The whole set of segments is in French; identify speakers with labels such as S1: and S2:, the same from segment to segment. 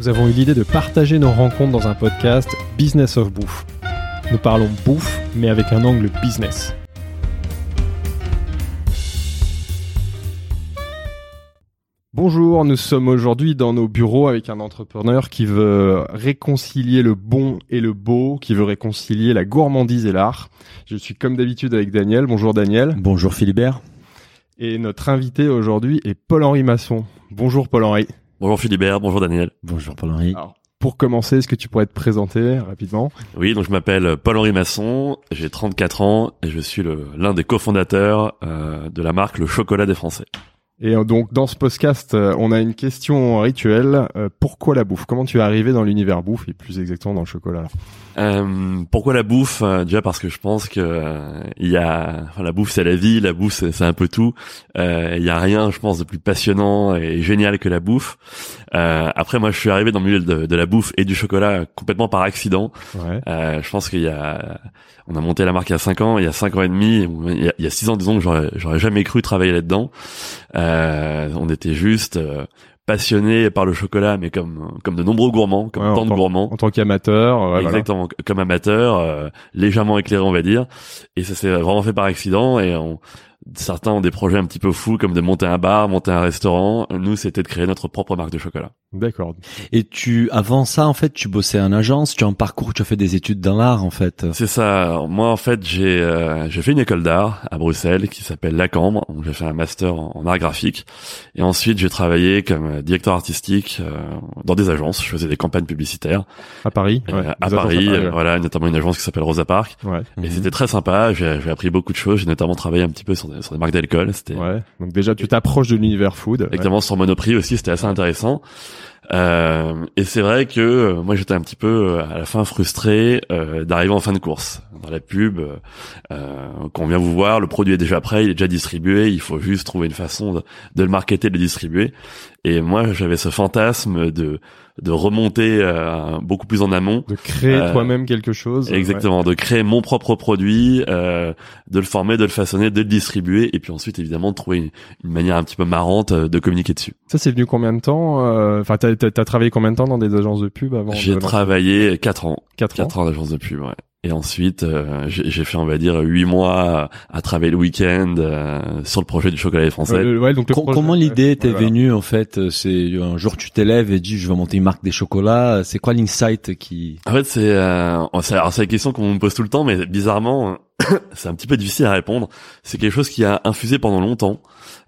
S1: Nous avons eu l'idée de partager nos rencontres dans un podcast Business of Bouffe. Nous parlons bouffe, mais avec un angle business. Bonjour, nous sommes aujourd'hui dans nos bureaux avec un entrepreneur qui veut réconcilier le bon et le beau, qui veut réconcilier la gourmandise et l'art. Je suis comme d'habitude avec Daniel. Bonjour Daniel.
S2: Bonjour Philibert.
S1: Et notre invité aujourd'hui est Paul-Henri Masson. Bonjour Paul-Henri.
S3: Bonjour Philibert, bonjour Daniel.
S2: Bonjour Paul-Henri.
S1: Alors, pour commencer, est-ce que tu pourrais te présenter rapidement?
S3: Oui, donc je m'appelle Paul-Henri Masson, j'ai 34 ans et je suis l'un des cofondateurs euh, de la marque Le Chocolat des Français.
S1: Et euh, donc dans ce podcast, euh, on a une question rituelle. Euh, pourquoi la bouffe? Comment tu es arrivé dans l'univers bouffe et plus exactement dans le chocolat?
S3: Euh, pourquoi la bouffe? Euh, Déjà parce que je pense que euh, il y a enfin, la bouffe c'est la vie, la bouffe c'est un peu tout. Euh, Il y a rien, je pense, de plus passionnant et génial que la bouffe. Euh, après, moi, je suis arrivé dans le milieu de, de la bouffe et du chocolat complètement par accident.
S1: Ouais.
S3: Euh, je pense qu'il y a, on a monté la marque il y a cinq ans, il y a cinq ans et demi, il y a, il y a six ans disons que j'aurais, j'aurais jamais cru travailler là-dedans. Euh, on était juste euh, passionnés par le chocolat, mais comme comme de nombreux gourmands, comme
S1: Ouais,
S3: tant de
S1: tant-
S3: gourmands.
S1: En tant qu'amateur, euh, voilà.
S3: Exactement, comme amateur, euh, légèrement éclairé on va dire, et ça s'est vraiment fait par accident. Et on, certains ont des projets un petit peu fous, comme de monter un bar, monter un restaurant. Nous, c'était de créer notre propre marque de chocolat.
S1: D'accord.
S2: Et tu, avant ça, en fait, tu bossais en agence, tu as un parcours, tu as fait des études dans l'art, en fait.
S3: C'est ça. Moi, en fait, j'ai euh, j'ai fait une école d'art à Bruxelles qui s'appelle La Cambre. Donc, J'ai fait un master en, en art graphique. Et ensuite, j'ai travaillé comme directeur artistique euh, dans des agences. Je faisais des campagnes publicitaires
S1: À Paris.
S3: euh,
S1: ouais.
S3: à Paris. euh,
S1: ouais.
S3: Voilà, notamment une agence qui s'appelle Rosa Parks.
S1: Ouais.
S3: Et
S2: Mhm.
S3: c'était très sympa. J'ai j'ai appris beaucoup de choses. J'ai notamment travaillé un petit peu sur des, sur des marques d'alcool. C'était
S1: Ouais. Donc déjà, tu t'approches de l'univers food. Ouais.
S3: Exactement sur Monoprix aussi, c'était assez intéressant. Euh, et c'est vrai que euh, moi j'étais un petit peu euh, à la fin frustré euh, d'arriver en fin de course dans la pub. Euh, euh, quand on vient vous voir, le produit est déjà prêt, il est déjà distribué, il faut juste trouver une façon de, de le marketer, de le distribuer. Et moi j'avais ce fantasme de de remonter euh, beaucoup plus en amont
S1: De créer
S3: Euh,
S1: toi-même quelque chose.
S3: Exactement, de créer mon propre produit, euh, de le former, de le façonner, de le distribuer, et puis ensuite évidemment de trouver une, une manière un petit peu marrante euh, de communiquer dessus.
S1: Ça, c'est venu combien de temps euh, Enfin, t'as, t'as, t'as travaillé combien de temps dans des agences de pub avant
S3: J'ai travaillé quatre ans,
S1: Quatre ans.
S3: quatre ans d'agence de pub, ouais. Et ensuite, euh, j'ai j'ai fait, on va dire, huit mois à travailler le week-end euh, sur le projet du chocolat français.
S1: Euh, ouais, donc le
S2: Com-
S1: projet-
S2: Comment l'idée
S1: ouais,
S2: t'est
S1: voilà.
S2: venue, en fait C'est un jour, tu t'élèves et dis, je vais monter une marque des chocolats. C'est quoi l'insight qui...
S3: En fait, c'est euh, c'est alors, c'est la question qu'on me pose tout le temps, mais bizarrement, c'est un petit peu difficile à répondre. C'est quelque chose qui a infusé pendant longtemps.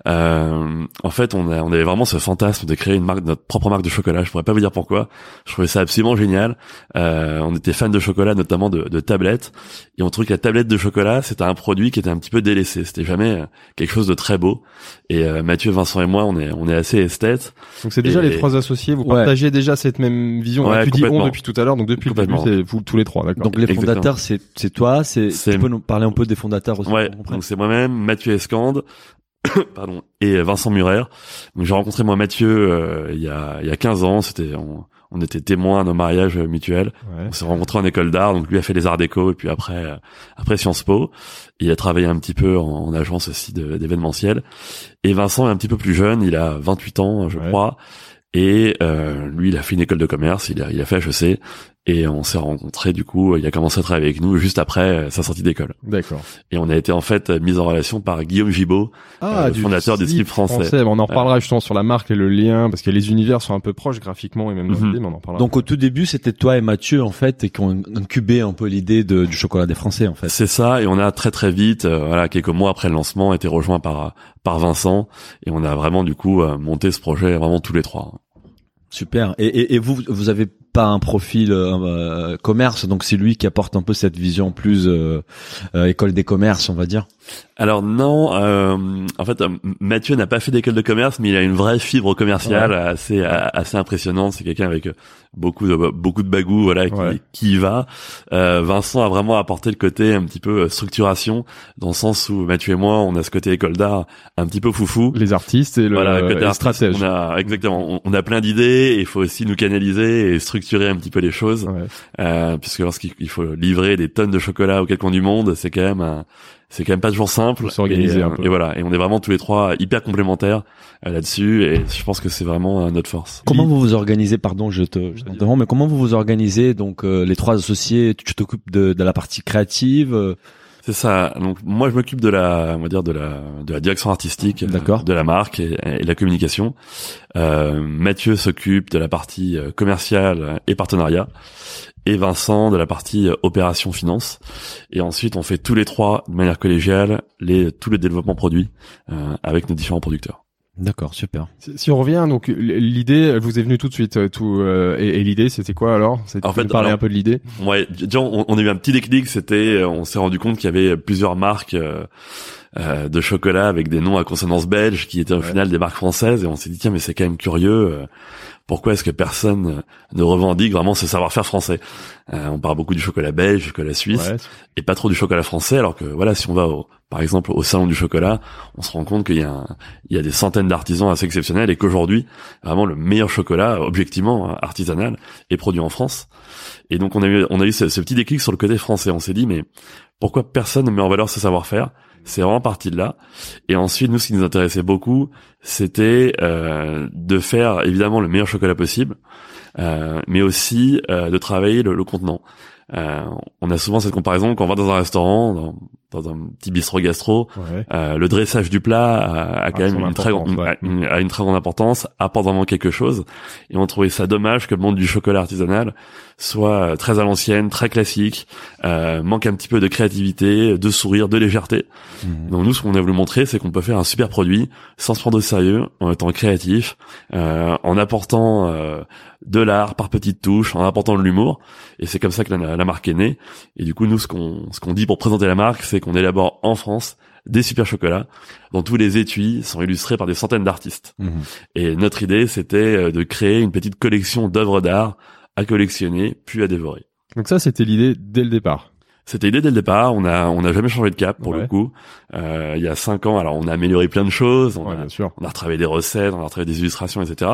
S3: Euh, en fait, on, a, on avait vraiment ce fantasme de créer une marque, notre propre marque de chocolat. Je pourrais pas vous dire pourquoi. Je trouvais ça absolument génial. Euh, on était fans de chocolat, notamment de, de tablettes, et on trouvait que la tablette de chocolat, c'était un produit qui était un petit peu délaissé. C'était jamais euh, quelque chose de très beau. Et euh, Mathieu, Vincent et moi, on est, on est assez esthètes.
S1: Donc c'est déjà
S3: Et-
S1: les trois associés. Vous
S2: Ouais.
S1: partagez déjà cette même vision.
S3: Ouais,
S1: tu dis on depuis tout à l'heure. Donc depuis le début, c'est vous tous les trois, d'accord.
S2: Donc les fondateurs, c'est c'est toi. C'est tu peux nous parler un peu des fondateurs aussi.
S3: Ouais, donc c'est moi-même, Mathieu Escande, pardon, et Vincent Murer. Donc j'ai rencontré moi Mathieu euh, il y a il y a 15 ans, c'était on, on était témoins d'un mariage mutuel.
S1: Ouais.
S3: On s'est rencontrés en école d'art, donc lui a fait les arts déco et puis après euh, après Sciences Po. Il a travaillé un petit peu en, en agence aussi d'événementiel. Et Vincent est un petit peu plus jeune, il a 28 ans, je
S1: Ouais.
S3: crois. Et euh, lui, il a fait une école de commerce, il a, il a fait HEC, et on s'est rencontrés du coup, il a commencé à travailler avec nous juste après euh, sa sortie d'école.
S1: D'accord.
S3: Et on a été en fait mis en relation par Guillaume Gibaud, euh, le fondateur du slip français.
S1: On en reparlera justement sur la marque et le lien parce que les univers sont un peu proches graphiquement et même dans l'idée, mais on en parlera.
S2: Donc au tout début, c'était toi et Mathieu en fait et qui ont incubé un peu l'idée de- du chocolat des Français en fait.
S3: C'est ça, et on a très très vite, euh, voilà, quelques mois après le lancement, été rejoint par par Vincent, et on a vraiment du coup euh, monté ce projet vraiment tous les trois.
S2: Super. Et, et, et vous, vous avez pas un profil euh, commerce, donc c'est lui qui apporte un peu cette vision plus euh, euh, école des commerces, on va dire.
S3: Alors non, euh, en fait, euh, Mathieu n'a pas fait d'école de commerce, mais il a une vraie fibre commerciale assez assez impressionnante. C'est quelqu'un avec beaucoup de beaucoup de bagou, voilà, qui,
S1: Ouais.
S3: qui y va. Euh, Vincent a vraiment apporté le côté un petit peu euh, structuration, dans le sens où Mathieu et moi, on a ce côté école d'art un petit peu foufou.
S1: Les artistes et le
S3: Voilà, côté artiste. On a exactement, on, on a plein d'idées. et Il faut aussi nous canaliser et structurer un petit peu les choses,
S1: Ouais.
S3: euh, puisque lorsqu'il il faut livrer des tonnes de chocolat aux quatre coins du monde, c'est quand même un, c'est quand même pas toujours simple.
S1: S'organiser
S3: et,
S1: un
S3: euh,
S1: peu.
S3: Et voilà, et on est vraiment tous les trois hyper complémentaires euh, là-dessus, et je pense que c'est vraiment euh, notre force.
S2: Comment vous vous organisez Pardon, je te, je t'interromps, mais comment vous vous organisez Donc euh, les trois associés, tu t'occupes de, de la partie créative. euh,
S3: C'est ça. Donc moi, je m'occupe de la, on va dire de la, de la direction artistique, euh,
S2: D'accord.
S3: de la marque et, et de la communication. Euh, Mathieu s'occupe de la partie euh, commerciale et partenariat, et Vincent de la partie euh, opération finance. Et ensuite, on fait tous les trois de manière collégiale les tous les développements produits euh, avec nos différents producteurs.
S2: D'accord, super.
S1: Si si on revient, donc l'idée, elle vous est venue tout de suite. euh, Tout euh, et, et l'idée, c'était quoi alors? C'était
S3: En fait,
S1: de parler un peu de l'idée?
S3: Ouais, déjà, on, on a eu un petit déclic. C'était, euh, on s'est rendu compte qu'il y avait plusieurs marques euh, euh, de chocolat avec des noms à consonance belge qui étaient au
S1: Ouais.
S3: final des marques françaises, et on s'est dit tiens, mais c'est quand même curieux. Pourquoi est-ce que personne ne revendique vraiment ce savoir-faire français? Euh, On parle beaucoup du chocolat belge, du chocolat suisse,
S1: Ouais.
S3: et pas trop du chocolat français. Alors que voilà, si on va au, par exemple au salon du chocolat, on se rend compte qu'il y a, un- il y a des centaines d'artisans assez exceptionnels et qu'aujourd'hui, vraiment le meilleur chocolat, objectivement artisanal, est produit en France. Et donc on a eu, on a eu ce, ce petit déclic sur le côté français. On s'est dit mais pourquoi personne ne met en valeur ce savoir-faire? C'est vraiment parti de là. Et ensuite, nous, ce qui nous intéressait beaucoup, c'était euh, de faire évidemment le meilleur chocolat possible, euh, mais aussi euh, de travailler le, le contenant. Euh, on a souvent cette comparaison quand on va dans un restaurant, dans, dans un petit bistrot gastro,
S1: Ouais.
S3: euh, le dressage du plat a, a quand
S1: Ah,
S3: même
S1: son
S3: une très, grande-
S1: ouais.
S3: a une, a une très grande importance, apporte vraiment quelque chose. Et on trouvait ça dommage que le monde du chocolat artisanal soit euh, très à l'ancienne, très classique, euh, manque un petit peu de créativité, de sourire, de légèreté.
S2: Mhm.
S3: Donc nous, ce qu'on a voulu montrer, c'est qu'on peut faire un super produit sans se prendre au sérieux, en étant créatif, euh, en apportant euh, de l'art par petites touches, en apportant de l'humour. Et c'est comme ça que la, la marque est née. Et du coup, nous, ce qu'on ce qu'on dit pour présenter la marque, c'est qu'on élabore en France des super chocolats dont tous les étuis sont illustrés par des centaines d'artistes.
S2: Mhm.
S3: Et notre idée, c'était euh, de créer une petite collection d'œuvres d'art à collectionner, puis à dévorer.
S1: Donc ça, c'était l'idée dès le départ.
S3: C'était l'idée dès le départ. On a on n'a jamais changé de cap pour
S1: Ouais.
S3: le coup. Euh, il y a cinq ans, alors on a amélioré plein de choses. On,
S1: Ouais,
S3: a,
S1: bien sûr.
S3: on a retravaillé des recettes, on a retravaillé des illustrations, etc.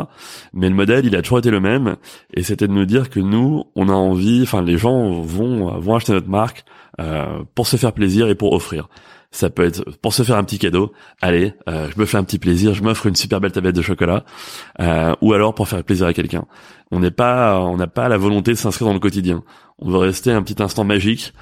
S3: Mais le modèle, il a toujours été le même. Et c'était de nous dire que nous, on a envie. Enfin, les gens vont vont acheter notre marque euh, pour se faire plaisir et pour offrir. Ça peut être pour se faire un petit cadeau. Allez, euh, je me fais un petit plaisir, je m'offre une super belle tablette de chocolat, euh, ou alors pour faire plaisir à quelqu'un. On n'est pas, on n'a pas la volonté de s'inscrire dans le quotidien. On veut rester un petit instant magique.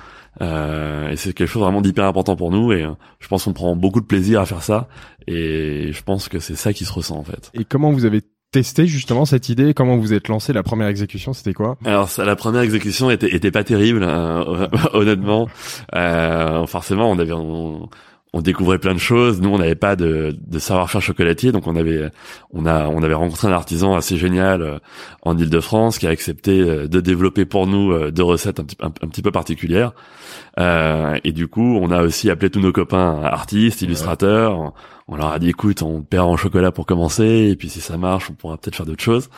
S3: Euh, et c'est quelque chose vraiment d'hyper important pour nous. Et euh, je pense qu'on prend beaucoup de plaisir à faire ça. Et je pense que c'est ça qui se ressent en fait.
S1: Et comment vous avez testé justement cette idée? Comment vous êtes lancé? La première exécution, c'était quoi?
S3: Alors ça, la première exécution était, était pas terrible, hein, honnêtement. Euh, forcément, on avait on, on découvrait plein de choses. Nous, on n'avait pas de, de savoir-faire chocolatier, donc on avait on a on avait rencontré un artisan assez génial euh, en Île-de-France qui a accepté euh, de développer pour nous euh, deux recettes un petit, peu particulières. Euh, et du coup, on a aussi appelé tous nos copains artistes, illustrateurs. On, on leur a dit, écoute, on perd en chocolat pour commencer, et puis si ça marche, on pourra peut-être faire d'autres choses.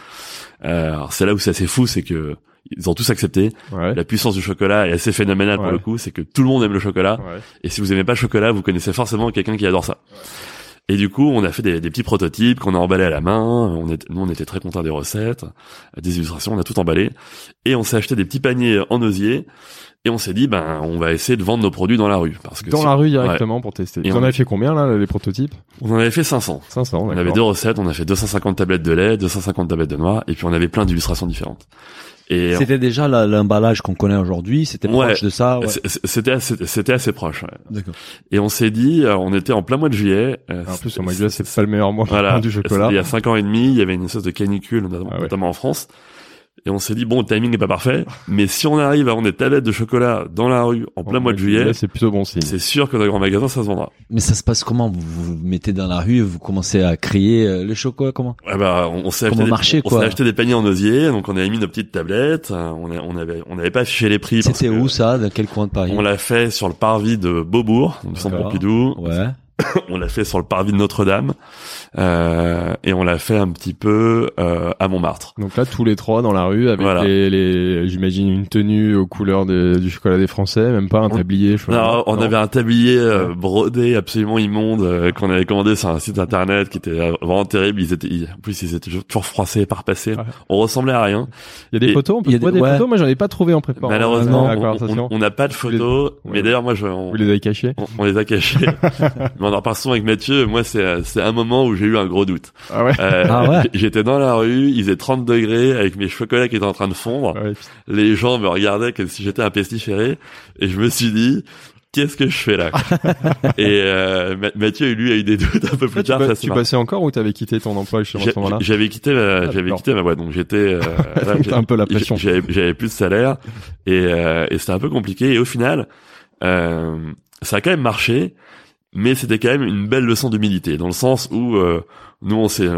S3: Euh, c'est là où c'est assez fou, c'est que ils ont tous accepté.
S1: Ouais.
S3: La puissance du chocolat est assez phénoménale pour le coup, c'est que tout le monde aime le chocolat.
S1: Ouais.
S3: Et si vous aimez pas le chocolat, vous connaissez forcément quelqu'un qui adore ça. Et du coup, on a fait des, des petits prototypes qu'on a emballés à la main. On nous, on était très contents des recettes, des illustrations, on a tout emballé. Et on s'est acheté des petits paniers en osier. Et on s'est dit, ben, on va essayer de vendre nos produits dans la rue. Parce que
S1: Dans
S3: si-
S1: la rue directement pour tester.
S3: Et
S1: Vous en
S3: on-
S1: avez fait combien là, les prototypes?
S3: On en avait fait 500.
S1: 500,
S3: On avait deux recettes, on a fait 250 tablettes de lait, 250 tablettes de noix, et puis on avait plein d'illustrations différentes. Et
S2: C'était déjà la- l'emballage qu'on connaît aujourd'hui. C'était
S3: Ouais.
S2: proche de ça. ouais.
S3: c'était assez, c'était assez proche. ouais.
S2: D'accord.
S3: Et on s'est dit, euh, on était en plein mois de juillet. euh,
S1: En plus, au mois de juillet, c'est pas le meilleur mois
S3: Voilà.
S1: du chocolat.
S3: Il y a cinq ans et demi, il y avait une espèce de canicule, notamment,
S1: Ah ouais.
S3: notamment en France. Et on s'est dit bon, le timing est pas parfait, mais si on arrive à vendre des tablettes de chocolat dans la rue en plein mois de juillet,
S1: c'est plutôt bon signe.
S3: c'est sûr que dans les grands magasins ça se vendra.
S2: Mais ça se passe comment? Vous vous mettez dans la rue et vous commencez à crier euh, le chocolat comment?
S3: Ouais, bah, on, on s'est acheté, des-
S2: marché,
S3: on
S2: quoi?
S3: s'est acheté des paniers en osier, donc on avait mis nos petites tablettes, euh, on, a- on avait, on n'avait pas affiché les prix.
S2: C'était où ça? Dans quel coin de Paris?
S3: On l'a fait sur le parvis de Beaubourg, donc. Pompidou.
S2: Ouais.
S3: On l'a fait sur le parvis de Notre-Dame, euh, et on l'a fait un petit peu euh, à Montmartre.
S1: Donc là, tous les trois dans la rue avec
S3: Voilà.
S1: les, les j'imagine une tenue aux couleurs de- du chocolat des Français, même pas un tablier. je.
S3: Non, on
S1: Non.
S3: avait un tablier euh, brodé absolument immonde euh, qu'on avait commandé sur un site internet qui était euh, vraiment terrible. Ils étaient, ils- en plus ils étaient toujours- froissés, parpassés.
S1: Ouais.
S3: On ressemblait à rien.
S1: Il y a des
S3: Et-
S1: photos, on peut
S2: il y a des-
S1: des
S2: ouais.
S1: photos. Moi, j'en ai pas trouvé en préparant
S3: Malheureusement,
S1: la
S3: on- n'a pas de photos. Mais d'ailleurs, moi, je, on,
S1: Vous les avez cachés
S3: on- on les a cachés. on en parle souvent avec Mathieu. Moi, c'est c'est un moment où j'ai eu un gros doute.
S1: Ah ouais.
S3: Euh,
S2: Ah ouais.
S3: J'étais dans la rue, il faisait 30 degrés avec mes chocolats qui étaient en train de fondre.
S1: Ouais,
S3: Les gens me regardaient comme si j'étais un pestiféré et je me suis dit qu'est-ce que je fais là? Quoi Et euh, Ma- Mathieu lui a eu des doutes un peu plus
S1: tu,
S3: tard.
S1: pas-
S3: ça
S1: tu passais encore ou t'avais quitté ton emploi
S3: J'ai-
S1: ce moment-là?
S3: J'avais quitté ma,
S1: Ah,
S3: j'avais quitté ma boîte, donc j'étais euh, là,
S1: un peu la pression.
S3: J'avais j'avais plus de salaire et, euh, et c'était un peu compliqué. Et au final, euh, ça a quand même marché, mais c'était quand même une belle leçon d'humilité, dans le sens où euh, nous on s'est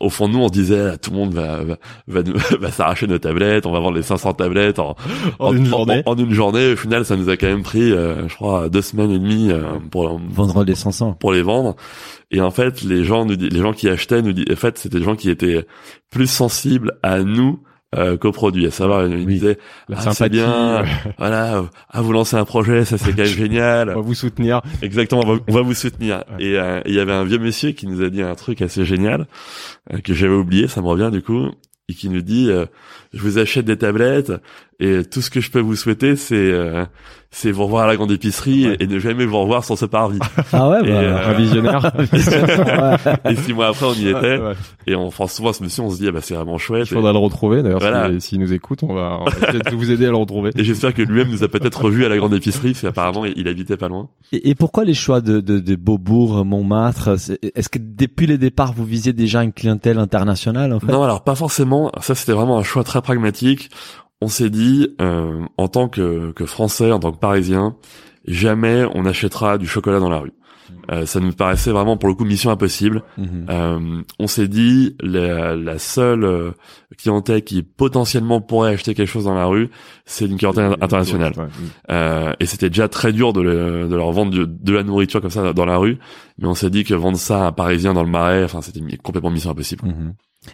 S3: au fond nous on se disait ah, tout le monde va va va, s'arracher nos tablettes, on va vendre les 500 tablettes en,
S1: En une journée.
S3: En, une journée, au final ça nous a quand même pris, euh, je crois, deux semaines et demie euh, pour
S2: Vendre les 500.
S3: pour les vendre. Et en fait, les gens nous, les gens qui achetaient nous, en fait, c'était des gens qui étaient plus sensibles à nous euh, qu'aux produits. À savoir, nous
S2: Oui.
S3: disaient,
S1: La
S3: ah, c'est bien,
S1: ouais.
S3: voilà, euh, ah vous lancez un projet, ça c'est quand même
S1: On
S3: génial.
S1: va vous soutenir.
S3: Exactement, on va, on va vous soutenir.
S1: Ouais.
S3: Et euh, et il y avait un vieux monsieur qui nous a dit un truc assez génial euh, que j'avais oublié, ça me revient du coup, et qui nous dit, euh, je vous achète des tablettes et tout ce que je peux vous souhaiter, c'est euh, c'est vous revoir à la grande épicerie
S1: Ouais.
S3: et, et ne jamais vous revoir sans ce parvis.
S2: Ah ouais
S3: Et,
S2: bah.
S3: euh,
S1: Un visionnaire.
S3: et six mois après, on y était.
S1: Ouais.
S3: Et on pense souvent à ce monsieur, on se dit, ah bah c'est vraiment chouette.
S1: Il faudra le retrouver. D'ailleurs,
S3: Voilà.
S1: s'il s'il nous écoute, on va, on va peut-être vous aider à le retrouver.
S3: Et, et j'espère que lui-même nous a peut-être revu à la grande épicerie, parce qu'apparemment, il habitait pas loin.
S2: Et, et pourquoi les choix de, de, de Beaubourg, Montmartre c'est- Est-ce que depuis le départ, vous visiez déjà une clientèle internationale en fait?
S3: Non, alors pas forcément. Ça, c'était vraiment un choix très pragmatique. On s'est dit, euh, en tant que, que Français, en tant que Parisien, jamais on achètera du chocolat dans la rue. Euh, ça nous paraissait vraiment, pour le coup, mission impossible.
S2: Mhm.
S3: Euh, on s'est dit, la, la seule euh, clientèle qui potentiellement pourrait acheter quelque chose dans la rue, c'est une clientèle internationale.
S1: Ouais.
S3: Euh, et c'était déjà très dur de, le- de leur vendre de, de la nourriture comme ça dans la rue. Mais on s'est dit que vendre ça à un Parisien dans le Marais, enfin, c'était complètement mission impossible.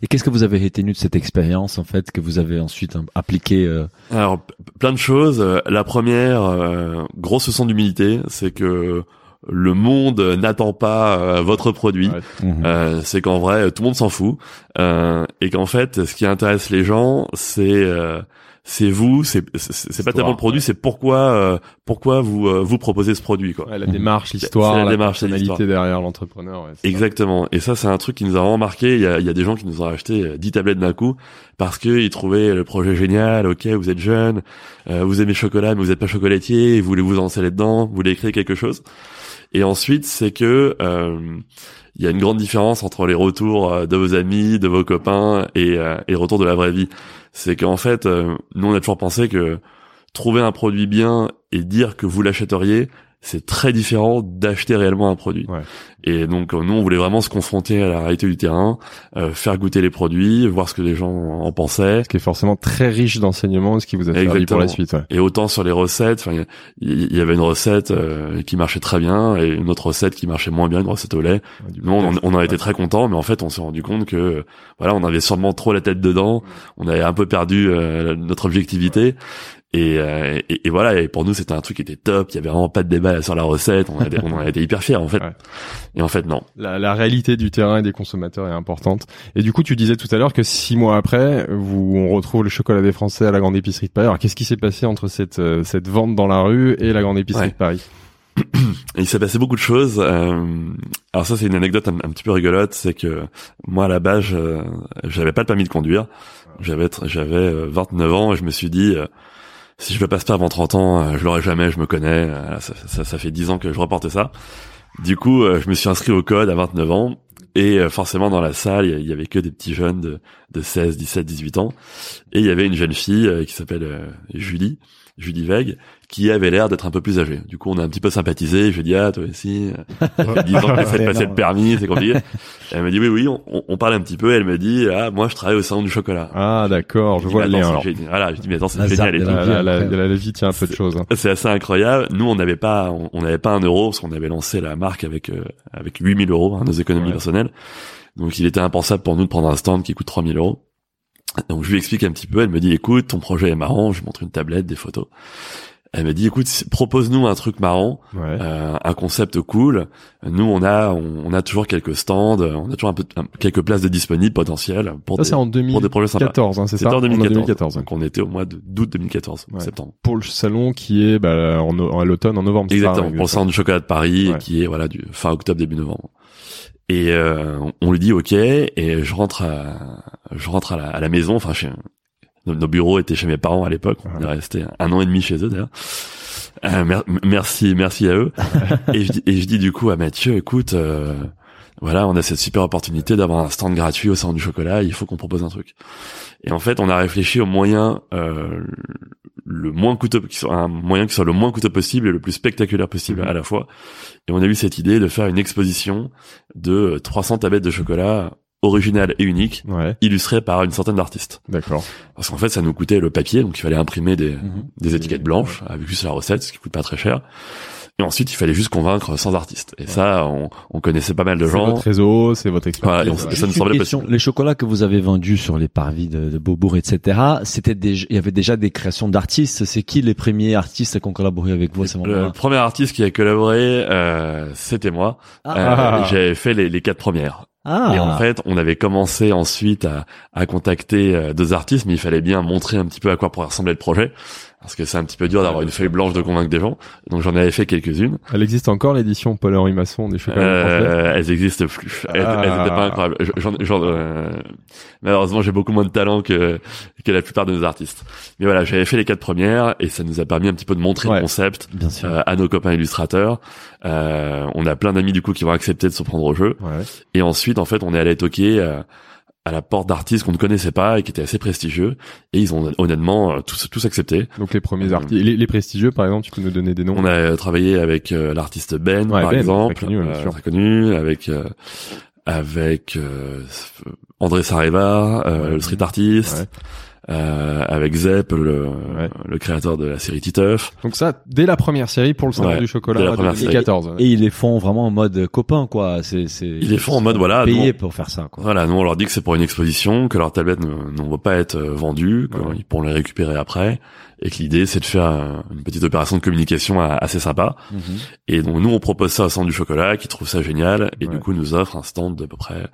S2: Et qu'est-ce que vous avez retenu de cette expérience en fait que vous avez ensuite hein, appliqué euh,
S3: Alors, plein de choses. Euh, La première, euh, grosse leçon d'humilité, c'est que le monde n'attend pas euh, votre produit.
S1: Ouais.
S2: mhm.
S3: Euh, c'est qu'en vrai, tout le monde s'en fout. Euh, et qu'en fait, ce qui intéresse les gens, c'est... euh, c'est vous, c'est c'est c'est pas tellement le produit,
S1: ouais.
S3: c'est pourquoi euh, pourquoi vous euh, vous proposez ce produit quoi.
S1: Ouais, la démarche, l'histoire,
S3: la
S1: la,
S3: démarche,
S1: personnalité derrière l'entrepreneur. Ouais, c'est ça.
S3: Exactement. Et ça, c'est un truc qui nous a vraiment marqué. Il y a, il y a des gens qui nous ont acheté euh, 10 tablettes d'un coup parce que ils trouvaient le projet génial. Ok, vous êtes jeune, euh, vous aimez le chocolat, mais vous n'êtes pas chocolatier, vous voulez vous lancer là-dedans, vous voulez créer quelque chose. Et ensuite, c'est que euh, il y a une grande différence entre les retours euh, de vos amis, de vos copains et, euh, et le retour de la vraie vie. C'est qu'en fait, euh, nous, on a toujours pensé que trouver un produit bien et dire que vous l'achèteriez, c'est très différent d'acheter réellement un produit.
S1: Ouais.
S3: Et donc euh, nous, on voulait vraiment se confronter à la réalité du terrain, euh, faire goûter les produits, voir ce que les gens en pensaient.
S1: Ce qui est forcément très riche d'enseignements, ce qui vous a servi pour la suite. Ouais.
S3: Et autant sur les recettes, enfin, il y, avait une recette euh, qui marchait très bien et une autre recette qui marchait moins bien, une recette au lait. Nous, on, on en a été très contents, mais en fait, on s'est rendu compte que, voilà, on avait sûrement trop la tête dedans, on avait un peu perdu euh, notre objectivité. Et, euh, et, et voilà, et pour nous, c'était un truc qui était top, il y avait vraiment pas de débat sur la recette, on, a été- on en a été hyper fiers, en fait.
S1: Ouais.
S3: Et en fait, non.
S1: La, la réalité du terrain et des consommateurs est importante. Et du coup, tu disais tout à l'heure que six mois après, vous, on retrouve le chocolat des Français à la grande épicerie de Paris. Alors, qu'est-ce qui s'est passé entre cette, euh, cette vente dans la rue et la grande épicerie
S3: Ouais.
S1: de Paris?
S3: Il s'est passé beaucoup de choses. euh, alors ça, c'est une anecdote un, un petit peu rigolote, c'est que moi, à la base, je- j'avais pas de permis de conduire. J'avais j'avais euh, 29 ans et je me suis dit, euh, si je le passe pas avant 30 ans, euh, je l'aurai jamais, je me connais. Euh, ça, fait 10 ans que je reporte ça. Du coup, euh, je me suis inscrit au code à 29 ans Et forcément dans la salle, il y- avait que des petits jeunes de, de 16, 17, 18 ans. Et il y avait une jeune fille qui s'appelle Julie, Julie Veig, qui avait l'air d'être un peu plus âgée. Du coup, on a un petit peu sympathisé. Je lui ai dit, ah, toi aussi, euh, ça fait 10 ans que de passer le permis, c'est compliqué. Et elle m'a dit, oui, oui, on, on- parle un petit peu. Elle me dit, ah, moi, je travaille au salon du chocolat.
S1: Ah, d'accord, je
S3: J'ai dit,
S1: vois le lien
S3: génial. Voilà, je dis, mais attends, c'est
S2: La
S3: génial. et.
S1: La, la, la, la- la vie tient un peu de choses. hein.
S3: C'est assez incroyable. Nous, on n'avait pas, on on n'avait pas un euro parce qu'on avait lancé la marque avec euh, avec 8000 euros, hein, nos économies
S1: Ouais.
S3: personnelles. Donc, il était impensable pour nous de prendre un stand qui coûte 3000 euros. Donc, je lui explique un petit peu. Elle me dit, écoute, ton projet est marrant. Je lui montre une tablette, des photos. Elle me dit, écoute, propose-nous un truc marrant,
S1: Ouais.
S3: euh, un concept cool. Nous, on a, on, on a toujours quelques stands, on a toujours un peu, un- quelques places de disponibles potentielles pour
S1: Ça,
S3: des,
S1: en
S3: pour des projets sympas.
S1: 2014, hein, c'est ça
S3: en 2014.
S1: 2014.
S3: Donc, on était au mois de- d'août 2014,
S1: Ouais.
S3: septembre.
S1: Pour le salon qui est bah, en, à l'automne, en novembre.
S3: Exactement,
S1: hein,
S3: pour le centre du chocolat de Paris,
S1: Ouais.
S3: qui est voilà du fin octobre début novembre. Et euh, on lui dit ok, et je rentre à, je rentre à la, à la maison. Enfin, chez, nos, nos bureaux étaient chez mes parents à l'époque. On est resté un an et demi chez eux d'ailleurs. Euh, mer- merci, merci à eux. et, je, dis- et je dis du coup à Mathieu, écoute, euh, voilà, on a cette super opportunité d'avoir un stand gratuit au salon du chocolat. Il faut qu'on propose un truc. Et en fait, on a réfléchi au moyen euh, le moins coûteux, qui soit un moyen qui soit le moins coûteux possible et le plus spectaculaire possible
S1: Mhm.
S3: à la fois. Et on a eu cette idée de faire une exposition de 300 tablettes de chocolat originales et uniques,
S1: Ouais,
S3: illustrées par une centaine d'artistes.
S1: d'accord.
S3: Parce qu'en fait, ça nous coûtait le papier, donc il fallait imprimer des,
S2: Mhm.
S3: des étiquettes blanches avec juste la recette, ce qui coûte pas très cher. Et ensuite, il fallait juste convaincre 100 artistes. Et ça, on, on connaissait pas mal de
S1: C'est
S3: gens.
S1: votre réseau, c'est votre
S3: Voilà, et
S1: expertise.
S3: on-
S1: ouais.
S3: ça nous semblait possible.
S2: Les chocolats que vous avez vendus sur les parvis de, de Beaubourg, etc., c'était il y avait déjà des créations d'artistes. C'est qui les premiers artistes qui ont collaboré avec vous à ce
S3: Le
S2: moment-là?
S3: premier artiste qui a collaboré, euh, c'était moi. Euh,
S1: Ah.
S3: J'avais fait les, les quatre premières.
S2: Ah,
S3: Et en fait, on avait commencé ensuite à, à contacter euh, deux artistes, mais il fallait bien montrer un petit peu à quoi pourrait ressembler le projet, parce que c'est un petit peu dur d'avoir une feuille blanche de convaincre des gens. Donc j'en avais fait quelques-unes.
S1: Elle existe encore l'édition Paul Henri Masson des chocolats
S3: Euh, elles existent plus. Elles,
S1: Ah.
S3: elles étaient pas incroyables. J'en- j'en- euh, malheureusement, j'ai beaucoup moins de talent que, que la plupart de nos artistes. Mais voilà, j'avais fait les quatre premières et ça nous a permis un petit peu de montrer
S1: Ouais.
S3: le concept
S2: bien sûr.
S3: euh, à nos copains illustrateurs. Euh, on a plein d'amis du coup qui vont accepter de se prendre au jeu.
S1: Ouais.
S3: Et ensuite, en fait, on est allé toquer euh, à la porte d'artistes qu'on ne connaissait pas et qui étaient assez prestigieux. Et ils ont honnêtement euh, tous, tous accepté.
S1: Donc les premiers
S3: Euh,
S1: artistes, les, les prestigieux par exemple, tu peux nous donner des noms
S3: On a euh, travaillé avec euh, l'artiste Ben,
S1: Ouais,
S3: par
S1: Ben,
S3: exemple,
S1: très connu,
S3: euh, très connu, avec euh, avec euh, André Sareva, euh,
S1: Ouais.
S3: le street artiste,
S1: Ouais.
S3: Euh, avec Zep, le,
S1: Ouais.
S3: le créateur de la série Titeuf.
S1: Donc ça, dès la première série pour le salon
S3: Ouais,
S1: du chocolat
S3: la
S1: de
S3: première série.
S1: 2014.
S2: Et ils les font vraiment en mode copain, quoi. C'est, c'est.
S3: Ils les font en mode, voilà,
S2: Payés pour faire ça, quoi.
S3: Voilà, nous on leur dit que c'est pour une exposition, que leurs tablettes ne, ne vont pas être euh, vendues,
S1: Ouais.
S3: qu'ils pourront les récupérer après, et que l'idée c'est de faire une petite opération de communication assez sympa.
S2: Mhm.
S3: Et donc nous on propose ça au centre du chocolat, qui trouve ça génial, et
S1: Ouais.
S3: du coup nous offre un stand d'à peu près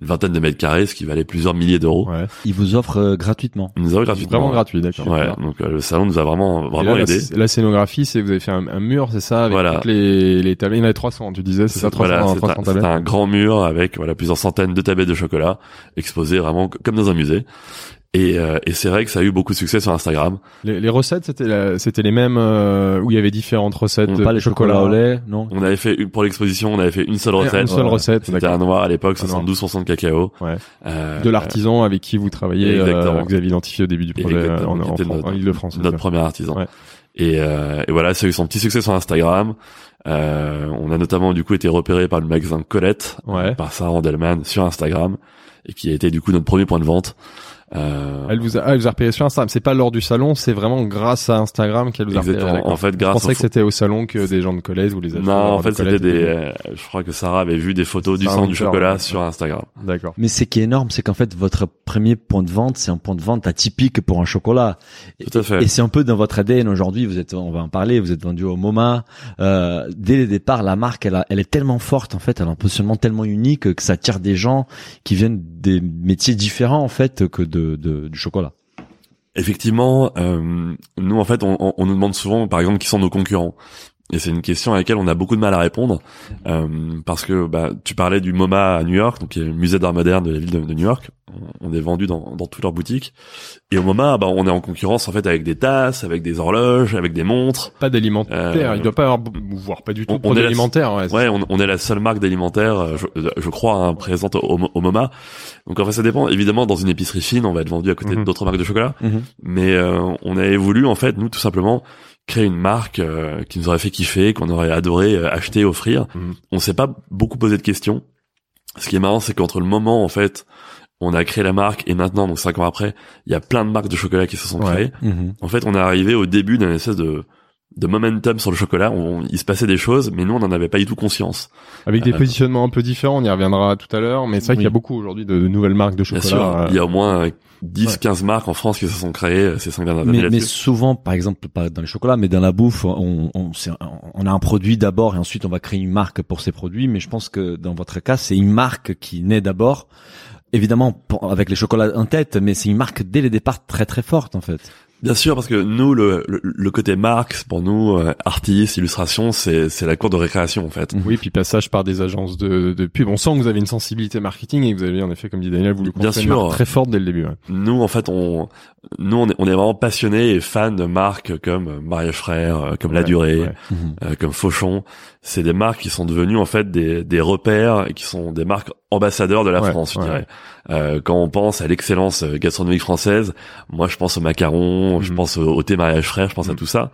S3: une vingtaine de mètres carrés, ce qui valait plusieurs milliers d'euros.
S1: Ouais.
S2: Ils vous offrent euh, gratuitement.
S3: Ils nous offrent gratuitement.
S1: Vraiment gratuit, d'accord.
S3: Ouais, donc euh, le salon nous a vraiment vraiment
S1: là,
S3: aidé.
S1: La, la scénographie, c'est vous avez fait un, un mur, c'est ça, avec
S3: Voilà.
S1: toutes les, les tablettes. Il y en avait 300, tu disais, c'est ça, 300,
S3: voilà, c'est
S1: 300
S3: un, c'est
S1: tablettes.
S3: un grand mur avec voilà plusieurs centaines de tablettes de chocolat exposées vraiment comme dans un musée. Et, euh, et c'est vrai que ça a eu beaucoup de succès sur Instagram.
S1: Les, les recettes, c'était la- c'était les mêmes euh, où il y avait différentes recettes.
S3: On-
S2: Pas les chocolats au lait, non.
S3: On avait fait une, pour l'exposition, on avait fait une seule recette.
S1: Une seule
S2: Ouais.
S1: recette,
S3: C'était un noir à l'époque,
S1: Un noir.
S3: 72% de cacao.
S1: Ouais.
S3: Euh,
S1: De l'artisan avec qui vous travaillez,
S3: Exactement.
S1: euh, que vous avez identifié au début du projet euh, en, en,
S3: notre-
S1: en Ile-de-France.
S3: notre premier artisan.
S1: Ouais.
S3: Et, euh, et voilà, ça a eu son petit succès sur Instagram. Euh, on a notamment du coup été repéré par le magasin Colette,
S1: Ouais.
S3: par Sarah Randelman sur Instagram, et qui a été du coup notre premier point de vente. Euh,
S1: Elle vous a, elle vous a repéré sur Instagram. C'est pas lors du salon, c'est vraiment grâce à Instagram qu'elle vous a repéré.
S3: exactement. En fait,
S1: Je
S3: grâce
S1: pensais
S3: au
S1: que c'était au salon que des gens de collège ou les
S3: non, en fait, c'était des. euh, je crois que Sarah avait vu des photos du sang du chocolat
S1: ouais.
S3: sur Instagram.
S1: D'accord.
S2: Mais ce qui est énorme, c'est qu'en fait, votre premier point de vente, c'est un point de vente atypique pour un chocolat.
S3: Tout à fait.
S2: Et c'est un peu dans votre ADN aujourd'hui. Vous êtes, on va en parler. Vous êtes vendu au MoMA. Euh, dès le départ, la marque, elle, a- elle est tellement forte en fait. Elle a un positionnement tellement unique que ça attire des gens qui viennent des métiers différents en fait que de, de du chocolat.
S3: Effectivement, euh, nous en fait, on, nous demande souvent, par exemple, qui sont nos concurrents. Et c'est une question à laquelle on a beaucoup de mal à répondre, euh, parce que bah, tu parlais du MoMA à New York, donc qui est le musée d'art moderne de la ville de, de New York. on, on est vendu dans, dans toutes leurs boutiques. Et au moment, bah, on est en concurrence en fait avec des tasses, avec des horloges, avec des montres.
S1: Pas d'alimentaire.
S3: Euh,
S1: il doit pas y avoir, voire pas du tout,
S3: on- on est
S1: alimentaires. Ouais,
S3: Ouais, on, on est la seule marque d'alimentaire, euh, je, je crois, hein, présente au, au MoMA. Donc en fait, ça dépend. Évidemment, dans une épicerie fine, on va être vendu à côté
S1: Mhm.
S3: d'autres marques de chocolat.
S2: Mhm.
S3: Mais euh, on avait voulu, en fait, nous, tout simplement, créer une marque euh, qui nous aurait fait kiffer, qu'on aurait adoré euh, acheter, offrir.
S1: Mhm.
S3: On s'est pas beaucoup posé de questions. Ce qui est marrant, c'est qu'entre le moment, en fait, on a créé la marque et maintenant, donc cinq ans après, il y a plein de marques de chocolat qui se sont
S1: Ouais.
S3: créées.
S2: Mhm.
S3: En fait, on est arrivé au début d'un espèce de de momentum sur le chocolat. On- il se passait des choses, mais nous, on n'en avait pas du tout conscience.
S1: Avec des
S3: Euh,
S1: positionnements un peu différents, on y reviendra tout à l'heure, mais c'est vrai qu'il y a beaucoup aujourd'hui de, de nouvelles marques de
S3: Bien
S1: chocolat.
S3: sûr,
S1: euh,
S3: il y a au moins 10-15 marques en France qui se sont créées euh, ces cinq dernières années
S2: Mais, souvent, par exemple, pas dans les chocolats, mais dans la bouffe, on, on, a un produit d'abord et ensuite on va créer une marque pour ces produits. Mais je pense que dans votre cas, c'est une marque qui naît d'abord, évidemment avec les chocolats en tête, mais c'est une marque dès le départ très très forte en fait.
S3: Bien sûr, parce que nous, le, le, le côté marque, pour nous, euh, artistes, illustration, c'est c'est la cour de récréation en fait.
S1: Oui, puis passage par des agences de, de pub. On sent que vous avez une sensibilité marketing et que vous avez en effet, comme dit Daniel, voulu
S3: Bien
S1: construire une
S3: sûr.
S1: marque très forte dès le début. ouais.
S3: Nous, en fait, on, nous, on est, on est vraiment passionnés et fans de marques comme euh, Mariage Frère, euh, comme La Durée,
S1: ouais.
S3: euh, comme Fauchon. C'est des marques qui sont devenues en fait des, des repères et qui sont des marques ambassadeurs de la
S1: Ouais,
S3: France, je
S1: ouais.
S3: dirais. Euh, quand on pense à l'excellence euh, gastronomique française, moi je pense au macaron, je
S1: Mhm.
S3: pense au, au thé mariage frère, je pense à
S1: Mhm.
S3: tout ça.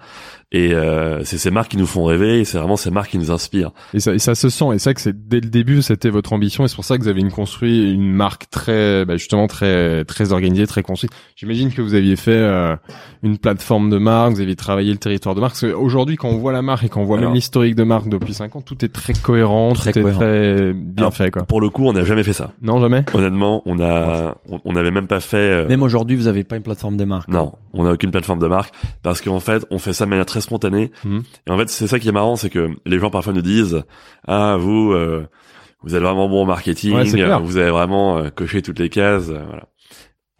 S3: Et euh, c'est ces marques qui nous font rêver et c'est vraiment ces marques qui nous inspirent.
S1: Et ça, et ça se sent. Et c'est vrai que c'est dès le début, c'était votre ambition. Et c'est pour ça que vous avez une construit une marque très, bah, justement très, très organisée, très construite. J'imagine que vous aviez fait euh, une plateforme de marque, vous aviez travaillé le territoire de marque. Parce qu'aujourd'hui, quand on voit la marque et quand on voit
S3: Alors-
S1: même l'historique de marque depuis 5 ans, tout est très cohérent,
S2: Très
S1: tout est
S2: cohérent.
S1: très bien
S3: Alors,
S1: fait, quoi.
S3: Pour le coup, on n'a jamais fait ça.
S1: Non, jamais?
S3: Honnêtement, on a, on- on n'avait même pas fait. euh,
S2: Même aujourd'hui, vous avez pas une plateforme des marques.
S3: Non, on n'a aucune plateforme de marque parce qu'en fait, on fait ça de manière très spontanée.
S1: Mhm.
S3: Et en fait, c'est ça qui est marrant, c'est que les gens parfois nous disent "Ah, vous, euh, vous êtes vraiment bon en marketing,
S1: Ouais,
S3: vous avez vraiment euh, coché toutes les cases." euh, voilà.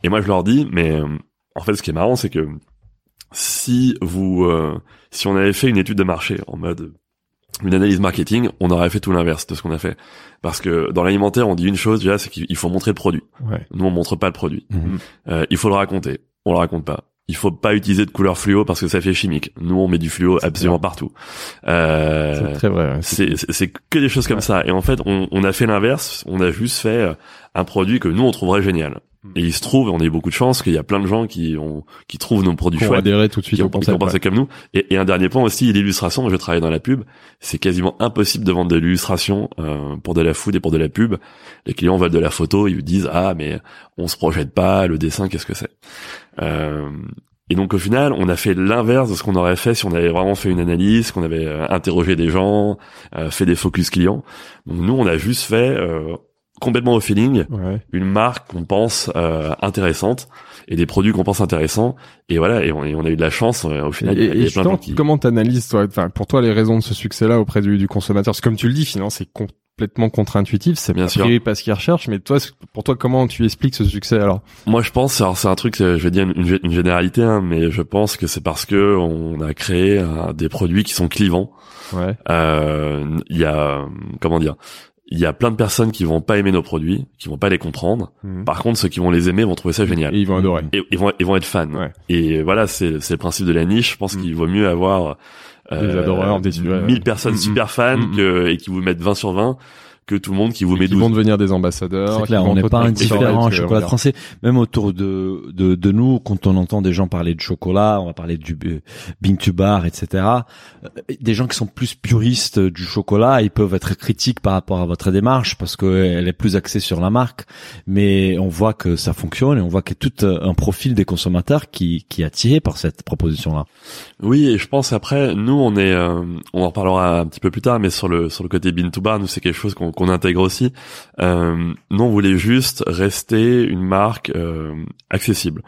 S3: Et moi, je leur dis, mais euh, en fait, ce qui est marrant, c'est que si vous, euh, si on avait fait une étude de marché en mode une analyse marketing, on aurait fait tout l'inverse de ce qu'on a fait. Parce que dans l'alimentaire, on dit une chose déjà, c'est qu'il faut montrer le produit.
S1: Ouais.
S3: Nous, on montre pas le produit.
S2: Mhm.
S3: Euh, il faut le raconter. On le raconte pas. Il faut pas utiliser de couleur fluo parce que ça fait chimique. Nous, on met du fluo absolument partout. Euh,
S1: C'est vrai. ouais.
S3: c'est que des choses comme ça. Et en fait, on, on a fait l'inverse. On a juste fait euh, un produit que nous on trouverait génial.
S1: Mm.
S3: Et il se trouve, on a eu beaucoup de chance qu'il y a plein de gens qui ont qui trouvent nos produits chouettes
S1: tout de suite
S3: qui ont,
S1: au
S3: qui ont
S1: concept.
S3: pensé
S1: ouais.
S3: comme nous. Et, et un dernier point aussi, l'illustration. Je travaille dans la pub. C'est quasiment impossible de vendre de l'illustration euh, pour de la food et pour de la pub. Les clients veulent de la photo, ils vous disent ah mais on se projette pas, le dessin qu'est-ce que c'est? Euh, et donc au final, on a fait l'inverse de ce qu'on aurait fait si on avait vraiment fait une analyse, qu'on avait euh, interrogé des gens, euh, fait des focus clients. Donc nous, on a juste fait euh, complètement au feeling
S1: Ouais.
S3: une marque qu'on pense euh, intéressante et des produits qu'on pense intéressants et voilà et on, et on a eu de la chance euh, au final
S1: Et,
S3: il y a- il
S1: et
S3: y a plein de
S1: justement,
S3: gens qui
S1: comment t'analyses toi, enfin, pour toi les raisons de ce succès-là auprès du, du consommateur? Parce que comme tu le dis, finalement, c'est complètement contre-intuitif, c'est
S3: Bien sûr.
S1: pas ce qu'il recherche, mais toi, pour toi, comment tu expliques ce succès alors?
S3: Moi je pense alors c'est un truc euh, je vais dire une, généralité hein, mais je pense que c'est parce que on a créé euh, des produits qui sont clivants
S1: Ouais.
S3: Euh, il y a comment dire? Il y a plein de personnes qui vont pas aimer nos produits qui vont pas les comprendre
S1: Mhm.
S3: par contre ceux qui vont les aimer vont trouver ça génial
S1: Et ils vont adorer.
S3: et ils vont ils vont être fans
S1: Ouais.
S3: et voilà c'est c'est le principe de la niche je pense
S1: Mm.
S3: qu'il vaut mieux avoir euh,
S1: Des adoreurs, des- ouais.
S3: 1000 personnes
S1: Mm, mm.
S3: super fans
S1: Mm, mm.
S3: que, et qui vous mettent 20 sur 20 que tout le monde qui vous met
S1: Qui
S3: 12
S1: vont devenir des ambassadeurs.
S2: C'est clair, on n'est pas indifférent au
S1: oreilles,
S2: chocolat français. Même autour de, de, de nous, quand on entend des gens parler de chocolat, on va parler du euh, to Bar, etc. euh, Des gens qui sont plus puristes du chocolat, ils peuvent être critiques par rapport à votre démarche parce qu'elle est plus axée sur la marque. Mais on voit que ça fonctionne et on voit qu'il y a tout euh, un profil des consommateurs qui, qui est attiré par cette proposition-là.
S3: Oui, et je pense après, nous on est, euh, on en reparlera un petit peu plus tard, mais sur le sur le côté bin to bar, nous c'est quelque chose qu'on qu'on intègre aussi. Euh, nous on voulait juste rester une marque euh, accessible.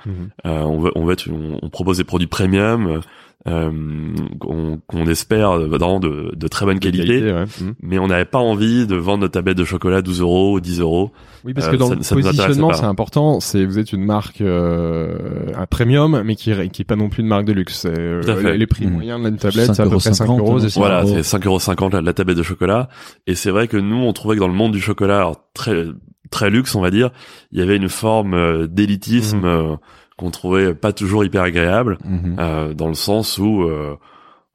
S3: Euh, on veut, on veut être, on, on propose des produits premium, qu'on qu'on espère vraiment de, de très bonne qualité.
S1: Qualité, ouais. Mhm.
S3: Mais on n'avait pas envie de vendre notre tablette de chocolat 12 euros ou 10 euros.
S1: Oui, parce
S3: Euh,
S1: que dans
S3: ça-
S1: le
S3: ça
S1: positionnement, c'est important. C'est vous êtes une marque euh, un premium, mais qui qui est pas non plus une marque de luxe. C'est, euh,
S3: Tout à fait.
S1: les, les prix
S2: Mhm.
S1: moyens d'une tablette, c'est à peu près 5
S2: 5,50
S1: euros. c'est
S3: Voilà,
S2: euros.
S3: c'est 5,50 euros la, la tablette de chocolat. Et c'est vrai que nous, on trouvait que dans le monde du chocolat, alors très très luxe, on va dire, il y avait une forme euh, d'élitisme
S1: Mhm.
S3: Qu'on trouvait pas toujours hyper agréable,
S2: Mhm.
S3: euh, dans le sens où, euh,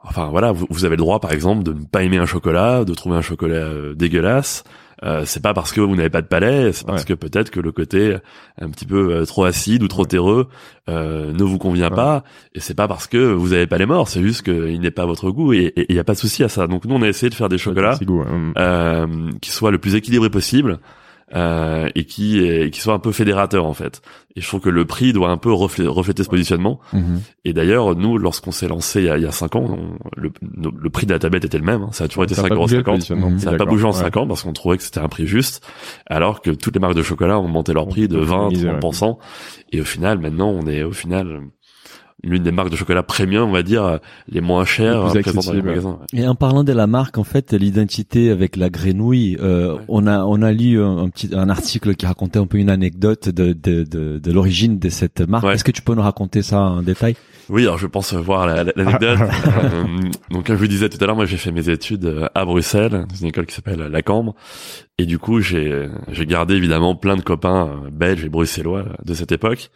S3: enfin voilà, vous, vous avez le droit, par exemple, de ne pas aimer un chocolat, de trouver un chocolat euh, dégueulasse. Euh, c'est pas parce que vous n'avez pas de palais, c'est parce
S1: Ouais.
S3: que peut-être que le côté un petit peu euh, trop acide ou trop terreux euh, ne vous convient
S1: Ouais.
S3: pas, et c'est pas parce que vous avez pas les morts, c'est juste qu'il n'est pas à votre goût, et il y a pas de souci à ça. Donc nous, on a essayé de faire des chocolats
S1: goût, hein.
S3: qui soit le plus équilibré possible euh, et qui et qui soit un peu fédérateur en fait. Et je trouve que le prix doit un peu refléter, refléter ce positionnement.
S2: Mhm.
S3: Et d'ailleurs, nous, lorsqu'on s'est lancé il y a, il y a cinq ans, on- le, le prix de la tablette était le même. hein. Ça a toujours été
S1: Ça a
S3: 5,50
S1: pas
S3: euros. Ça n'a pas bougé en
S1: ouais.
S3: 5 ans parce qu'on trouvait que c'était un prix juste, alors que toutes les marques de chocolat ont monté leur prix de
S1: peut
S3: 20,
S1: optimiser,
S3: 30%. Et au final, maintenant, on est au final l'une des marques de chocolat premium, on va dire, les moins chères
S1: Les plus
S3: euh, présentes dans les magasins. ouais.
S2: Et en parlant de la marque, en fait, l'identité avec la grenouille, euh,
S3: Ouais.
S2: on a on a lu un, un petit un article qui racontait un peu une anecdote de de de, de l'origine de cette marque.
S3: Ouais.
S2: Est-ce que tu peux nous raconter ça en détail?
S3: Oui, alors je pense voir la- la- l'anecdote. Euh, donc comme je vous disais tout à l'heure, moi j'ai fait mes études euh, à Bruxelles, dans une école qui s'appelle la Cambre, et du coup j'ai gardé évidemment plein de copains euh, belges et bruxellois euh, de cette époque.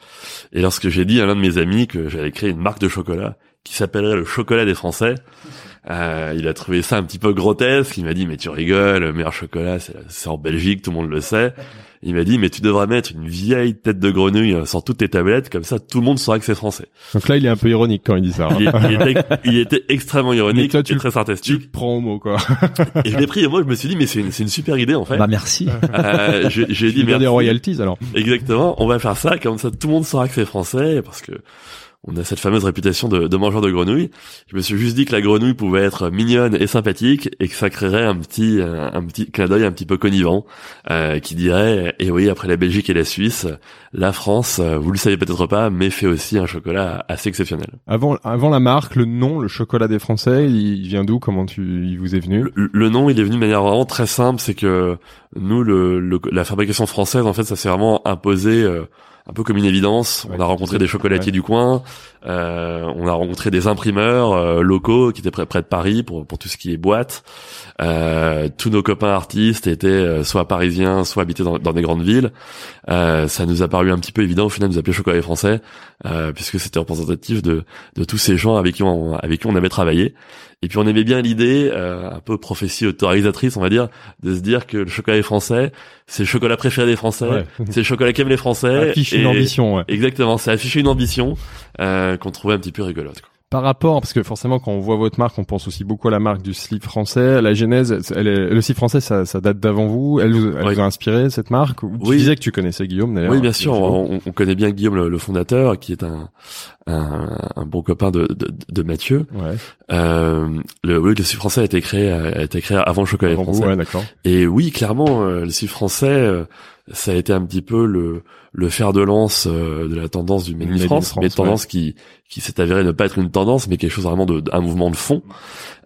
S3: Et lorsque j'ai dit à l'un de mes amis que j'allais créer une marque de chocolat qui s'appellerait le chocolat des Français, euh, il a trouvé ça un petit peu grotesque. Il m'a dit mais tu rigoles, le meilleur chocolat c'est c'est en Belgique, tout le monde le sait. Il m'a dit mais tu devrais mettre une vieille tête de grenouille euh, sur toutes tes tablettes, comme ça tout le monde saura que c'est français.
S1: Donc là, il est un peu ironique quand il dit ça. hein.
S3: Il, il était, il était extrêmement ironique
S1: toi, tu
S3: et très
S1: Tu
S3: sarcastique.
S1: le prends au mot, quoi.
S3: Et je l'ai pris et moi je me suis dit mais c'est une, super idée en fait.
S2: Bah merci.
S3: Euh, j'ai j'ai dit
S1: Il y a
S3: merci.
S1: des royalties, alors.
S3: Exactement, on va faire ça comme ça tout le monde saura que c'est français parce que on a cette fameuse réputation de, de mangeur de grenouilles. Je me suis juste dit que la grenouille pouvait être mignonne et sympathique et que ça créerait un petit un, un petit clin d'œil un petit peu connivant euh, qui dirait et oui après la Belgique et la Suisse, la France, euh, vous le savez peut-être pas, mais fait aussi un chocolat assez exceptionnel.
S1: Avant, avant la marque, le nom, le chocolat des Français, il il vient d'où? Comment tu, il vous est venu?
S3: Le, le nom, il est venu de manière vraiment très simple, c'est que nous, le, le- la fabrication française, en fait, ça s'est vraiment imposé euh, un peu comme une évidence.
S1: Ouais,
S3: on a rencontré des chocolatiers
S1: ouais.
S3: du coin, euh, on a rencontré des imprimeurs euh, locaux qui étaient près, près de Paris pour, pour tout ce qui est boîte. Euh, tous nos copains artistes étaient soit parisiens, soit habités dans, dans des grandes villes. Euh, ça nous a paru un petit peu évident au final de nous appeler chocolat français, euh, puisque c'était représentatif de, de tous ces gens avec qui on, avec qui on avait travaillé. Et puis on aimait bien l'idée, euh, un peu prophétie autorisatrice, on va dire, de se dire que le chocolat des Français, c'est le chocolat préféré des Français,
S1: Ouais.
S3: c'est le chocolat qu'aiment les Français.
S1: Affiche
S3: et-
S1: une ambition, ouais.
S3: Exactement, c'est afficher une ambition euh, qu'on trouvait un petit peu rigolote. quoi.
S1: Par rapport, parce que forcément, quand on voit votre marque, on pense aussi beaucoup à la marque du slip français. La genèse, elle est, le slip français, ça, ça date d'avant vous. Elle, vous, elle
S3: Oui.
S1: vous a inspiré cette marque? Ou Tu
S3: Oui.
S1: disais que tu connaissais Guillaume d'ailleurs.
S3: Oui, bien sûr,
S1: Guillaume
S3: on, on connaît bien Guillaume, le, le fondateur, qui est un, un, un bon copain de, de, de Mathieu.
S1: Ouais.
S3: Euh, le, oui, le site français a été créé, a, été créé avant le chocolat
S1: Avant vous,
S3: français.
S1: ouais, d'accord.
S3: Et oui, clairement, euh, le site français, euh, ça a été un petit peu le, le fer de lance euh, de la tendance du Made in France,
S1: France,
S3: mais tendance qui, qui s'est avérée ne pas être une tendance, mais quelque chose vraiment de, un mouvement de fond.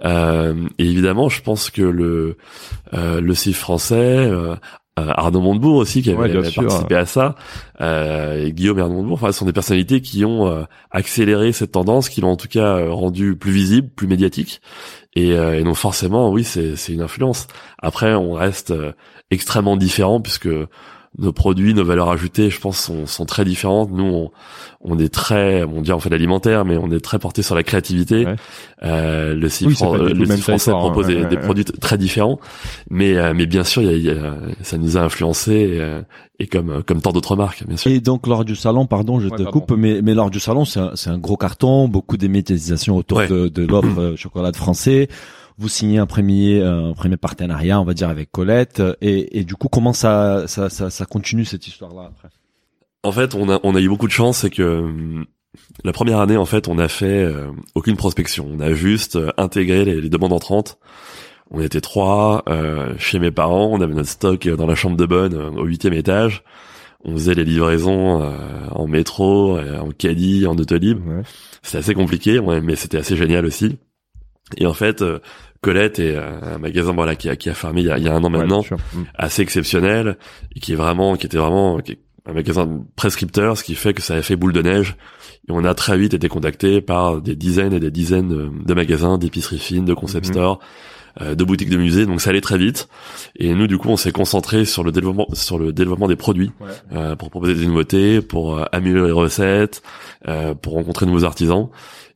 S3: Euh, et évidemment, je pense que le, euh, le site français, euh, euh, Arnaud Montebourg aussi qui avait,
S1: Ouais,
S3: participé à ça, euh, et Guillaume et Arnaud Montebourg, enfin, ce sont des personnalités qui ont euh, accéléré cette tendance, qui l'ont en tout cas euh, rendue plus visible, plus médiatique. Et, euh, et donc forcément, oui, c'est c'est une influence. Après, on reste euh, extrêmement différents puisque nos produits, nos valeurs ajoutées, je pense, sont, sont très différentes. Nous, on, on est très, on dit on fait de l'alimentaire, mais on est très porté sur la créativité.
S1: Ouais.
S3: Euh, le site,
S1: Oui,
S3: euh, le site français
S1: hein.
S3: propose des,
S1: Ouais,
S3: des
S1: ouais,
S3: produits très différents, mais euh, mais bien sûr, il y a, il y a- ça nous a influencé euh, et comme comme tant d'autres marques, bien sûr.
S2: Et donc lors du salon, pardon, je
S1: Ouais,
S2: te
S1: pardon.
S2: coupe, mais, mais lors du salon, c'est un, c'est un gros carton, beaucoup de médiatisation autour
S3: Ouais.
S2: de, de l'offre euh, chocolat de français. Vous signez un premier, un premier partenariat, on va dire, avec Colette. Et, et du coup, comment ça, ça, ça, ça continue cette histoire-là après?
S3: En fait, on a on a eu beaucoup de chance, c'est que la première année, en fait, on a fait euh, aucune prospection. On a juste euh, intégré les, les demandes entrantes. On était trois euh, chez mes parents. On avait notre stock euh, dans la chambre de bonne euh, au huitième étage. On faisait les livraisons euh, en métro, euh, en caddie, en autolib.
S1: Ouais.
S3: C'était assez compliqué, mais c'était assez génial aussi. Et en fait, euh, Colette est euh, un magasin voilà qui a, qui a fermé il y a, il y a un an maintenant.
S1: Mm.
S3: assez exceptionnel et qui est vraiment qui était vraiment qui est un magasin prescripteur ce qui fait que ça a fait boule de neige et on a très vite été contacté par des dizaines et des dizaines de, de magasins d'épiceries fines de concept
S1: Mhm.
S3: stores euh, deux boutiques de musée, donc ça allait très vite. Et nous, du coup, on s'est concentré sur le développement, sur le développement des produits, euh, pour proposer des nouveautés, pour euh, améliorer les recettes, euh, pour rencontrer de nouveaux artisans.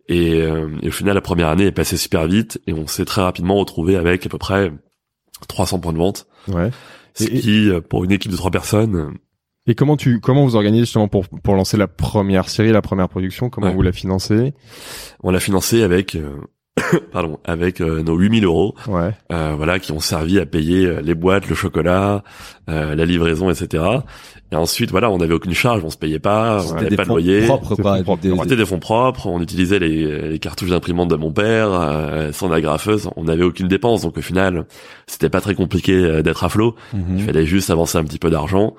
S3: Et, euh, et au final, la première année est passée super vite, et on s'est très rapidement retrouvé avec à peu près 300 points de vente,
S1: Ouais.
S3: ce
S1: Et-
S3: qui, euh, pour une équipe de trois personnes, euh,
S1: Et comment tu comment vous organisez justement pour pour lancer la première série, la première production? Comment
S3: Ouais.
S1: vous la financez?
S3: On l'a financé avec, euh, pardon, avec euh, nos 8000 euros.
S1: Ouais.
S3: euh, voilà, qui ont servi à payer les boîtes, le chocolat, euh, la livraison, etc. Et ensuite, voilà, on n'avait aucune charge, on se payait pas, on n'avait
S2: des
S3: pas de loyer.
S2: propres, quoi.
S1: fonds propres.
S2: Des-
S3: C'était des fonds propres, on utilisait les, les cartouches d'imprimante de mon père, euh, son agrafeuse, on n'avait aucune dépense, donc au final, c'était pas très compliqué euh, d'être à flot.
S2: Mhm.
S3: Il fallait juste avancer un petit peu d'argent.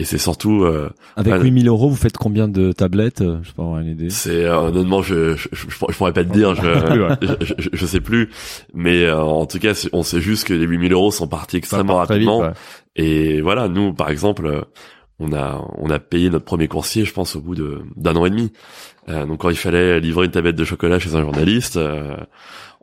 S3: Et c'est surtout, euh,
S2: Avec
S3: Ouais.
S2: 8000 euros, vous faites combien de tablettes euh, Je peux avoir une idée.
S3: c'est euh, honnêtement, je, je, je, je pourrais pas te dire, je, je, je, je sais plus, mais euh, en tout cas, on sait juste que les 8000 euros sont partis extrêmement
S1: vite,
S3: rapidement.
S1: ouais.
S3: Et voilà, nous, par exemple, euh, on a on a payé notre premier coursier, je pense, au bout de d'un an et demi. Euh, donc quand il fallait livrer une tablette de chocolat chez un journaliste, euh,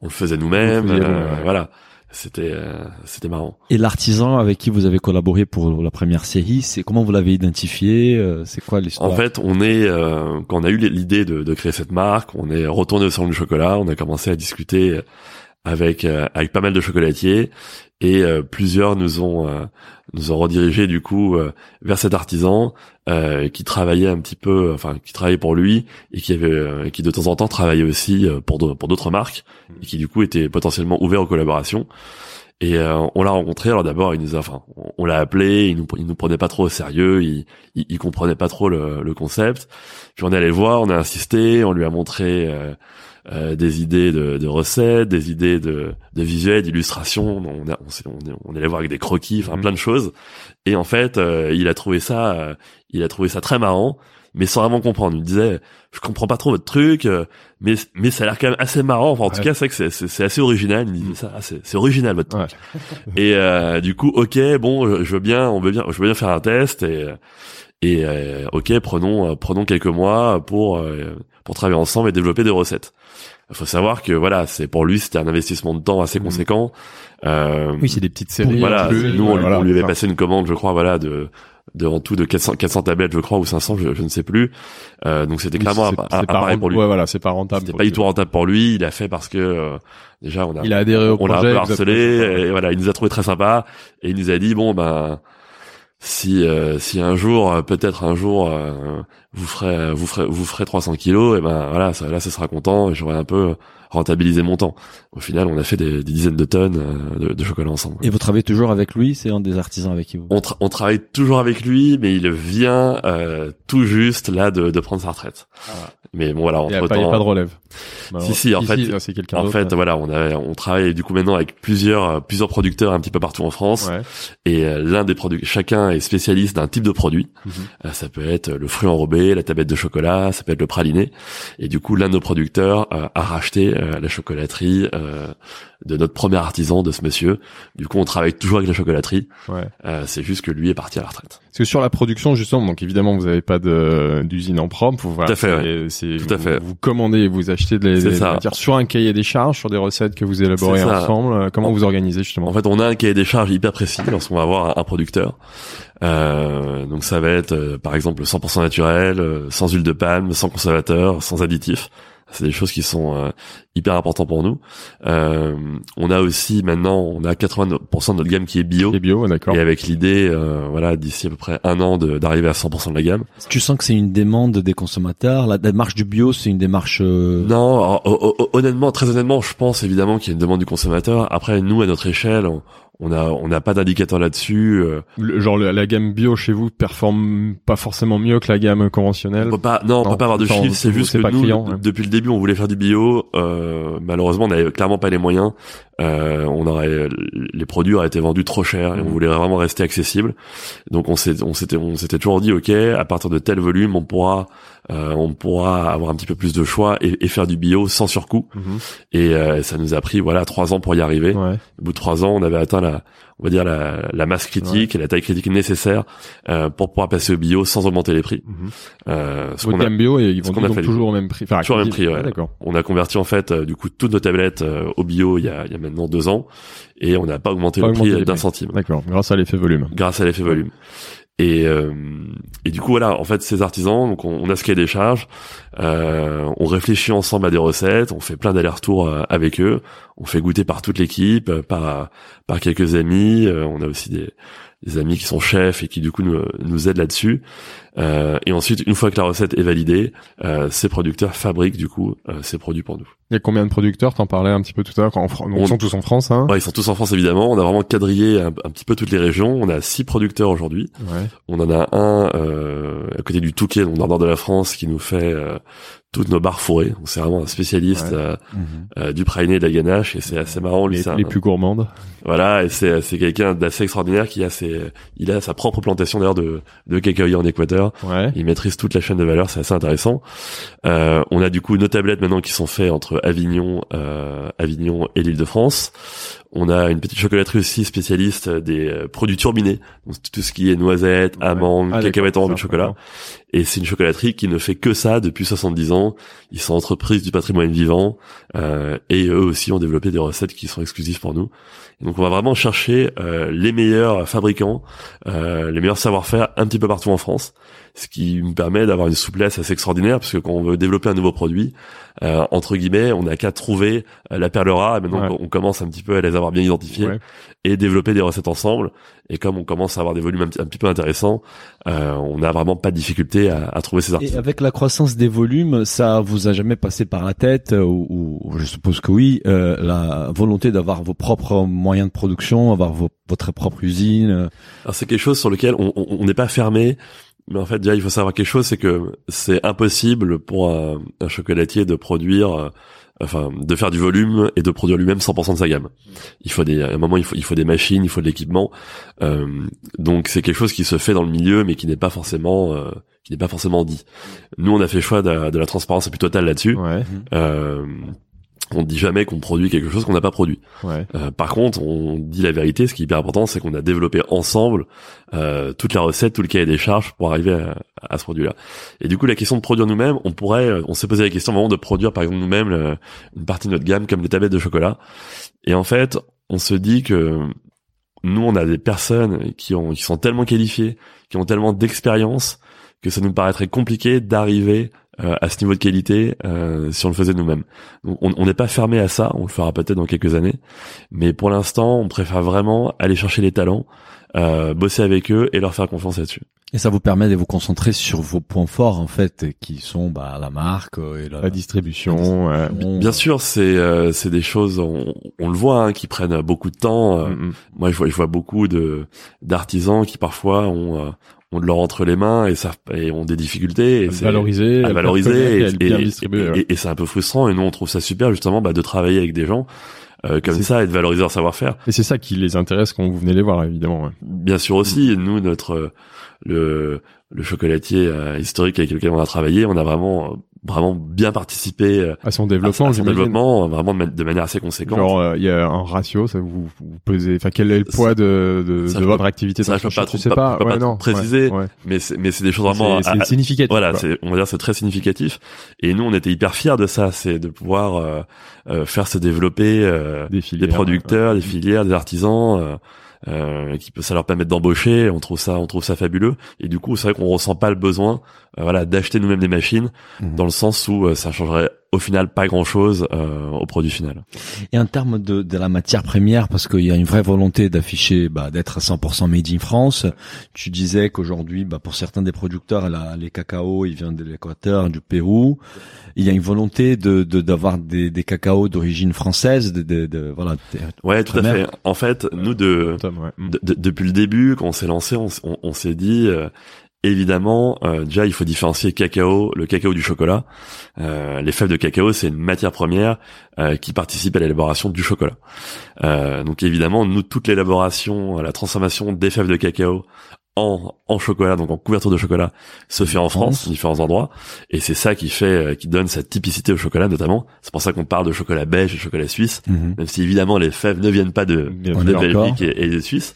S3: on le faisait nous-mêmes. Euh,
S1: ouais.
S3: Voilà, c'était euh, c'était marrant.
S2: Et l'artisan avec qui vous avez collaboré pour la première série, c'est comment vous l'avez identifié euh, C'est quoi l'histoire?
S3: En fait, on est euh, quand on a eu l'idée de, de créer cette marque, on est retourné au salon du chocolat, on a commencé à discuter avec euh, avec pas mal de chocolatiers et euh, plusieurs nous ont euh, nous ont redirigé du coup euh, vers cet artisan euh, qui travaillait un petit peu, enfin qui travaillait pour lui et qui avait euh, qui de temps en temps travaillait aussi pour pour d'autres marques et qui du coup était potentiellement ouvert aux collaborations. Et euh, on l'a rencontré. Alors d'abord, il nous a, enfin, on, on l'a appelé. Il nous, il nous prenait pas trop au sérieux. Il, il, il comprenait pas trop le, le concept. Puis on est allé le voir. On a insisté. On lui a montré euh, des idées de, de recettes, des idées de, de visuels, d'illustrations. On, a- on, on, est, on est allé voir avec des croquis, enfin
S1: Mhm.
S3: plein de choses. Et en fait, euh, il a trouvé ça, euh, il a trouvé ça très marrant, mais sans vraiment comprendre. Il me disait, je comprends pas trop votre truc, mais mais ça a l'air quand même assez marrant. Enfin, en tout cas, c'est que c'est- assez original. Il me disait ça, ah, c'est original votre truc.
S1: Ouais.
S3: Et du coup, ok, bon, je, je veux bien, on veut bien, je veux bien faire un test et et euh, ok, prenons euh, prenons quelques mois pour euh, pour travailler ensemble et développer des recettes. Il faut savoir que voilà, c'est pour lui, c'était un investissement de temps assez
S1: Mhm.
S3: conséquent. Euh,
S1: Oui, c'est des petites séries.
S3: voilà, nous on, lui-
S1: voilà,
S3: on lui avait passé une commande, je crois, voilà, de de en tout de 400 400 tablettes, je crois, ou 500, je, je ne sais plus. Euh, donc c'était
S1: Oui,
S3: clairement
S1: c'est-
S3: un, un-
S1: c'est
S3: un
S1: pas
S3: pari
S1: rent-
S3: pour lui.
S1: Ouais, voilà, c'est pas rentable.
S3: C'était pas du tout rentable pour lui. Il a fait parce que euh, déjà on a
S1: Il a adhéré au
S3: on l'a harcelé et voilà, il nous a trouvé très sympa et il nous a dit bon ben si euh, si un jour euh, peut-être un jour euh, vous ferez vous ferez vous ferez 300 kilos et ben voilà ça, là ce sera content et j'aurai un peu rentabilisé mon temps. Au final, on a fait des, des dizaines de tonnes euh, de, de chocolat ensemble.
S2: Et vous travaillez toujours avec lui C'est un des artisans avec qui vous
S3: On, tra- on travaille toujours avec lui, mais il vient euh, tout juste là de, de prendre sa retraite.
S1: Ah.
S3: Mais bon voilà,
S1: n'y
S3: entre
S1: pas- il y a
S3: temps,
S1: pas de relève. Bah,
S3: Si, si, en
S1: ici,
S3: fait-
S1: là, c'est quelqu'un
S3: en fait, voilà, on a, on travaille du coup maintenant avec plusieurs, euh, plusieurs producteurs un petit peu partout en France.
S1: Ouais.
S3: Et euh, l'un des produits, chacun est spécialiste d'un type de produit.
S1: Mhm.
S3: Euh, ça peut être le fruit enrobé, la tablette de chocolat, ça peut être le praliné. Et du coup, l'un de nos producteurs euh, a racheté euh, la chocolaterie euh, de notre premier artisan, de ce monsieur. Du coup, on travaille toujours avec la chocolaterie.
S1: Ouais.
S3: Euh, c'est juste que lui est parti à la retraite.
S1: Parce que sur la production, justement, donc évidemment, vous n'avez pas de d'usine en propre. Vous, voilà,
S3: Tout à fait,
S1: c'est-
S3: Tout à
S1: vous-
S3: fait.
S1: Vous commandez, vous achetez des, des matières sur un cahier des charges, sur des recettes que vous élaborez ensemble. Comment
S3: En-
S1: vous organisez justement?
S3: En fait, on a un cahier des charges hyper précis lorsqu'on va avoir un, producteur. Euh, donc ça va être, euh, par exemple, 100% naturel, euh, sans huile de palme, sans conservateur, sans additifs. C'est des choses qui sont euh, hyper importantes pour nous. Euh, on a aussi maintenant, on a 80% de notre gamme qui est bio.
S1: Les bio, d'accord.
S3: Et avec l'idée, euh, voilà, d'ici à peu près un an de- d'arriver à 100% de la gamme.
S2: Tu sens que c'est une demande des consommateurs? La démarche du bio, c'est une démarche. euh,
S3: Non, alors, honnêtement, très honnêtement, je pense évidemment qu'il y a une demande du consommateur. Après, nous, à notre échelle, on- on a, on n'a pas d'indicateur là-dessus. euh,
S1: genre le- la gamme bio chez vous performe pas forcément mieux que la gamme conventionnelle?
S3: On peut pas, non, on
S1: Non,
S3: peut pas avoir de
S1: enfin,
S3: chiffres. C'est juste que
S1: pas
S3: nous,
S1: client, ouais.
S3: depuis le début, on voulait faire du bio. Euh, malheureusement, on n'avait clairement pas les moyens. Euh, on aurait, les produits auraient été vendus trop cher et on
S1: Mhm.
S3: voulait vraiment rester accessible. Donc, on s'est, on s'était, on s'était toujours dit, ok, à partir de tel volume, on pourra, euh, on pourra avoir un petit peu plus de choix et, et faire du bio sans surcoût.
S1: Mhm.
S3: Et euh, ça nous a pris, voilà, trois ans pour y arriver.
S1: Ouais.
S3: Au bout de trois ans, on avait atteint la, on va dire la, la masse critique et la taille critique nécessaire euh, pour pouvoir passer au bio sans augmenter les prix.
S1: Mhm.
S3: Euh, ce qu'on a-
S1: bio et ils vont donc toujours au même prix. Enfin,
S3: Toujours au même prix, ouais.
S1: Ah,
S3: on a converti en fait euh, du coup toutes nos tablettes euh, au bio il y a, il y a maintenant deux ans et on n'a pas augmenté
S1: Pas
S3: le
S1: augmenté
S3: prix d'un centime
S1: D'accord. Grâce à l'effet volume.
S3: grâce à l'effet volume. Et, euh, du coup voilà, en fait ces artisans, donc on, on a ce cahier des charges, euh, on réfléchit ensemble à des recettes, on fait plein d'allers-retours euh, avec eux, on fait goûter par toute l'équipe, euh, par par quelques amis, on a aussi des, des amis qui sont chefs et qui du coup nous, nous aident là-dessus. Euh, et ensuite, une fois que la recette est validée, euh, ces producteurs fabriquent du coup euh, ces produits pour nous.
S1: Il y a combien de producteurs? T'en parlais un petit peu tout à l'heure. quand en Fran-
S3: On-
S1: Ils sont tous en France, hein
S3: Ouais, ils sont tous en France évidemment. On a vraiment quadrillé un, un petit peu toutes les régions. On a six producteurs aujourd'hui.
S1: Ouais.
S3: On en a un euh, à côté du Touquet, donc dans le nord de la France, qui nous fait euh, toutes nos barres fourrées. Donc, C'est vraiment un spécialiste
S1: Ouais.
S3: euh,
S2: Mhm.
S3: euh, du praliné et de la ganache et c'est assez marrant. Lui,
S1: Les,
S3: un-
S1: les plus gourmandes.
S3: Voilà, et c'est c'est quelqu'un d'assez extraordinaire qui a ses, il a sa propre plantation d'ailleurs de de en Équateur.
S1: Ouais.
S3: Il maîtrise toute la chaîne de valeur, c'est assez intéressant. Euh, on a du coup nos tablettes maintenant qui sont faites entre Avignon, euh, Avignon et l'Île-de-France. On a une petite chocolaterie aussi spécialiste des euh, produits turbinés, donc tout ce qui est noisettes,
S1: Ouais.
S3: amandes,
S1: Ah,
S3: cacahuètes en de chocolat. Et c'est une chocolaterie qui ne fait que ça depuis 70 ans. Ils sont entreprises du patrimoine vivant euh, et eux aussi ont développé des recettes qui sont exclusives pour nous. Et donc on va vraiment chercher euh, les meilleurs fabricants, euh, les meilleurs savoir-faire un petit peu partout en France, ce qui me permet d'avoir une souplesse assez extraordinaire parce que quand on veut développer un nouveau produit, euh, entre guillemets, on n'a qu'à trouver euh, la perle rare. Et maintenant
S1: Ouais.
S3: on commence un petit peu à les avoir bien identifiés
S1: Ouais.
S3: et développer des recettes ensemble. Et comme on commence à avoir des volumes un, petit- un petit peu intéressants, euh, on n'a vraiment pas de difficulté à, à trouver ces
S2: Et
S3: artisans.
S2: avec la croissance des volumes, ça vous a jamais passé par la tête, euh, ou, ou je suppose que oui, euh, la volonté d'avoir vos propres moyens de production, avoir vos, votre propre usine. euh,
S3: Alors c'est quelque chose sur lequel on on- on n'est pas fermé, mais en fait déjà il faut savoir quelque chose, c'est que c'est impossible pour un, un chocolatier de produire, euh, enfin de faire du volume et de produire lui-même 100% de sa gamme. Il faut des, à un moment il faut il faut des machines, il faut de l'équipement, Euh, donc c'est quelque chose qui se fait dans le milieu, mais qui n'est pas forcément euh, qui n'est pas forcément dit. Nous on a fait choix de, de la transparence la plus totale là-dessus.
S1: Ouais.
S3: On dit jamais qu'on produit quelque chose qu'on n'a pas produit.
S1: Ouais.
S3: Euh, par contre, on dit la vérité. Ce qui est hyper important, c'est qu'on a développé ensemble euh, toute la recette, tout le cahier des charges pour arriver à, à ce produit-là. Et du coup, la question de produire nous-mêmes, on pourrait, euh, on s'est posé la question vraiment de produire, par exemple, nous-mêmes une partie de notre gamme, comme les tablettes de chocolat. Et en fait, on se dit que nous, on a des personnes qui ont, qui sont tellement qualifiées, qui ont tellement d'expérience, que ça nous paraîtrait compliqué d'arriver euh, à ce niveau de qualité euh, si on le faisait nous-mêmes. Donc, on on n'est pas fermé à ça, on le fera peut-être dans quelques années, mais pour l'instant, on préfère vraiment aller chercher les talents, euh, bosser avec eux et leur faire confiance là-dessus.
S2: Et ça vous permet de vous concentrer sur vos points forts en fait, qui sont bah, la marque euh, et la,
S1: La distribution.
S3: Bien sûr, c'est euh, c'est des choses, on, on le voit, hein, qui prennent beaucoup de temps. euh,
S1: Mm, mm.
S3: Moi, je vois, je vois beaucoup de d'artisans qui parfois ont de l'or entre les mains et savent et ont des difficultés. Et
S1: À
S3: c'est-
S1: valoriser,
S3: à
S1: à le
S3: valoriser
S1: faire
S3: et, c'est un peu frustrant. Et nous, on trouve ça super justement bah, de travailler avec des gens euh, comme ça et de valoriser leur savoir-faire.
S1: Et c'est ça qui les intéresse quand vous venez les voir, évidemment. ouais.
S3: Bien sûr aussi, nous, notre euh, le le chocolatier euh, historique avec lequel on a travaillé, on a vraiment euh, vraiment bien participé euh,
S1: À son
S3: à,
S1: développement,
S3: à son
S1: j'imagine.
S3: développement, vraiment de, ma- de manière assez conséquente.
S1: Genre, euh, il y a un ratio, ça vous, vous pesez. Enfin, quel est le poids de, de,
S3: ça,
S1: de votre activité?
S3: ça, je peux pas trop-
S1: sais
S3: pas-
S1: pas,
S3: pas
S1: ouais, non,
S3: préciser.
S1: ouais, ouais.
S3: mais c'est mais c'est des choses vraiment
S1: C'est
S3: à- à-
S1: significatif.
S3: voilà, c'est on va dire c'est très significatif. Et nous, on était hyper fiers de ça, c'est de pouvoir euh, euh, faire se développer euh,
S1: des
S3: des
S1: filières.
S3: producteurs, des filières, des artisans. Euh, qui peut ça leur permettre d'embaucher on trouve ça on trouve ça fabuleux et du coup c'est vrai qu'on ressent pas le besoin euh, voilà d'acheter nous-mêmes des machines
S2: Mhm.
S3: dans le sens où euh, ça changerait au final pas grand chose au produit final
S2: Et en termes de, de la matière première, parce qu'il y a une vraie volonté d'afficher, bah, d'être à 100% made in France. Tu disais qu'aujourd'hui, bah, pour certains des producteurs, la- les cacao, ils viennent de l'Équateur, du Pérou. Il y a une volonté de de- d'avoir des, des cacaos d'origine française, de, de, de- voilà. de-
S3: ouais tout à fait en fait nous de
S1: ouais.
S3: De- de- depuis le début, quand on s'est lancé, on, on- on s'est dit euh, évidemment euh, déjà il faut différencier cacao, le cacao du chocolat. Euh, les fèves de cacao, c'est une matière première euh, qui participe à l'élaboration du chocolat. Euh, donc évidemment, nous toute l'élaboration, la transformation des fèves de cacao en, en chocolat, donc en couverture de chocolat, se fait en France,
S2: France.
S3: différents endroits, et c'est ça qui fait, euh, qui donne sa typicité au chocolat notamment. C'est pour ça qu'on parle de chocolat belge et chocolat suisse,
S2: Mhm.
S3: même si évidemment les fèves ne viennent pas de, de. Belgique et, et de Suisse.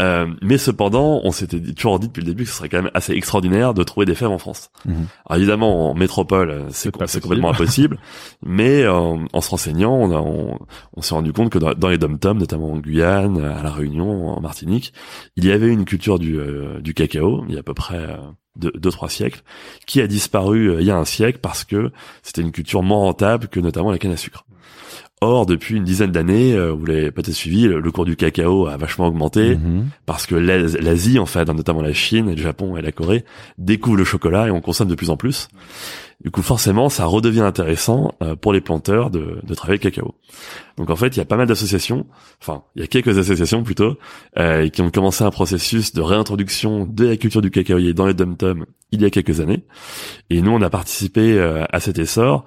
S3: Euh, mais cependant, on s'était toujours dit depuis le début que ce serait quand même assez extraordinaire de trouver des fèves en France.
S2: Mhm.
S3: Alors évidemment, en métropole, euh, c'est complètement impossible. mais euh, en se renseignant, on, a- on, on s'est rendu compte que dans, dans les dom-toms, notamment en Guyane, à la Réunion, en Martinique, il y avait une culture du, euh, du cacao, il y a à peu près euh, deux, deux, trois siècles, qui a disparu euh, il y a un siècle parce que c'était une culture moins rentable que notamment la canne à sucre. Or, depuis une dizaine d'années, euh, vous l'avez peut-être suivi, le, cours du cacao a vachement augmenté
S2: Mhm.
S3: parce que l'As- l'Asie, en fait, notamment la Chine, le Japon et la Corée, découvrent le chocolat et on consomme de plus en plus. Du coup, forcément, ça redevient intéressant euh, pour les planteurs de, de travailler le cacao. Donc, en fait, il y a pas mal d'associations, enfin, il y a quelques associations plutôt, euh, qui ont commencé un processus de réintroduction de la culture du cacaoyer dans les dom-toms il y a quelques années. Et nous, on a participé euh, à cet essor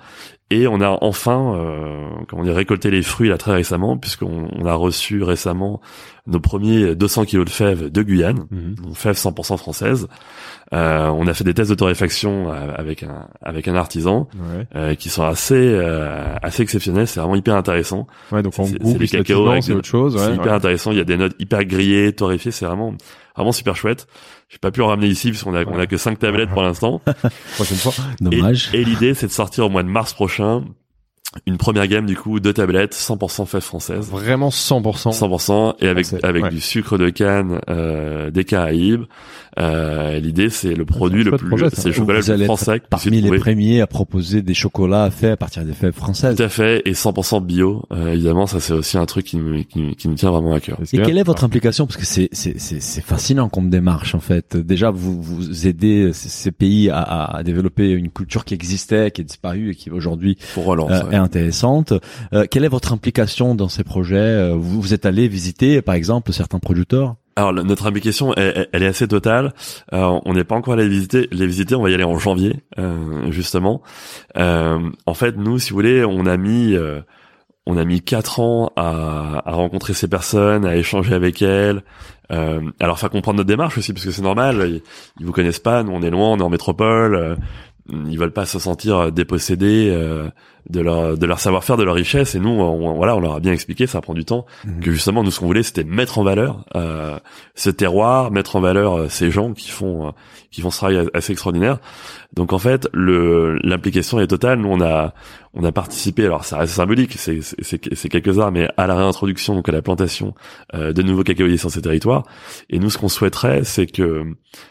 S3: et on a enfin, euh, comment dire, récolté les fruits là très récemment, puisqu'on on a reçu récemment nos premiers 200 kilos de fèves de Guyane,
S1: Mhm.
S3: donc fèves 100% françaises. Euh, on a fait des tests de torréfaction euh, avec un avec un artisan
S1: Ouais.
S3: euh, qui sont assez euh, assez exceptionnels. C'est vraiment hyper intéressant.
S1: Ouais, donc en
S3: C'est-
S1: goût,
S3: c'est
S1: c'est autre chose.
S3: c'est
S1: Ouais,
S3: hyper
S1: ouais.
S3: intéressant. Il y a des notes hyper grillées, torréfiées. C'est vraiment vraiment super chouette. J'ai pas pu en ramener ici puisqu'on a on a que cinq tablettes pour l'instant.
S1: Prochaine fois.
S3: Et,
S2: Dommage.
S3: et l'idée, c'est de sortir au mois de mars prochain une première gamme du coup de tablettes 100% fèves françaises.
S1: Vraiment 100%.
S3: 100% et avec
S1: Français,
S3: avec
S1: ouais.
S3: du sucre de canne euh, des Caraïbes. Euh, L'idée c'est le produit le plus c'est le chocolat
S2: Vous
S3: le plus français
S2: parmi les premiers à proposer des chocolats faits à partir des fèves françaises.
S3: Tout à fait et 100% bio. Euh, évidemment, ça c'est aussi un truc qui me qui, qui me tient vraiment à cœur.
S2: Et
S1: que-
S2: quelle est votre implication? Parce que c'est c'est c'est c'est fascinant comme démarche en fait. Déjà, vous vous aidez ces pays à, à, à développer une culture qui existait, qui est disparue et qui aujourd'hui
S3: Pour relance.
S2: Intéressante. Euh, quelle est votre implication dans ces projets Euh, vous, êtes allé visiter, par exemple, certains producteurs?
S3: Alors notre implication, elle, est assez totale. Euh, on n'est pas encore allé visiter. Les visiter, on va y aller en janvier, euh, justement. Euh, en fait, nous, si vous voulez, on a mis, euh, on a mis quatre ans à, à rencontrer ces personnes, à échanger avec elles, à leur faire comprendre notre démarche aussi, parce que c'est normal. Ils, ils vous connaissent pas. Nous, on est loin, on est en métropole. Euh, ils veulent pas se sentir dépossédés euh, de leur de leur savoir-faire, de leur richesse. Et nous, on, voilà, on leur a bien expliqué. Ça prend du temps. Que justement, nous, ce qu'on voulait, c'était mettre en valeur euh, ce terroir, mettre en valeur euh, ces gens qui font euh, qui font ce travail assez extraordinaire. Donc en fait, le l'implication est totale. Nous, on a on a participé. Alors, ça reste symbolique, c'est c'est c'est- quelques heures, mais à la réintroduction, donc à la plantation euh, de nouveaux cacaoyers sur ces territoires. Et nous, ce qu'on souhaiterait, c'est que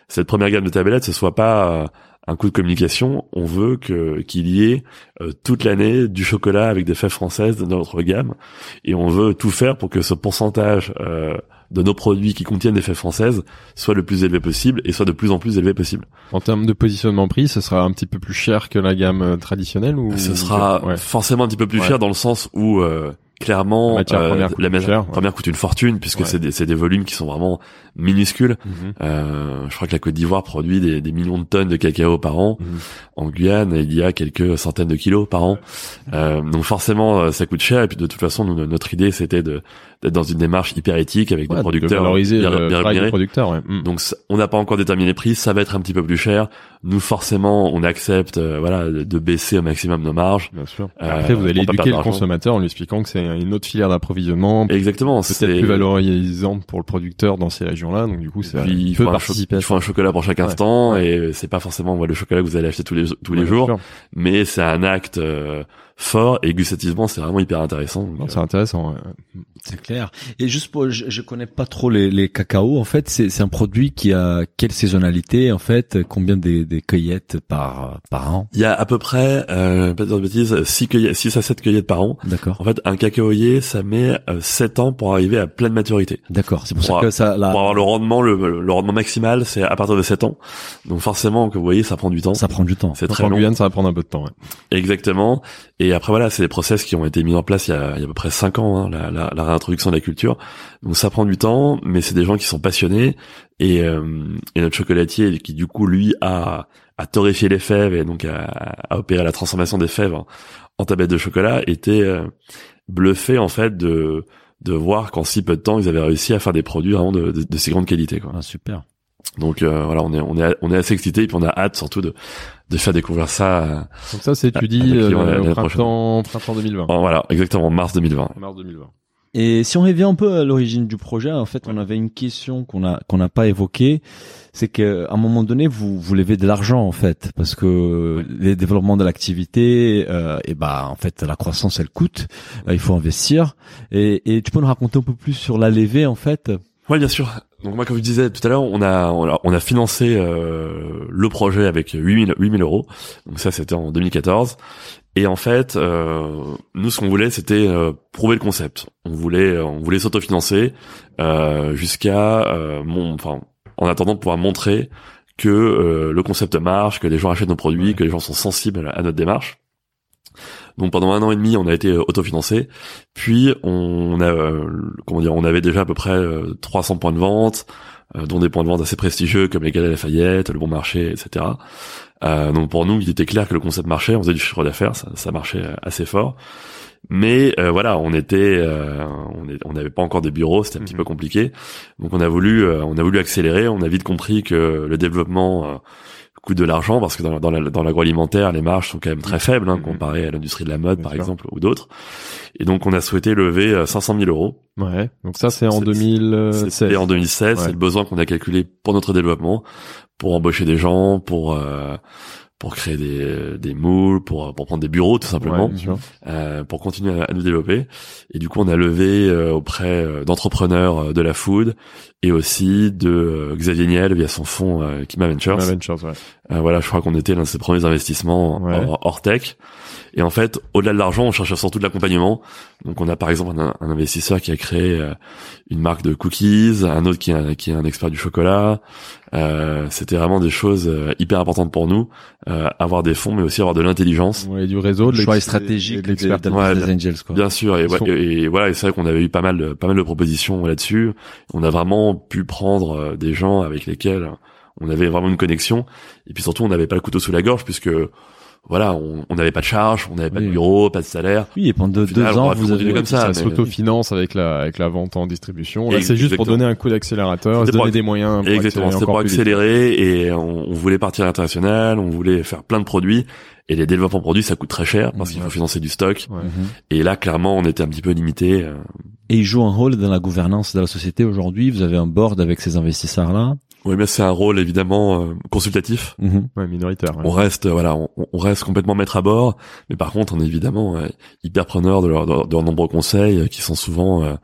S3: cette première gamme de tablettes, ce soit pas euh, un coup de communication. On veut que qu'il y ait euh, toute l'année du chocolat avec des fèves françaises dans notre gamme, et on veut tout faire pour que ce pourcentage euh, de nos produits qui contiennent des fèves françaises soit le plus élevé possible et soit de plus en plus élevé possible.
S1: En termes de positionnement prix, ce sera un petit peu plus cher que la gamme euh, traditionnelle ou
S3: Ce sera
S1: Ouais.
S3: forcément un petit peu plus
S1: Ouais.
S3: cher dans le sens où euh, clairement
S1: La matière première coûte
S3: la
S1: plus
S3: matière
S1: cher, ouais.
S3: première coûte une fortune puisque
S1: Ouais.
S3: c'est des, volumes qui sont vraiment minuscules. Euh, je crois que la Côte d'Ivoire produit des, des millions de tonnes de cacao par an.
S1: Mhm.
S3: En Guyane, il y a quelques centaines de kilos par an. Euh, donc forcément, euh, ça coûte cher. Et puis de toute façon, nous, notre idée, c'était de d'être dans une démarche hyper éthique avec
S1: Ouais,
S3: des
S1: de
S3: producteurs
S1: valoriser
S3: bien,
S1: le
S3: rémunérés.
S1: producteur. Ouais. Mhm.
S3: Donc on n'a pas encore déterminé les prix, ça va être un petit peu plus cher. Nous forcément, on accepte euh, voilà de, baisser au maximum nos marges.
S1: Bien sûr.
S3: Euh,
S1: Après, vous allez éduquer le consommateur en lui expliquant que c'est une autre filière d'approvisionnement,
S3: Exactement, c'est
S1: plus valorisante pour le producteur dans ces régions-là. Donc du coup, ça
S3: Puis, il
S1: peut participer
S3: il faut un chocolat pour chaque
S1: Ouais.
S3: instant et c'est pas forcément le chocolat que vous allez acheter tous les tous les
S1: Ouais, bien
S3: jours,
S1: sûr.
S3: mais c'est un acte euh, fort et gustativement c'est vraiment hyper intéressant. Euh,
S1: C'est intéressant. ouais.
S2: C'est clair. Et juste pour, je, je connais pas trop les, les cacao. En fait, c'est c'est un produit qui a quelle saisonnalité En fait, combien des, des cueillettes par par an?
S3: Il y a à peu près, euh, pas de bêtises, 6, cueillettes, 6 à 7 cueillettes par an.
S2: D'accord.
S3: En fait, un cacaoyer, ça met euh, 7 ans pour arriver à pleine maturité.
S2: D'accord. C'est pour ça
S3: Pour-
S2: que ça, là,
S3: Pour avoir le rendement, le, le rendement maximal, c'est à partir de 7 ans. Donc forcément, que vous voyez, ça prend du temps.
S2: ça prend du temps.
S3: C'est très
S1: en
S3: long.
S1: Guyane, ça va prendre un peu de temps. Ouais.
S3: Exactement. Et après voilà, c'est des process qui ont été mis en place il y a, il y a à peu près cinq ans, hein, la, la, la réintroduction de la culture. Donc ça prend du temps, mais c'est des gens qui sont passionnés. Et, euh, et notre chocolatier, qui du coup lui a, a torréfié les fèves et donc a, a opéré la transformation des fèves en, en tablettes de chocolat, était euh, bluffé en fait de de voir qu'en si peu de temps ils avaient réussi à faire des produits vraiment de, de, de si grande qualité. Quoi.
S2: Ah, super.
S3: Donc euh, voilà, on est on est on est assez excité et puis on a hâte surtout de de faire découvrir ça. euh,
S1: Donc ça, c'est tu dis
S3: qui on va
S1: euh, au printemps, printemps 2020.
S3: en- voilà, exactement en mars 2020.
S1: Mars 2020.
S2: Et si on revient un peu à l'origine du projet, en fait, on avait une question qu'on a qu'on n'a pas évoquée, c'est que à un moment donné, vous vous levez de l'argent en fait, parce que les développements de l'activité, euh, et bah en fait la croissance elle coûte, Euh, il faut investir. Et, et tu peux nous raconter un peu plus sur la levée en fait?
S3: Ouais, bien sûr. Donc moi, comme je disais tout à l'heure, on a on a, financé euh, le projet avec 8000 8000 euros. Donc ça, c'était en 2014. Et en fait, euh, nous, ce qu'on voulait, c'était euh, prouver le concept. On voulait on voulait s'autofinancer euh, jusqu'à euh, mon, enfin, en attendant de pouvoir montrer que euh, le concept marche, que les gens achètent nos produits, que les gens sont sensibles à notre démarche. Donc pendant un an et demi, on a été euh, autofinancé. Puis on a, euh, comment dire, on avait déjà à peu près euh, 300 points de vente, euh, dont des points de vente assez prestigieux comme les Galeries Lafayette, le Bon Marché, etc. Euh, donc pour nous, il était clair que le concept marchait. On faisait du chiffre d'affaires, ça, ça marchait euh, assez fort. Mais euh, voilà, on était, euh, on n'avait pas encore des bureaux, c'était un petit
S1: Mhm.
S3: peu compliqué. Donc on a voulu, euh, on a voulu accélérer. On a vite compris que le développement euh, coûte de l'argent parce que dans, dans la- dans l'agroalimentaire, les marges sont quand même très faibles hein,
S1: Mhm.
S3: comparé à l'industrie de la mode,
S1: Bien
S3: par
S1: sûr.
S3: exemple, ou d'autres. Et donc on a souhaité lever euh, 500 000 euros.
S1: Ouais. Donc ça, c'est en
S3: C'est-
S1: 2016.
S3: C'était en 2016.
S1: Ouais.
S3: C'est le besoin qu'on a calculé pour notre développement, pour embaucher des gens, pour euh, pour créer des, des moules, pour pour prendre des bureaux tout simplement
S1: Ouais,
S3: euh, pour continuer à, à nous développer. Et du coup, on a levé euh, auprès euh, d'entrepreneurs euh, de la food et aussi de euh, Xavier Niel via son fonds euh, Kima Ventures.
S1: Ouais, Ventures, ouais.
S3: Euh, voilà, je crois qu'on était l'un de ses premiers investissements
S1: Ouais.
S3: hors, hors tech. Et en fait, au-delà de l'argent, on cherchait surtout de l'accompagnement. Donc, on a par exemple un, un investisseur qui a créé euh, une marque de cookies, un autre qui est un, qui est un expert du chocolat. Euh, C'était vraiment des choses euh, hyper importantes pour nous, euh, avoir des fonds, mais aussi avoir de l'intelligence.
S1: Ouais, du réseau, de
S2: choix stratégique
S1: de l'expertise.
S3: Ouais,
S2: des angels quoi.
S3: Bien sûr, et,
S1: Ils
S3: ouais,
S1: sont-
S3: et, et voilà, et c'est vrai qu'on avait eu pas mal, de, pas mal de propositions là-dessus. On a vraiment pu prendre euh, des gens avec lesquels on avait vraiment une connexion, et puis surtout on n'avait pas le couteau sous la gorge puisque voilà, on on n'avait pas de charge, on n'avait pas
S2: Oui.
S3: de bureau, pas de salaire.
S2: Oui, et pendant deux,
S3: final,
S2: ans, vous avez
S3: comme ça,
S1: ça s'autofinance avec la avec la vente en distribution. Là, c'est juste pour donner un coup d'accélérateur,
S3: pour
S1: donner des moyens. Pour
S3: Exactement,
S1: accélérer
S3: c'était pour
S1: vite.
S3: accélérer et on, on voulait partir à l'international, on voulait faire plein de produits et les développements produits ça coûte très cher parce qu'il faut financer du stock
S1: Ouais.
S2: Mhm.
S3: et là clairement on était un petit peu limité. euh.
S2: Et il joue un rôle dans la gouvernance de la société aujourd'hui. Vous avez un board avec ces investisseurs là.
S3: Oui, mais c'est un rôle évidemment euh, consultatif.
S1: Ouais, minoritaire. ouais.
S3: On reste, voilà, on, on reste complètement maître à bord, mais par contre, on est évidemment euh, hyper preneur de, leur- de, de leurs nombreux conseils euh, qui sont souvent euh,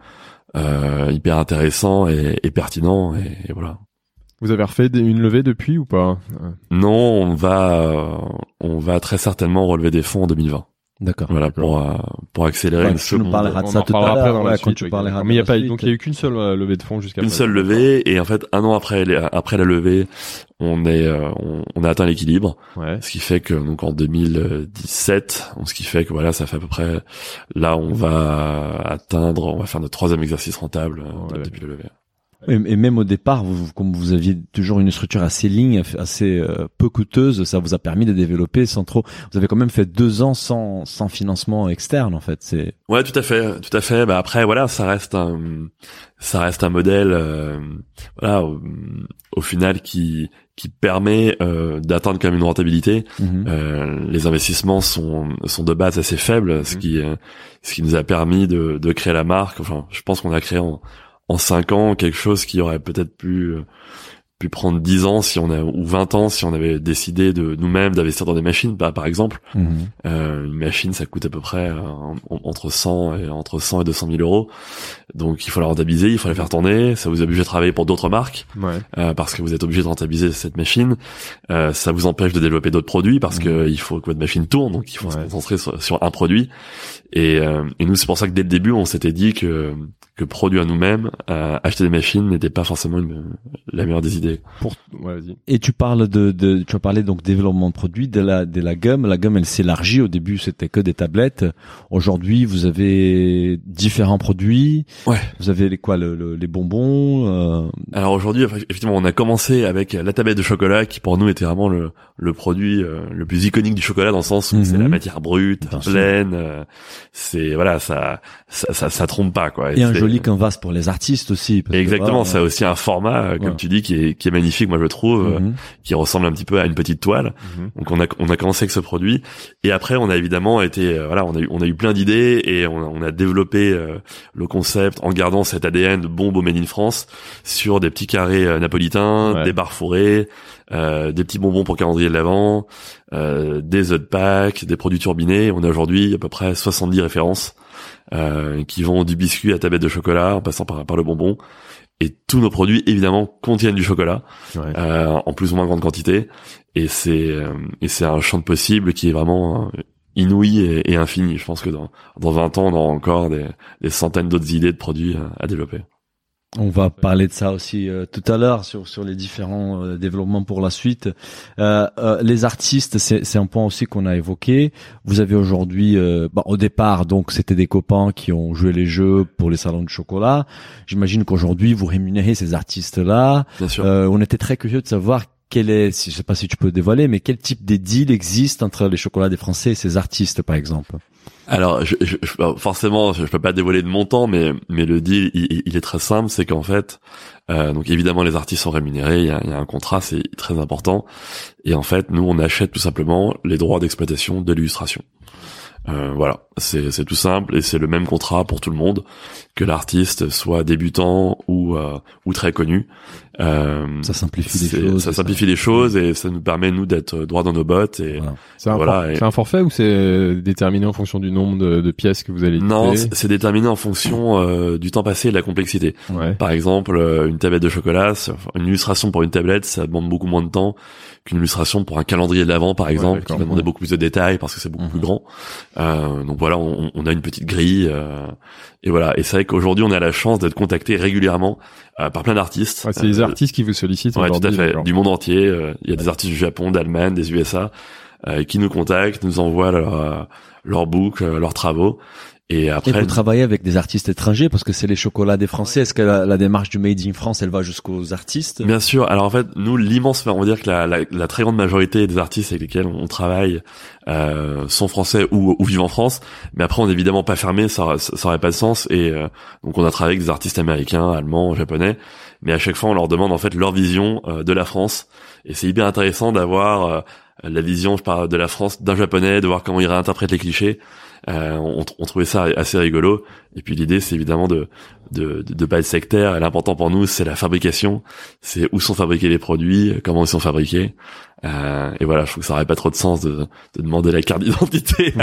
S3: euh, hyper intéressants et, et pertinents. Et, et voilà.
S1: Vous avez refait une levée depuis ou pas?
S3: Non, on va, euh, on va très certainement relever des fonds en 2020.
S2: D'accord.
S3: Voilà pour euh, pour accélérer
S2: Ouais,
S3: une
S2: tu nous
S3: seconde-
S2: parleras de
S1: On
S2: ça
S1: en
S2: tout à l'heure,
S1: dans la
S2: ouais,
S1: suite,
S2: quand tu parleras
S1: Mais il y a
S2: de
S1: pas,
S2: la
S1: donc il y a eu qu'une seule euh, levée de fonds jusqu'à
S3: une seule levée et en fait un an après après la levée, on est euh, on, on a atteint l'équilibre.
S1: Ouais.
S3: Ce qui fait que donc en 2017, ce qui fait que voilà, ça fait à peu près là on va atteindre, on va faire notre troisième exercice rentable
S1: Ouais.
S3: depuis le levé.
S2: Et, et même au départ, vous, comme vous aviez toujours une structure assez ligne, assez euh, peu coûteuse, ça vous a permis de développer sans trop. Vous avez quand même fait deux ans sans sans financement externe en fait. C'est
S3: Ouais, tout à fait, tout à fait. Bah après voilà, ça reste un ça reste un modèle euh, voilà au, au final qui qui permet euh, d'atteindre quand même une rentabilité.
S2: Mhm.
S3: Euh, les investissements sont sont de base assez faibles, ce
S1: Mhm.
S3: qui euh, ce qui nous a permis de de créer la marque. Enfin, je pense qu'on a créé en en cinq ans quelque chose qui aurait peut-être pu euh, pu prendre 10 ans si on a ou 20 ans si on avait décidé de nous-mêmes d'investir dans des machines bah, par exemple
S2: Mhm.
S3: euh, une machine ça coûte à peu près euh, en- entre 100 et entre 100 et 200 000 euros donc il faut la rentabiliser il faut la faire tourner ça vous oblige à travailler pour d'autres marques
S1: Ouais.
S3: euh, parce que vous êtes obligé de rentabiliser cette machine. Euh, ça vous empêche de développer d'autres produits parce
S2: Mhm.
S3: que il faut que votre machine tourne, donc il faut se
S1: Ouais.
S3: concentrer sur, sur un produit. Et, et nous, c'est pour ça que dès le début, on s'était dit que que produire nous-mêmes, euh, acheter des machines n'était pas forcément une- la meilleure des idées.
S1: Pour, ouais, vas-y.
S2: Et tu parles de, de tu as parlé donc développement de produits de la de la gamme. La gamme elle s'élargit. Au début c'était que des tablettes. Aujourd'hui vous avez différents produits.
S3: Ouais.
S2: Vous avez les quoi le, le- les bonbons. euh,
S3: Alors aujourd'hui, effectivement, on a commencé avec la tablette de chocolat qui pour nous était vraiment le, le produit euh, le plus iconique du chocolat dans le sens où
S2: Mhm.
S3: c'est la matière brute,
S2: Bien
S3: pleine. euh, c'est voilà, ça, ça ça ça trompe pas quoi.
S2: et un
S3: c'est-
S2: joli canvas pour les artistes aussi. parce que,
S3: Exactement,
S2: voilà,
S3: ça a aussi un format, euh, comme
S2: Ouais.
S3: tu dis, qui est, qui est magnifique, moi je trouve, euh,
S2: Mhm.
S3: qui ressemble un petit peu à une petite toile.
S1: Mhm.
S3: Donc on a on a commencé avec ce produit et après on a évidemment été euh, voilà on a eu on a eu plein d'idées et on a, on a développé euh, le concept en gardant cet ADN de bombe au made in France sur des petits carrés napolitains,
S1: Ouais.
S3: des barres fourrées, euh, des petits bonbons pour calendrier de l'avant, euh, des œufs de Pâques, des produits turbinés. On a aujourd'hui à peu près 70 références euh, qui vont du biscuit à tablette de chocolat en passant par par le bonbon. Et tous nos produits évidemment contiennent du chocolat
S1: Ouais.
S3: euh, en plus ou moins grande quantité. Et c'est euh, et c'est un champ de possible qui est vraiment euh, inouï et, et infini. Je pense que dans dans 20 ans on aura encore des, des centaines d'autres idées de produits à développer
S2: On va parler de ça aussi euh, tout à l'heure sur sur les différents euh, développements pour la suite. Euh, euh, les artistes, c'est c'est un point aussi qu'on a évoqué. Vous avez aujourd'hui, euh, bah, au départ, donc c'était des copains qui ont joué les jeux pour les salons de chocolat. J'imagine qu'aujourd'hui vous rémunérez ces artistes-là.
S3: bien sûr
S2: Euh, on était très curieux de savoir quel est, si, je sais pas si tu peux dévoiler, mais quel type des deals existe entre les chocolats des Français et ces artistes, par exemple.
S3: Alors je, je, forcément je, peux pas dévoiler de montant mais mais le deal il, est très simple c'est qu'en fait euh, donc évidemment les artistes sont rémunérés il y a, un contrat c'est très important. Et en fait nous on achète tout simplement les droits d'exploitation de l'illustration. Euh, voilà, c'est c'est tout simple et c'est le même contrat pour tout le monde, que l'artiste soit débutant ou euh, ou très connu. Euh,
S2: Ça simplifie les choses.
S3: Ça simplifie les choses et ça nous permet nous d'être droit dans nos bottes. Et
S2: Voilà.
S1: C'est un,
S3: Voilà,
S1: for-
S3: et-
S1: un forfait ou c'est déterminé en fonction du nombre de, de pièces que vous allez
S3: non,
S1: éditer
S3: c'est déterminé en fonction euh, du temps passé et de la complexité.
S1: Ouais.
S3: Par exemple, euh, une tablette de chocolat, une illustration pour une tablette, ça demande beaucoup moins de temps qu'une illustration pour un calendrier de l'avant, par exemple, qui
S1: d'accord.
S3: va demander beaucoup plus de détails parce que c'est beaucoup
S2: Mhm.
S3: plus grand. Euh, donc voilà, on, on a une petite grille. Et voilà, et c'est vrai qu'aujourd'hui, on a la chance d'être contacté régulièrement euh, par plein d'artistes.
S1: Ouais, c'est les
S3: Euh,
S1: artistes qui vous sollicitent
S3: Ouais, tout
S1: aujourd'hui.
S3: à fait. Du monde entier. euh, Il y a des artistes du Japon, d'Allemagne, des USA, euh, qui nous contactent, nous envoient leur, leur book, euh, leurs travaux. Et
S2: Et
S3: après,
S2: vous travaillez avec des artistes étrangers parce que c'est les chocolats des Français. Est-ce que la, la démarche du Made in France, elle va jusqu'aux artistes?
S3: Bien sûr. Alors en fait, nous, l'immense, on va dire que la, la, la très grande majorité des artistes avec lesquels on travaille euh, sont français ou, ou vivent en France. Mais après, on n'est évidemment pas fermé, ça, ça, ça aurait pas de sens. Et euh, donc, on a travaillé avec des artistes américains, allemands, japonais. Mais à chaque fois, on leur demande en fait leur vision euh, de la France. Et c'est hyper intéressant d'avoir euh, la vision, je parle de la France d'un japonais, de voir comment il réinterprète les clichés. Euh, on, on trouvait ça assez rigolo. Et puis l'idée, c'est évidemment de de, de, de pas être sectaire. L'important pour nous, c'est la fabrication. C'est où sont fabriqués les produits, comment ils sont fabriqués. Euh, et voilà, je trouve que ça aurait pas trop de sens de, de demander la carte d'identité.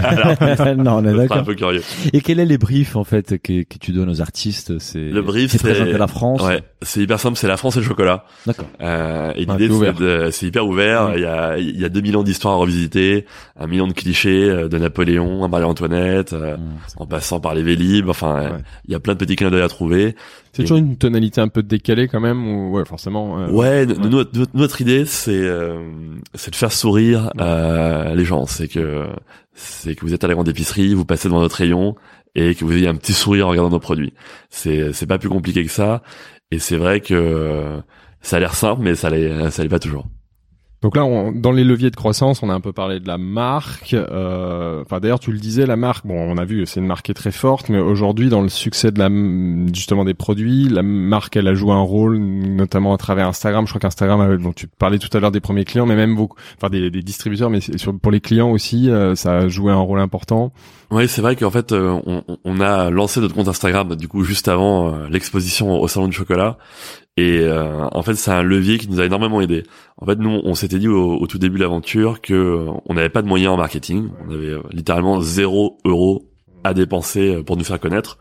S2: Non, on est
S3: serait un
S2: d'accord.
S3: peu curieux.
S2: Et quel est les briefs en fait que, que tu donnes aux artistes? C'est
S3: Le brief,
S2: c'est la France.
S3: Ouais, c'est hyper simple. C'est la France et le chocolat.
S2: D'accord.
S3: Euh, et
S1: Ah,
S3: l'idée,
S1: c'est
S3: hyper ouvert. Il y a, il y a 2000 ans d'histoire à revisiter, un million de clichés euh, de Napoléon à Marie-Antoinette, euh,
S2: Mm.
S3: en passant par les Vélib. Enfin,
S1: Ouais.
S3: il y a plein de petits clins d'œil à trouver.
S1: C'est toujours une tonalité un peu décalée quand même ou ouais forcément. euh,
S3: Ouais, Notre, notre, notre idée, c'est euh, c'est de faire sourire euh, les gens. C'est que c'est que vous êtes à la grande épicerie, vous passez devant notre rayon et que vous ayez un petit sourire en regardant nos produits. C'est c'est pas plus compliqué que ça. Et c'est vrai que ça a l'air simple, mais ça l'est ça l'est pas toujours.
S1: Donc là, on- dans les leviers de croissance, on a un peu parlé de la marque. euh, Enfin, d'ailleurs, tu le disais, la marque. Bon, on a vu, c'est une marque qui est très forte, mais aujourd'hui, dans le succès de la justement des produits, la marque, elle a joué un rôle, notamment à travers Instagram. Je crois qu'Instagram, bon, tu parlais tout à l'heure des premiers clients, mais même beaucoup, enfin des, des distributeurs, mais sur, pour les clients aussi, euh, ça a joué un rôle important.
S3: Oui, c'est vrai qu'en fait, euh, on, on a lancé notre compte Instagram du coup juste avant euh, l'exposition au salon du chocolat. Et euh, en fait, c'est un levier qui nous a énormément aidé. En fait, nous, on s'était dit au, tout début de l'aventure que euh, on n'avait pas de moyens en marketing. On avait euh, littéralement zéro euro à dépenser euh, pour nous faire connaître.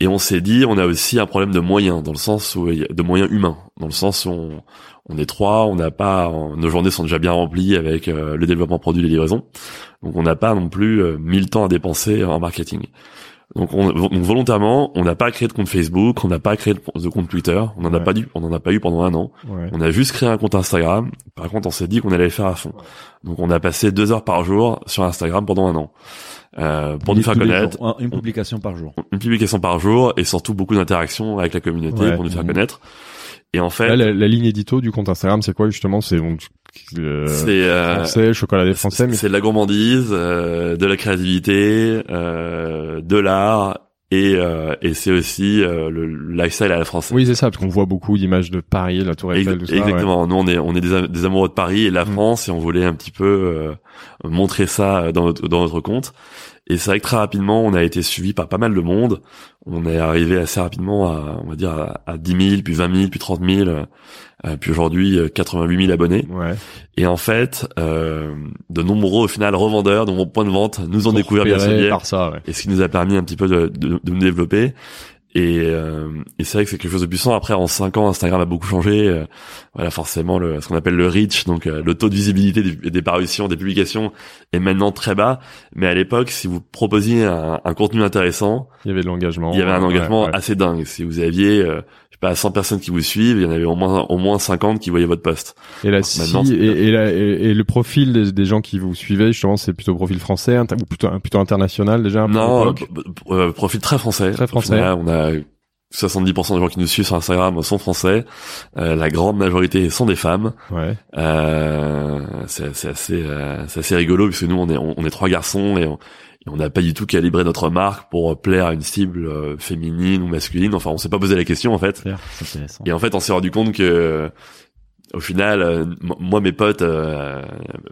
S3: Et on s'est dit, on a aussi un problème de moyens, dans le sens où de moyens humains, dans le sens où on, on est trois, on n'a pas, nos journées sont déjà bien remplies avec le développement produit, les livraisons, donc on n'a pas non plus mille temps à dépenser en marketing. Donc, on, donc volontairement, on n'a pas créé de compte Facebook, on n'a pas créé de, de compte Twitter, on en a pas dû, on en a pas eu pendant un an.
S1: Ouais.
S3: On a juste créé un compte Instagram. Par contre, on s'est dit qu'on allait le faire à fond. Donc, on a passé deux heures par jour sur Instagram pendant un an euh, pour nous faire connaître
S2: une publication par jour.
S3: une publication par jour et surtout beaucoup d'interactions avec la communauté
S1: Ouais.
S3: pour nous faire
S2: Mhm.
S3: connaître. Et en fait,
S1: Là, la, la ligne édito du compte Instagram, c'est quoi justement? C'est donc
S3: c'est euh,
S1: français, chocolat des Français, mais
S3: c'est de la gourmandise, euh, de la créativité, euh, de l'art et euh, et c'est aussi euh, le lifestyle à la française.
S1: Oui, c'est ça, parce qu'on voit beaucoup d'images de Paris, la Tour Eiffel, tout ça. ouais.
S3: exactement. Nous on est on est des amoureux de Paris et de la
S1: Mm.
S3: France et on voulait un petit peu euh, montrer ça dans notre dans notre compte. Et c'est vrai que très rapidement on a été suivi par pas mal de monde. On est arrivé assez rapidement à on va dire à, à 10 000 puis 20 000 puis 30 000 euh, puis aujourd'hui euh, 88 000 abonnés.
S1: Ouais.
S3: Et en fait euh, de nombreux au final revendeurs de nombreux points de vente nous ont découvert via ce biais
S1: par ça, ouais.
S3: et ce qui nous a permis un petit peu de, de, de nous développer. Et, euh, et c'est vrai que c'est quelque chose de puissant. Après, en cinq ans, Instagram a beaucoup changé. Euh, voilà, forcément, le, ce qu'on appelle le reach, donc euh, le taux de visibilité des, des parutions, des publications, est maintenant très bas. Mais à l'époque, si vous proposiez un, un contenu intéressant,
S1: Il y avait de l'engagement.
S3: il y avait un engagement
S1: ouais.
S3: assez dingue. Si vous aviez, euh, je sais pas, 100 personnes qui vous suivent, il y en avait au moins au moins 50 qui voyaient votre post.
S1: Et là, si, et, et, la- et, et le profil des, des gens qui vous suivaient, justement, c'est plutôt profil français, ou plutôt, plutôt international déjà.
S3: Non, euh, profil très français.
S1: Très français.
S3: Final, On a 70% des gens qui nous suivent sur Instagram sont français. Euh, la grande majorité sont des femmes.
S1: Ouais.
S3: Euh, c'est assez, euh, c'est assez rigolo puisque nous on est on, on est trois garçons et on et on n'a pas du tout calibré notre marque pour plaire à une cible euh, féminine ou masculine. Enfin, on s'est pas posé la question en fait.
S2: Intéressant.
S3: Et en fait, on s'est rendu compte que au final, euh, moi, mes potes euh,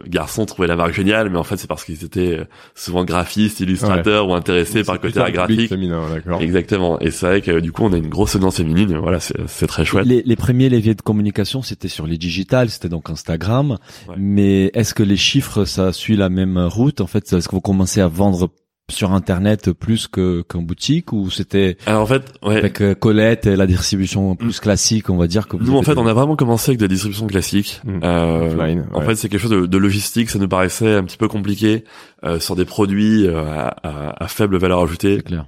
S3: garçons trouvaient la marque géniale, mais en fait, c'est parce qu'ils étaient euh, souvent graphistes, illustrateurs ou intéressés par le côté graphique.
S1: féminin.
S3: Exactement. Et c'est vrai que du coup, on a une grosse audience féminine. Voilà, c'est c'est très chouette.
S2: Les, les premiers leviers de communication, c'était sur les digitales, c'était donc Instagram.
S3: Ouais.
S2: Mais est-ce que les chiffres, ça suit la même route? En fait, est-ce que vous commencez à vendre sur Internet plus que qu'en boutique ou c'était
S3: Alors en fait, ouais.
S2: avec euh, Colette et la distribution plus classique, on va dire que
S3: Nous, en fait, on a vraiment commencé avec de la distribution classique.
S1: Mm.
S3: Euh,
S1: Offline,
S3: En fait, c'est quelque chose de, de logistique. Ça nous paraissait un petit peu compliqué euh, sur des produits euh, à, à- à faible valeur ajoutée
S2: C'est clair.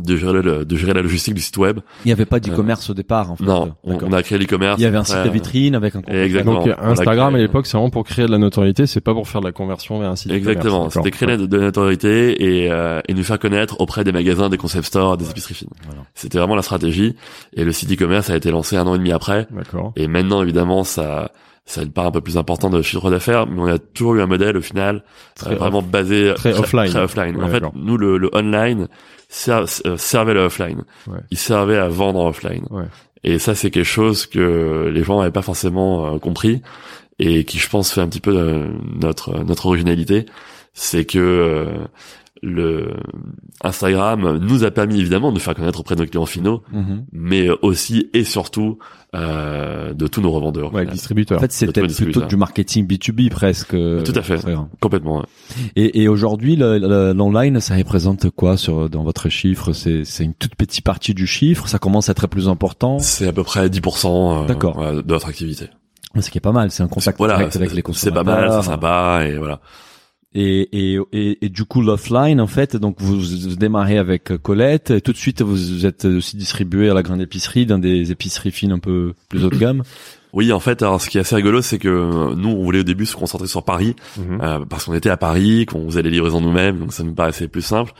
S3: De gérer, le- de gérer la logistique du site web.
S2: Il n'y avait pas d'e-commerce au départ, en fait.
S3: Non, on, a créé l'e-commerce.
S2: Il y avait un site
S3: après,
S2: de vitrine avec un compte.
S3: Exactement.
S1: Donc
S3: On l'a
S1: Instagram
S3: créé.
S1: à l'époque, c'est vraiment pour créer de la notoriété, c'est pas pour faire de la conversion vers un site.
S3: Exactement.
S1: e-commerce,
S3: C'était créer de, de la notoriété et, euh, et nous faire connaître auprès des magasins, des concept stores, des épiceries fines.
S2: Voilà.
S3: C'était vraiment la stratégie. Et le site e-commerce a été lancé un an et demi après.
S1: D'accord.
S3: Et maintenant, évidemment, ça, ça a une part un peu plus importante de chiffre d'affaires, mais on a toujours eu un modèle au final
S1: Très
S3: euh, vraiment basé
S1: très offline.
S3: Très offline.
S1: Ouais,
S3: en fait, nous, le, le online euh, servait le offline.
S1: Ouais.
S3: Il servait à vendre en offline.
S1: Ouais.
S3: Et ça, c'est quelque chose que les gens n'avaient pas forcément euh, compris et qui, je pense, fait un petit peu euh, notre notre originalité, c'est que euh, le Instagram nous a permis évidemment de nous faire connaître auprès de nos clients finaux,
S2: Mhm.
S3: mais aussi et surtout euh, de tous nos revendeurs.
S1: Ouais,
S3: final.
S1: distributeur.
S2: En fait, c'était
S3: Auto
S2: plutôt du marketing B2B presque.
S3: Tout à fait.
S2: Instagram.
S3: Complètement. ouais.
S2: Et, et aujourd'hui, le- le- l'online, ça représente quoi sur dans votre chiffre? C'est c'est une toute petite partie du chiffre? Ça commence à être plus important?
S3: C'est à peu près 10% euh, de notre activité.
S2: Ce qui est pas mal. C'est un contact
S3: Voilà,
S2: direct
S3: c'est
S2: avec les
S3: c'est
S2: consommateurs.
S3: pas mal, c'est sympa et voilà.
S2: Et, et, et, et du coup, l'offline, en fait, donc vous, vous démarrez avec Colette. Et tout de suite, vous êtes aussi distribué à la grande épicerie, dans des épiceries fines un peu plus haut de gamme.
S3: Oui, en fait, alors ce qui est assez rigolo, c'est que euh, nous, on voulait au début se concentrer sur Paris,
S1: Mhm.
S3: euh, parce qu'on était à Paris, qu'on faisait les livraisons nous-mêmes, donc ça nous paraissait plus simple.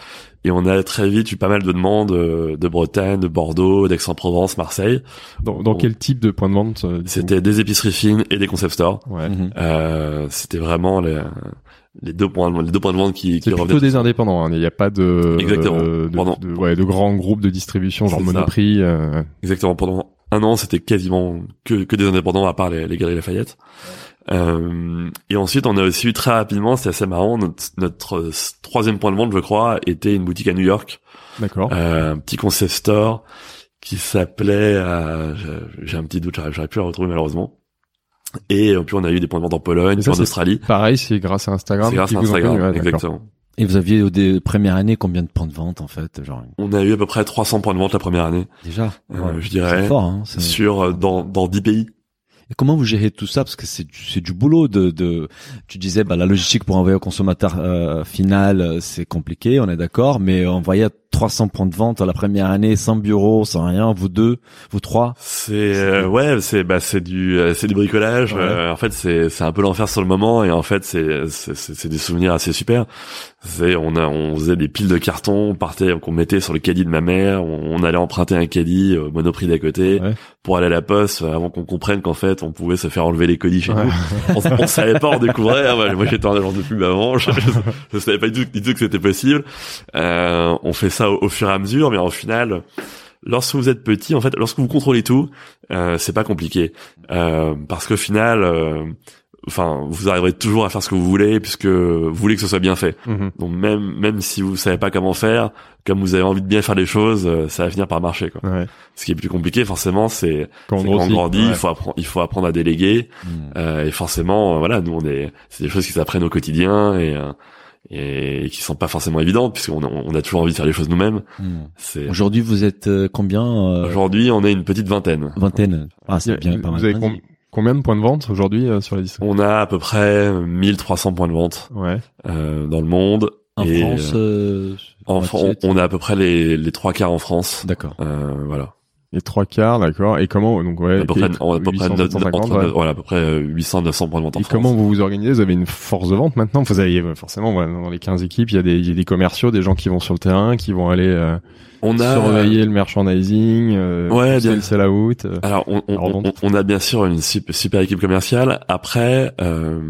S3: Et on a très vite eu pas mal de demandes euh, de Bretagne, de Bordeaux, d'Aix-en-Provence, Marseille.
S1: Dans, dans quel type de point de vente euh,
S3: C'était des épiceries fines et des concept stores.
S1: Ouais.
S2: Mhm.
S3: Euh, c'était vraiment les, les deux points, les deux points de vente qui, qui
S1: C'est plutôt des indépendants. hein. Il n'y a pas de,
S3: Exactement.
S1: euh, de, de- ouais, de grands groupes de distribution, genre. Monoprix. euh,
S3: Exactement. Pendant un an, c'était quasiment que, que des indépendants à part les, les Galeries Lafayette. Euh, et ensuite, on a aussi eu très rapidement, c'est assez marrant, notre, notre euh, troisième point de vente, je crois, était une boutique à New York,
S1: D'accord.
S3: euh, un petit concept store qui s'appelait, euh, j'ai- un petit doute, plus à le retrouver malheureusement. Et euh, puis on a eu des points de vente en Pologne,
S1: Et ça,
S3: en Australie.
S1: Pareil, c'est grâce à Instagram.
S3: C'est grâce à Instagram,
S1: ouais,
S3: exactement.
S2: Et vous aviez au des premières années combien de points de vente en fait, genre
S3: On a eu à peu près 300 points de vente la première année,
S2: déjà.
S3: euh,
S2: Ouais.
S3: je
S2: C'est
S3: dirais,
S2: fort. Hein, c'est-
S3: sur euh, dans dans 10 pays.
S2: Et comment vous gérez tout ça? Parce que c'est du, c'est du boulot de, de. Tu disais, bah, la logistique pour envoyer au consommateur euh, final, euh, c'est compliqué, on est d'accord. Mais envoyer 300 points de vente à la première année, sans bureau, sans rien, vous deux, vous trois?
S3: C'est euh, ouais, c'est bah c'est du euh, c'est du bricolage.
S2: Ouais.
S3: Euh, en fait, c'est c'est un peu l'enfer sur le moment et en fait c'est c'est c'est c'est des souvenirs assez super. C'est on a on faisait des piles de cartons, on partait qu'on mettait sur le caddie de ma mère, on, on allait emprunter un caddie au Monoprix d'à côté
S1: Ouais.
S3: pour aller à la poste euh, avant qu'on comprenne qu'en fait on pouvait se faire enlever les colis chez
S1: Ouais.
S3: nous. On, on savait pas, on découvrait. hein, moi j'étais en agence de pub avant, je, je, je savais pas du tout, du tout que c'était possible. Euh, on fait ça au, au fur et à mesure, mais au final, lorsque vous êtes petit, en fait, lorsque vous contrôlez tout, euh, c'est pas compliqué euh, parce qu'au final. euh, Enfin, vous arriverez toujours à faire ce que vous voulez puisque vous voulez que ce soit bien fait.
S1: Mhm.
S3: Donc même même si vous savez pas comment faire, comme vous avez envie de bien faire les choses, euh, ça va finir par marcher. Quoi.
S1: Ouais.
S3: Ce qui est plus compliqué, forcément, c'est
S1: Quand on
S3: quand grandit,
S1: ouais.
S3: il faut apprendre, il faut apprendre à déléguer.
S2: Mm.
S3: Euh, et forcément, euh, voilà, nous on est, c'est des choses qui s'apprennent au quotidien et euh, et qui sont pas forcément évidentes puisqu'on a, on a toujours envie de faire les choses nous-mêmes.
S2: Mm.
S3: C'est
S2: Aujourd'hui, vous êtes combien euh,
S3: aujourd'hui, on est une petite vingtaine.
S2: Vingtaine. Ah, c'est bien, pas mal.
S1: Avez combien de points de vente aujourd'hui euh, sur la liste
S3: On a à peu près 1300 points de vente
S1: Ouais.
S3: euh, dans le monde.
S2: En
S3: et,
S2: France,
S3: euh,
S2: euh,
S3: en Fran- on, on a à peu près les, les trois quarts en France.
S2: D'accord.
S3: Euh, voilà.
S1: Les trois quarts, d'accord. Et comment donc ouais.
S3: à peu près, on a à peu près
S1: 800,
S3: 9,
S1: 750,
S3: entre-
S1: ouais.
S3: voilà, à peu près 800 900 points de vente en
S1: Et
S3: France.
S1: comment vous vous organisez? Vous avez une force de vente maintenant? Vous avez forcément voilà, dans les 15 équipes, il y a des il y a des commerciaux, des gens qui vont sur le terrain, qui vont aller euh,
S3: on a
S1: surveiller le merchandising, euh,
S3: Ouais, bien.
S1: le sell out.
S3: Alors, on, on,
S1: Alors, donc-
S3: on- on a bien sûr une super, super équipe commerciale. Après, euh,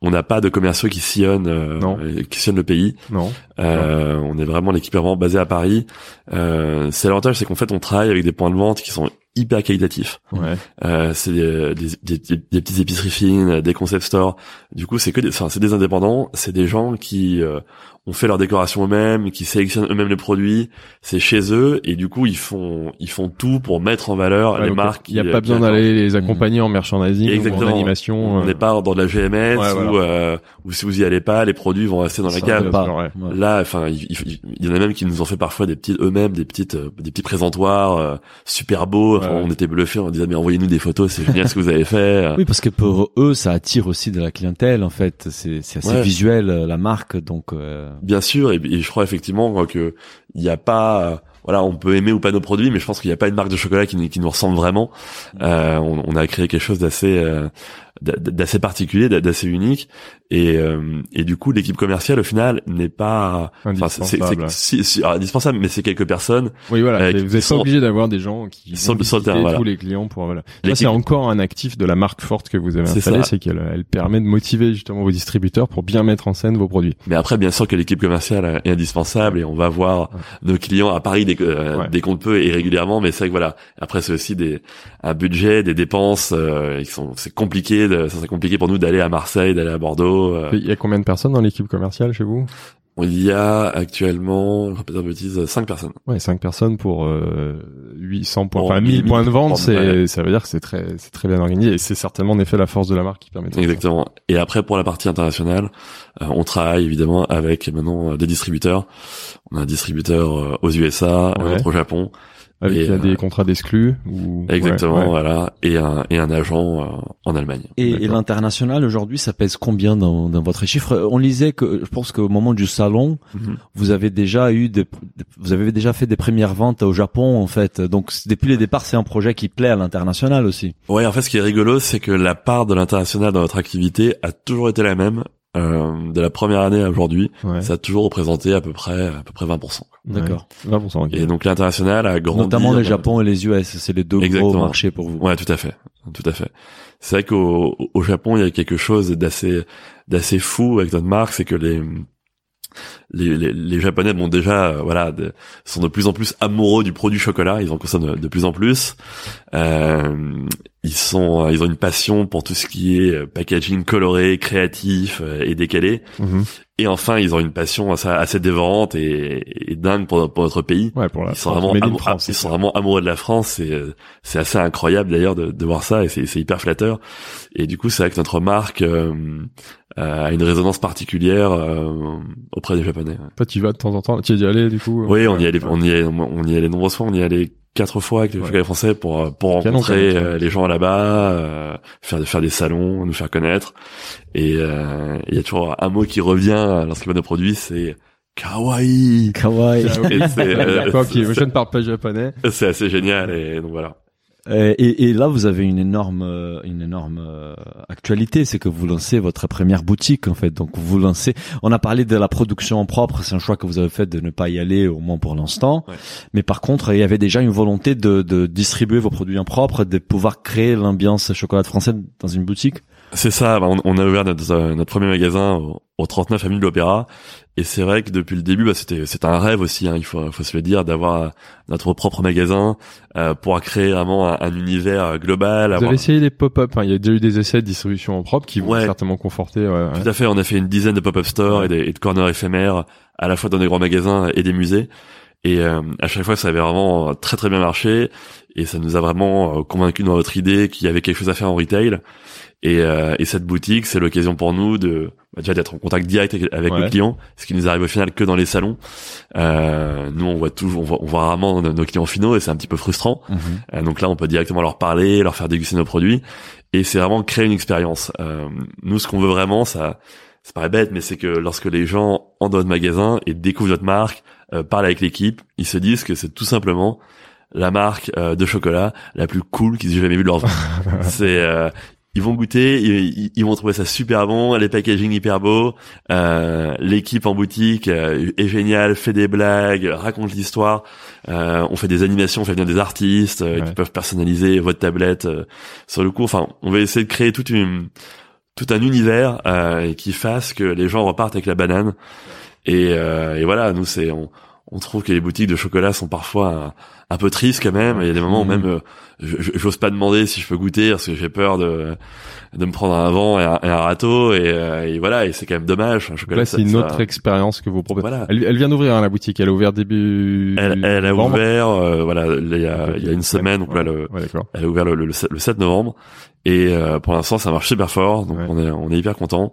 S3: on n'a pas de commerciaux qui sillonnent, euh,
S1: Non.
S3: qui sillonnent le pays.
S1: Non.
S3: Euh, on est vraiment l'équipe est vraiment basée à Paris. Euh, c'est l'avantage, c'est qu'en fait, on travaille avec des points de vente qui sont hyper qualitatifs.
S1: Ouais.
S3: Euh, c'est des, des, des, des- petites épiceries fines, des concept stores. Du coup, c'est que des, enfin, c'est des indépendants, c'est des gens qui euh, ont fait leur décoration eux-mêmes, qui sélectionnent eux-mêmes les produits. C'est chez eux et du coup, ils font ils font tout pour mettre en valeur
S1: Ouais,
S3: les marques.
S1: Il n'y a pas besoin d'aller les accompagner en merchandising ou en
S3: Exactement.
S1: animation.
S3: On
S1: euh,
S3: n'est pas dans de la GMS
S1: Ouais,
S3: ou, euh, ou si vous y allez pas, les produits vont rester dans la
S1: ça,
S3: cave.
S2: pas.
S3: Là, enfin, il, il- il y en a même qui nous ont fait parfois des petites eux-mêmes, des petites, euh, des petits présentoirs euh, super beaux.
S1: Ouais.
S3: On était bluffés, on disait mais envoyez-nous des photos, c'est génial ce que vous avez fait.
S2: Oui, parce que pour eux, ça attire aussi de la clientèle. En fait, c'est c'est assez
S3: Ouais.
S2: visuel euh, la marque, donc. euh,
S3: Bien sûr, et, et je crois effectivement que il n'y a pas, voilà, on peut aimer ou pas nos produits, mais je pense qu'il n'y a pas une marque de chocolat qui, nous- qui nous ressemble vraiment. Euh, on, on a créé quelque chose d'assez, euh, d'assez particulier, d'a- d'assez unique, et, euh, et du coup, l'équipe commerciale au final n'est pas, enfin, c'est- c'est
S1: Indispensable.
S3: c'est- si- si- alors, indispensable, mais c'est quelques personnes.
S1: Oui, voilà.
S3: Euh,
S1: vous êtes pas
S3: sont-
S1: obligé d'avoir des gens qui
S3: terrain, voilà.
S1: tous les clients pour voilà.
S3: L'équipe-
S1: c'est encore un actif de la marque forte que vous avez installé, c'est qu'elle elle permet de motiver justement vos distributeurs pour bien mettre en scène vos produits.
S3: Mais après, bien sûr que l'équipe commerciale est indispensable et on va voir nos clients à Paris dès, euh,
S1: Ouais.
S3: dès qu'on le peut et régulièrement. Mais c'est vrai que voilà. Après, c'est aussi des un budget, des dépenses euh, qui sont c'est compliqué. De, ça serait compliqué pour nous d'aller à Marseille, d'aller à Bordeaux. euh.
S1: Il y a combien de personnes dans l'équipe commerciale chez vous?
S3: Il y a actuellement, je une bêtise, cinq personnes.
S1: Ouais, 5 personnes pour euh, 800 points, enfin 1000
S3: 1000
S1: points de vente, c'est ça veut dire que c'est très c'est très bien organisé et c'est certainement en effet la force de la marque qui permet de faire ça.
S3: Exactement. Et après, pour la partie internationale, euh, on travaille évidemment avec maintenant euh, des distributeurs. On a un distributeur aux USA, un
S1: Ouais.
S3: autre au Japon.
S1: Avec
S3: Et,
S1: il y a
S3: euh,
S1: des contrats d'exclus ou
S3: Exactement,
S1: ouais, ouais.
S3: voilà. Et un et un agent euh, en Allemagne.
S2: Et, et l'international aujourd'hui, ça pèse combien dans, dans votre chiffre? On lisait que, je pense qu'au moment du salon,
S3: Mhm.
S2: vous avez déjà eu des, vous avez déjà fait des premières ventes au Japon en fait. Donc depuis le départ, c'est un projet qui plaît à l'international aussi.
S3: Ouais, en fait, ce qui est rigolo, c'est que la part de l'international dans notre activité a toujours été la même. Euh, de la première année à aujourd'hui,
S1: Ouais.
S3: ça a toujours représenté à peu près à peu près 20%.
S2: D'accord.
S1: Ouais. 20%. ok.
S3: Et donc l'international a grandi.
S2: Notamment le Japon et les US, c'est les deux gros
S3: Exactement.
S2: marchés pour vous.
S3: Ouais, tout à fait, tout à fait. C'est vrai qu'au au Japon, il y a quelque chose d'assez d'assez fou avec notre marque, c'est que les les, les, les Japonais, bon déjà, euh, voilà, de- sont de plus en plus amoureux du produit chocolat. Ils en consomment de, de plus en plus. Euh, ils sont, ils ont une passion pour tout ce qui est euh, packaging coloré, créatif euh, et décalé.
S1: Mhm.
S3: Et enfin, ils ont une passion assez, assez dévorante et, et dingue pour, pour notre pays.
S1: Ouais, pour la
S3: Ils sont
S1: France,
S3: vraiment,
S1: France,
S3: ils sont vraiment amoureux de la France. C'est, euh, c'est assez incroyable d'ailleurs de, de voir ça et c'est, hyper flatteur. Et du coup, c'est vrai que notre marque euh, euh, a une résonance particulière euh, auprès des Japonais. ouais.
S1: Toi, tu y vas de temps en temps? Tu y es allé du coup?
S3: Oui, on y allait, on y est, on y allait nombreuses fois. On y allait quatre fois avec les
S1: Ouais.
S3: français pour euh, pour rencontrer
S1: canon,
S3: euh, les gens là-bas, euh, faire faire des salons, nous faire connaître. Et euh, il y a toujours un mot qui revient lorsqu'il voit nos produits, c'est kawaii.
S2: Kawaii.
S1: Oui.
S3: Et c'est, euh,
S1: qui- je ne parle pas japonais.
S3: C'est assez génial et donc voilà.
S2: Euh, Et, et là, vous avez une énorme, euh, une énorme euh, actualité, c'est que vous lancez votre première boutique en fait. Donc vous lancez. On a parlé de la production en propre, c'est un choix que vous avez fait de ne pas y aller au moins pour l'instant.
S3: Ouais.
S2: Mais par contre, il y avait déjà une volonté de, de distribuer vos produits en propre, de pouvoir créer l'ambiance chocolat français dans une boutique.
S3: C'est ça, bah, on, on a ouvert notre, euh, notre premier magasin au, au 39 avenue de l'Opéra. Et c'est vrai que depuis le début, bah, c'était c'était un rêve aussi, hein, il faut, faut se le dire, d'avoir notre propre magasin, euh, pour créer vraiment un, un univers global.
S1: Vous
S3: avoir-
S1: avez essayé les pop-up, hein. il y a déjà eu des essais de distribution en propre qui vont
S3: Ouais.
S1: certainement conforter. ouais, ouais.
S3: Tout à fait, on a fait une dizaine de pop-up stores et, des, et de corners éphémères, à la fois dans des grands magasins et des musées. Et euh, à chaque fois, ça avait vraiment très très bien marché. Et ça nous a vraiment euh, convaincu dans notre idée qu'il y avait quelque chose à faire en retail. Et, euh, et cette boutique, c'est l'occasion pour nous de bah, déjà d'être en contact direct avec,
S1: Ouais.
S3: le client, ce qui nous arrive au final que dans les salons. Euh, nous, on voit toujours, on voit, on voit rarement nos, nos clients finaux et c'est un petit peu frustrant. Euh, donc là, on peut directement leur parler, leur faire déguster nos produits, et c'est vraiment créer une expérience. Euh, nous, ce qu'on veut vraiment, ça, ça paraît bête, mais c'est que lorsque les gens entrent dans notre magasin et découvrent notre marque, euh, parlent avec l'équipe, ils se disent que c'est tout simplement la marque euh, de chocolat la plus cool qu'ils aient jamais vue de leur vie. c'est euh, ils vont goûter, ils, ils vont trouver ça super bon, les packaging hyper beaux, euh, l'équipe en boutique euh, est géniale, fait des blagues, raconte l'histoire, euh, on fait des animations, on fait venir des artistes euh,
S1: Ouais.
S3: qui peuvent personnaliser votre tablette euh, sur le coup. Enfin, on va essayer de créer toute une tout un univers euh, qui fasse que les gens repartent avec la banane. Et, euh, et voilà, nous c'est on, on trouve que les boutiques de chocolat sont parfois un, un peu tristes quand même. Il y a des moments où même euh, je- je- j'ose pas demander si je peux goûter parce que j'ai peur de de me prendre un vent et un, et un râteau et, euh, et voilà et c'est quand même dommage. Un
S1: Donc
S3: chocolat,
S1: là, c'est une
S3: ça-
S1: autre expérience que vous proposez.
S3: Voilà.
S1: Elle, elle vient d'ouvrir hein, la boutique. Elle a ouvert début.
S3: Elle, elle a ouvert, euh, voilà, il y a, il y a une semaine, donc là, le,
S1: Ouais,
S3: elle a ouvert le, le, le 7 le 7 novembre, et euh, pour l'instant, ça marche super fort, donc
S1: Ouais.
S3: on est, on est hyper content.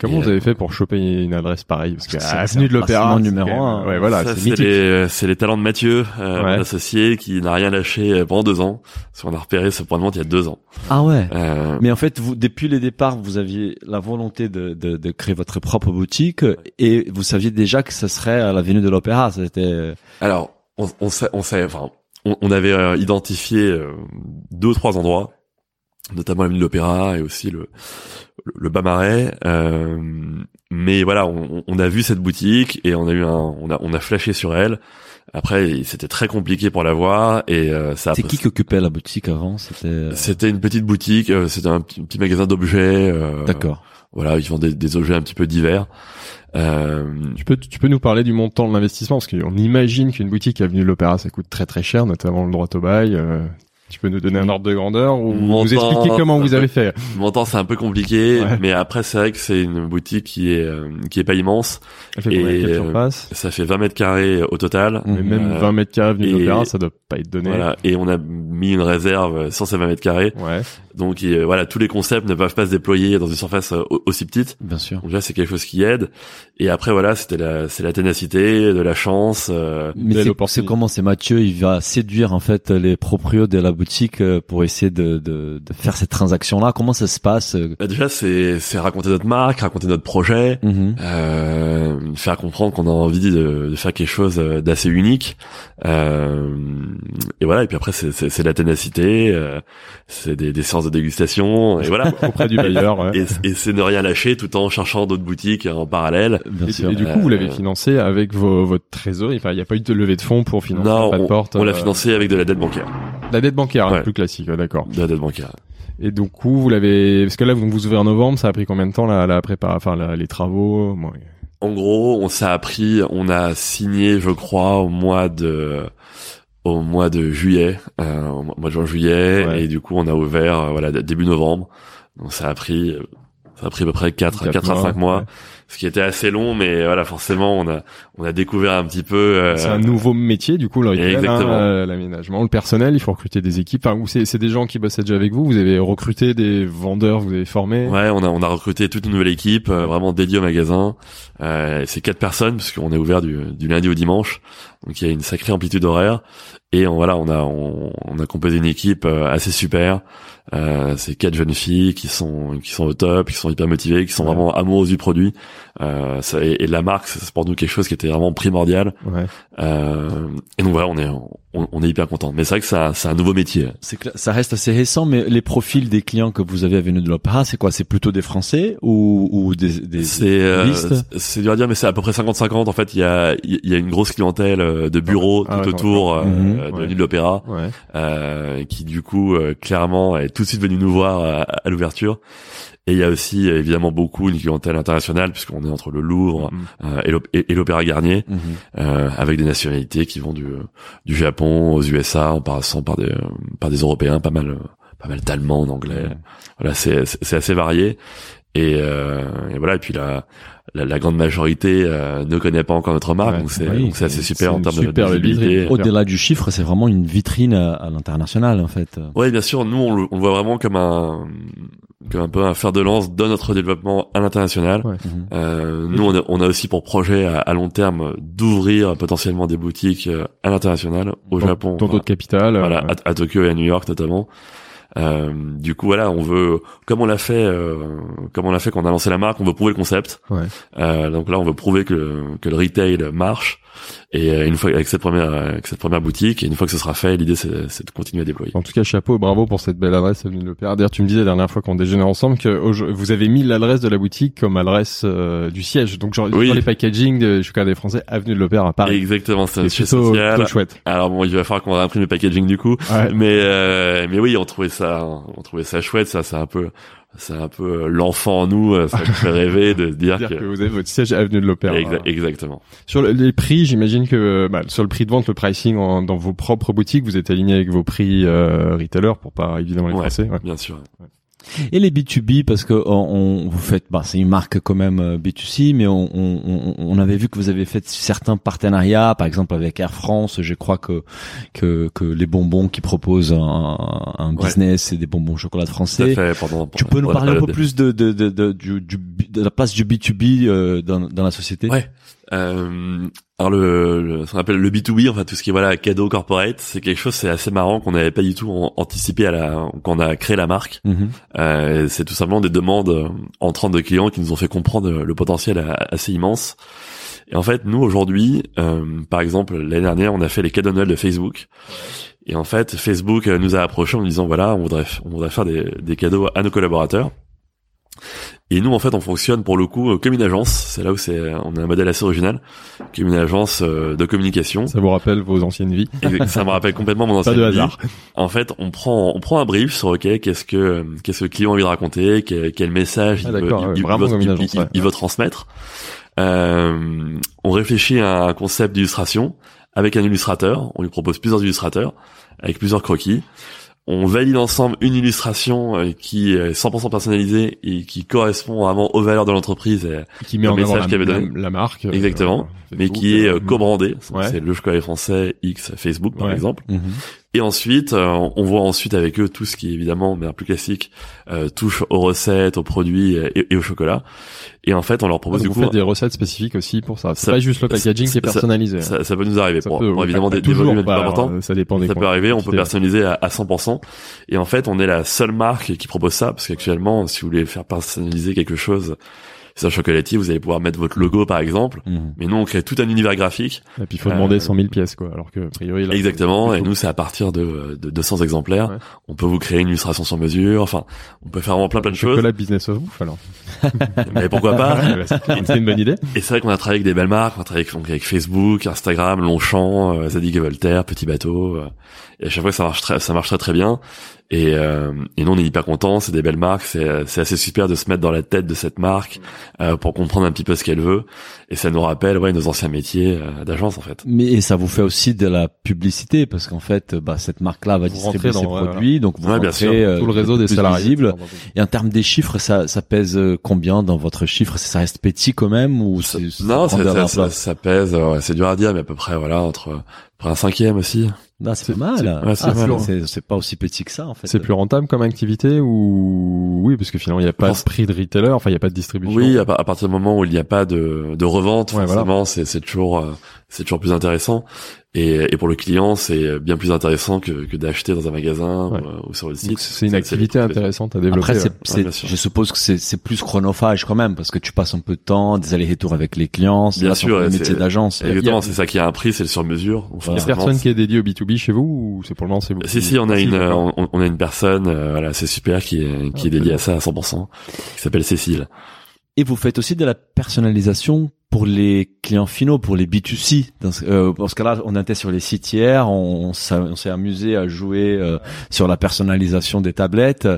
S1: Comment vous avez fait pour choper une adresse pareille Parce que
S2: C'est-
S1: avenue de l'Opéra,
S2: numéro un.
S1: Ouais, voilà, c'est
S3: les, c'est les talents de Mathieu, euh,
S1: Ouais.
S3: mon associé, qui n'a rien lâché euh, pendant deux ans. Parce qu'on a repéré ce point de vente il y a deux ans.
S2: Ah ouais.
S3: Euh,
S2: Mais en fait, vous, depuis les départs, vous aviez la volonté de, de, de créer votre propre boutique et vous saviez déjà que ça serait à l'avenue de l'Opéra. C'était
S3: alors, on, on, sait, on sait, enfin, on, on avait euh, identifié euh, deux ou trois endroits, notamment l'avenue de l'Opéra et aussi le, le, le Bas-Marais. Euh, mais voilà, on, on a vu cette boutique et on a eu un, on a, on a flashé sur elle. Après, c'était très compliqué pour la voir et euh, ça. a
S2: c'est qui qui occupait la boutique avant? C'était
S3: C'était une petite boutique, euh, c'était un petit, petit magasin d'objets. euh,
S2: d'accord.
S3: Voilà, ils vendaient des objets un petit peu divers. Euh,
S1: Tu peux, tu peux nous parler du montant de l'investissement? Parce qu'on imagine qu'une boutique avenue de l'Opéra ça coûte très très cher, notamment le droit au bail. euh, tu peux nous donner un ordre de grandeur ou
S3: Montant-
S1: vous expliquer comment vous avez fait?
S3: Montant c'est un peu compliqué,
S1: Ouais.
S3: mais après c'est vrai que c'est une boutique qui est euh, qui est pas immense.
S1: Elle fait
S3: Et, euh,
S1: surface
S3: Ça fait 20 mètres carrés au total.
S1: Mais même
S3: euh,
S1: 20 mètres carrés
S3: et-
S1: l'Opéra, ça doit pas être donné.
S3: Voilà, et on a mis une réserve sur ces 20 mètres carrés.
S1: Ouais.
S3: Donc et, euh, voilà, tous les concepts ne peuvent pas se déployer dans une surface euh, au- aussi petite.
S2: Bien sûr.
S3: Donc là, c'est quelque chose qui aide. Et après voilà, c'était la c'est la ténacité, de la chance. euh,
S2: Mais c'est comment c'est Mathieu, il va séduire en fait les proprios de la boutique euh, pour essayer de, de, de faire cette transaction là. Comment ça se passe euh
S3: bah, déjà, c'est c'est raconter notre marque, raconter notre projet.
S2: Mhm.
S3: euh, faire comprendre qu'on a envie de, de faire quelque chose euh, d'assez unique euh, et voilà et puis après c'est c'est c'est la ténacité euh, c'est des, des séances de dégustation et voilà
S1: Auprès du bailleur. ouais.
S3: et, et c'est ne rien lâcher tout en cherchant d'autres boutiques en parallèle
S2: Bien
S1: Et,
S2: sûr.
S1: et du coup, vous l'avez financé avec vos, votre trésorerie. Enfin, il n'y a pas eu de levée de fonds pour financer
S3: non
S1: pas de
S3: on,
S1: porte.
S3: on l'a financé avec de la dette bancaire
S1: La dette bancaire,
S3: Ouais.
S1: le plus classique, ouais, d'accord.
S3: de la dette bancaire
S1: Et du coup, vous l'avez, parce que là, vous vous ouvrez en novembre, ça a pris combien de temps la, la prépa, enfin la- les travaux Bon,
S3: en gros on s'est appris on a signé je crois au mois de au mois de juillet euh, au mois de juin juillet
S1: Ouais.
S3: et du coup on a ouvert euh, voilà début novembre donc ça a pris ça a pris à peu près 4,
S1: Quatre
S3: 4 à
S1: mois,
S3: 5 mois
S1: ouais.
S3: Ce qui était assez long mais voilà forcément on a on a découvert un petit peu euh,
S1: C'est un nouveau métier, du coup, hein, euh, l'aménagement, le personnel, il faut recruter des équipes. Enfin, c'est, c'est des gens qui bossaient déjà avec vous. Vous avez recruté des vendeurs, vous avez formé.
S3: Ouais, on a on a recruté toute une nouvelle équipe euh, vraiment dédiée au magasin. Euh, c'est quatre personnes parce qu'on est ouvert du, du lundi au dimanche, donc il y a une sacrée amplitude horaire. Et on, voilà, on a on, on a composé une équipe euh, assez super. Euh, c'est quatre jeunes filles qui sont qui sont au top, qui sont hyper motivées, qui sont
S1: Ouais.
S3: vraiment amoureuses du produit. Euh, ça, et, et la marque, c'est pour nous quelque chose qui était vraiment primordial.
S1: Ouais.
S3: Euh, et donc voilà, on est on, on est hyper content. Mais c'est vrai que c'est un, c'est un nouveau métier.
S2: C'est que ça reste assez récent, mais les profils des clients que vous avez à Venue de l'Opéra, c'est quoi? C'est plutôt des Français ou, ou des, des
S3: C'est euh,
S2: listes?
S3: c'est dur à dire, mais c'est à peu près 50-50. En fait, il y a il y a une grosse clientèle euh, de bureaux
S1: Ah
S3: tout
S1: d'accord.
S3: autour euh,
S2: Mhm.
S3: de
S1: Ouais.
S3: Venue de l'Opéra.
S1: Ouais.
S3: euh, qui du coup euh, clairement est tout de suite venu nous voir à, à l'ouverture. Et il y a aussi évidemment beaucoup une clientèle internationale puisqu'on est entre le Louvre euh, et l'Op- et et l'Opéra Garnier, euh, avec des nationalités qui vont du du Japon aux USA en passant par des par des Européens, pas mal pas mal d'Allemands, d'Anglais. Voilà, c'est c'est assez varié. Et, euh, et voilà, et puis la, la, la grande majorité euh, ne connaît pas encore notre marque,
S1: Ouais,
S3: donc c'est
S2: oui,
S3: donc c'est assez super en termes de
S1: super
S3: visibilité.
S1: visibilité.
S2: Au-delà du chiffre, c'est vraiment une vitrine à, à l'international en fait.
S3: Ouais, bien sûr. Nous, on le, on le voit vraiment comme un, comme un peu un fer de lance dans notre développement à l'international.
S1: Ouais.
S2: Mhm.
S3: Euh, nous, on a, on a aussi pour projet à, à long terme d'ouvrir potentiellement des boutiques euh, à l'international, au
S1: Dans-
S3: Japon,
S1: Dans d'autres capitales.
S3: voilà,
S1: euh,
S3: à, à Tokyo et à New York notamment. Euh, du coup, voilà, on veut, comme on l'a fait, euh, comme on l'a fait quand on a lancé la marque, on veut prouver le concept.
S1: Ouais.
S3: Euh, donc là, on veut prouver que, que le retail marche. Et euh, une fois avec cette première, avec cette première boutique, et une fois que ce sera fait, l'idée c'est c'est de continuer à déployer.
S1: En tout cas, chapeau, bravo pour cette belle adresse Avenue de l'Opéra. D'ailleurs, tu me disais la dernière fois qu'on déjeunait ensemble que vous avez mis l'adresse de la boutique comme adresse euh, du siège. Donc, genre,
S3: Oui.
S1: les packaging de Chocolat des Français, Avenue de l'Opéra à Paris.
S3: Exactement, c'est
S1: plutôt, plutôt chouette.
S3: Alors bon, il va falloir qu'on réimprime le packaging du coup,
S1: Ouais.
S3: mais euh, mais oui, on trouvait ça, on trouvait ça chouette. Ça, c'est un peu, c'est un peu l'enfant en nous, euh, ça nous fait rêver de dire que.
S1: que vous avez votre siège Avenue de l'Opéra.
S3: Exa- exactement.
S1: Sur le- les prix, j'imagine que bah, sur le prix de vente, le pricing en- dans vos propres boutiques, vous êtes aligné avec vos prix euh, retailer pour pas évidemment les
S3: Ouais.
S1: passer. Ouais.
S3: Bien sûr.
S2: Et les B2B, parce que on, on- vous faites, bah, c'est une marque quand même euh, B2C, mais on, on, on- avait vu que vous avez fait certains partenariats, par exemple avec Air France. Je crois que que, que les bonbons qui proposent un, un
S3: Ouais.
S2: business, c'est des bonbons au chocolat
S3: Tout à
S2: français.
S3: fait. Pendant,
S2: Tu peux nous parler un peu plus de de de, de, du, du- de la place du B2B euh, dans, dans la société?
S3: Ouais. Euh, alors le, le- ce qu'on appelle le B2B, enfin tout ce qui est voilà cadeau corporate, c'est quelque chose c'est assez marrant qu'on n'avait pas du tout an- anticipé à la quand on a créé la marque.
S2: Mhm.
S3: Euh, c'est tout simplement des demandes euh, entrantes de clients qui nous ont fait comprendre le potentiel a- assez immense. Et en fait, nous aujourd'hui, euh, par exemple, l'année dernière, on a fait les cadeaux de Noël de Facebook. Et en fait, Facebook euh, nous a approché en nous disant voilà, on voudrait, on voudrait faire des, des cadeaux à nos collaborateurs. Et nous, en fait, on fonctionne pour le coup euh, comme une agence. C'est là où c'est, on a un modèle assez original, comme une agence euh, de communication.
S1: Ça vous rappelle vos anciennes vies
S3: ça me rappelle complètement mon
S1: Pas
S3: ancienne
S1: de
S3: vie.
S1: hasard.
S3: En fait, on prend on prend un brief sur ok qu'est-ce que qu'est-ce que le client a envie de raconter, quel, quel message
S1: Ah,
S3: il, veut,
S1: ouais,
S3: il
S1: agence, ouais.
S3: il veut transmettre. Euh, on réfléchit à un concept d'illustration avec un illustrateur. On lui propose plusieurs illustrateurs avec plusieurs croquis. On valide ensemble une illustration euh, qui est 100% personnalisée et qui correspond vraiment aux valeurs de l'entreprise, et-
S1: Qui met en avant
S3: message
S1: la,
S3: avait
S1: la,
S3: donné.
S1: la marque. euh,
S3: Exactement. mais qui est euh, co-brandée.
S1: Ouais.
S3: C'est le chocolat français X Facebook par
S1: Ouais.
S3: exemple.
S2: Mhm.
S3: Et ensuite, euh, on voit ensuite avec eux tout ce qui évidemment, mais plus classique, euh, touche aux recettes, aux produits et, et au chocolat. Et en fait, on leur propose
S1: Vous
S3: du coup,
S1: faites des recettes spécifiques aussi pour ça. C'est
S3: Ça-
S1: pas juste le packaging qui est
S3: ça-
S1: personnalisé.
S3: ça, ça peut nous arriver.
S1: Ça
S3: Pour,
S1: peut-
S3: pour évidemment des, des
S1: toujours,
S3: volumes importants.
S1: euh, Ça dépend des
S3: Ça peut arriver, on peut personnaliser à, à 100%. Et en fait, on est la seule marque qui propose ça, parce qu'actuellement, si vous voulez faire personnaliser quelque chose, c'est un chocolatier, vous allez pouvoir mettre votre logo par exemple.
S2: Mhm.
S3: Mais nous, on crée tout un univers graphique.
S1: Et puis il faut
S3: Euh,
S1: demander 100 000 pièces quoi. Alors que a priori là,
S3: Exactement. Et nous, c'est à partir de, de 200 exemplaires.
S1: Ouais.
S3: On peut vous créer une illustration sur mesure. Enfin, on peut faire vraiment plein plein de choses.
S1: Chocolat business of ouf alors.
S3: Mais pourquoi pas?
S1: C'est- une bonne idée.
S3: Et c'est vrai qu'on a travaillé avec des belles marques, on a travaillé avec, avec Facebook, Instagram, Longchamp, euh, Zadig et Voltaire, Petit Bateau. euh, et à chaque fois, ça marche très, ça marche très très bien. Et, euh, et nous, on est hyper contents. C'est des belles marques. C'est, c'est assez super de se mettre dans la tête de cette marque euh, pour comprendre un petit peu ce qu'elle veut. Et ça nous rappelle, ouais, nos anciens métiers euh, d'agence en fait.
S2: Mais et ça vous fait aussi de la publicité parce qu'en fait, bah, cette marque-là va
S1: Vous
S2: distribuer ses
S1: dans- ouais,
S2: produits, donc vous
S3: Ouais, bien
S2: rentrez
S3: sûr.
S2: euh,
S1: Tout le réseau des salariés.
S2: visible. Et en termes des chiffres, ça, ça pèse euh, combien dans votre chiffre? Ça reste petit quand même ou
S3: Ça-
S2: c'est c'est
S3: non, ça, ça, ça, pèse. euh, ouais, c'est dur à dire, mais à peu près voilà entre, un cinquième aussi.
S2: Ah, c'est pas mal.
S1: c'est-
S2: Ah,
S3: ouais, c'est pas
S2: aussi petit que ça en fait.
S1: C'est plus rentable comme activité ou oui parce que finalement il n'y a pas
S3: Pense-
S1: de prix de retailer, enfin il n'y a pas de distribution.
S3: Oui, à, par- à partir du moment où il n'y a pas de, de revente,
S1: Ouais,
S3: forcément, c'est, c'est toujours, euh, c'est toujours plus intéressant. Et, et pour le client, c'est bien plus intéressant que, que d'acheter dans un magasin
S1: Ouais.
S3: ou, euh, ou sur le
S1: Donc,
S3: site.
S1: C'est une activité intéressante à développer.
S2: Après, c'est,
S1: ouais.
S3: sûr.
S2: je suppose que c'est, c'est plus chronophage quand même, parce que tu passes un peu de temps, des allers-retours avec les clients. c'est
S3: Bien
S2: là, c'est le métier d'agence.
S3: Exactement,
S1: a-
S3: c'est ça qui a un prix, c'est le sur-mesure.
S1: Il y a personne qui est dédié au B2B chez vous ou c'est pour le moment c'est vous
S3: Si si, on a une, on, on a une personne, euh, voilà, c'est super, qui est qui
S1: Ah,
S3: est dédiée
S1: très
S3: à ça à 100%, qui s'appelle Cécile.
S2: Et vous faites aussi de la personnalisation pour les clients finaux, pour les B2C. Dans ce, euh, parce que là, on était sur les sites hier, on, on s'est on s'est amusé à jouer euh, sur la personnalisation des tablettes.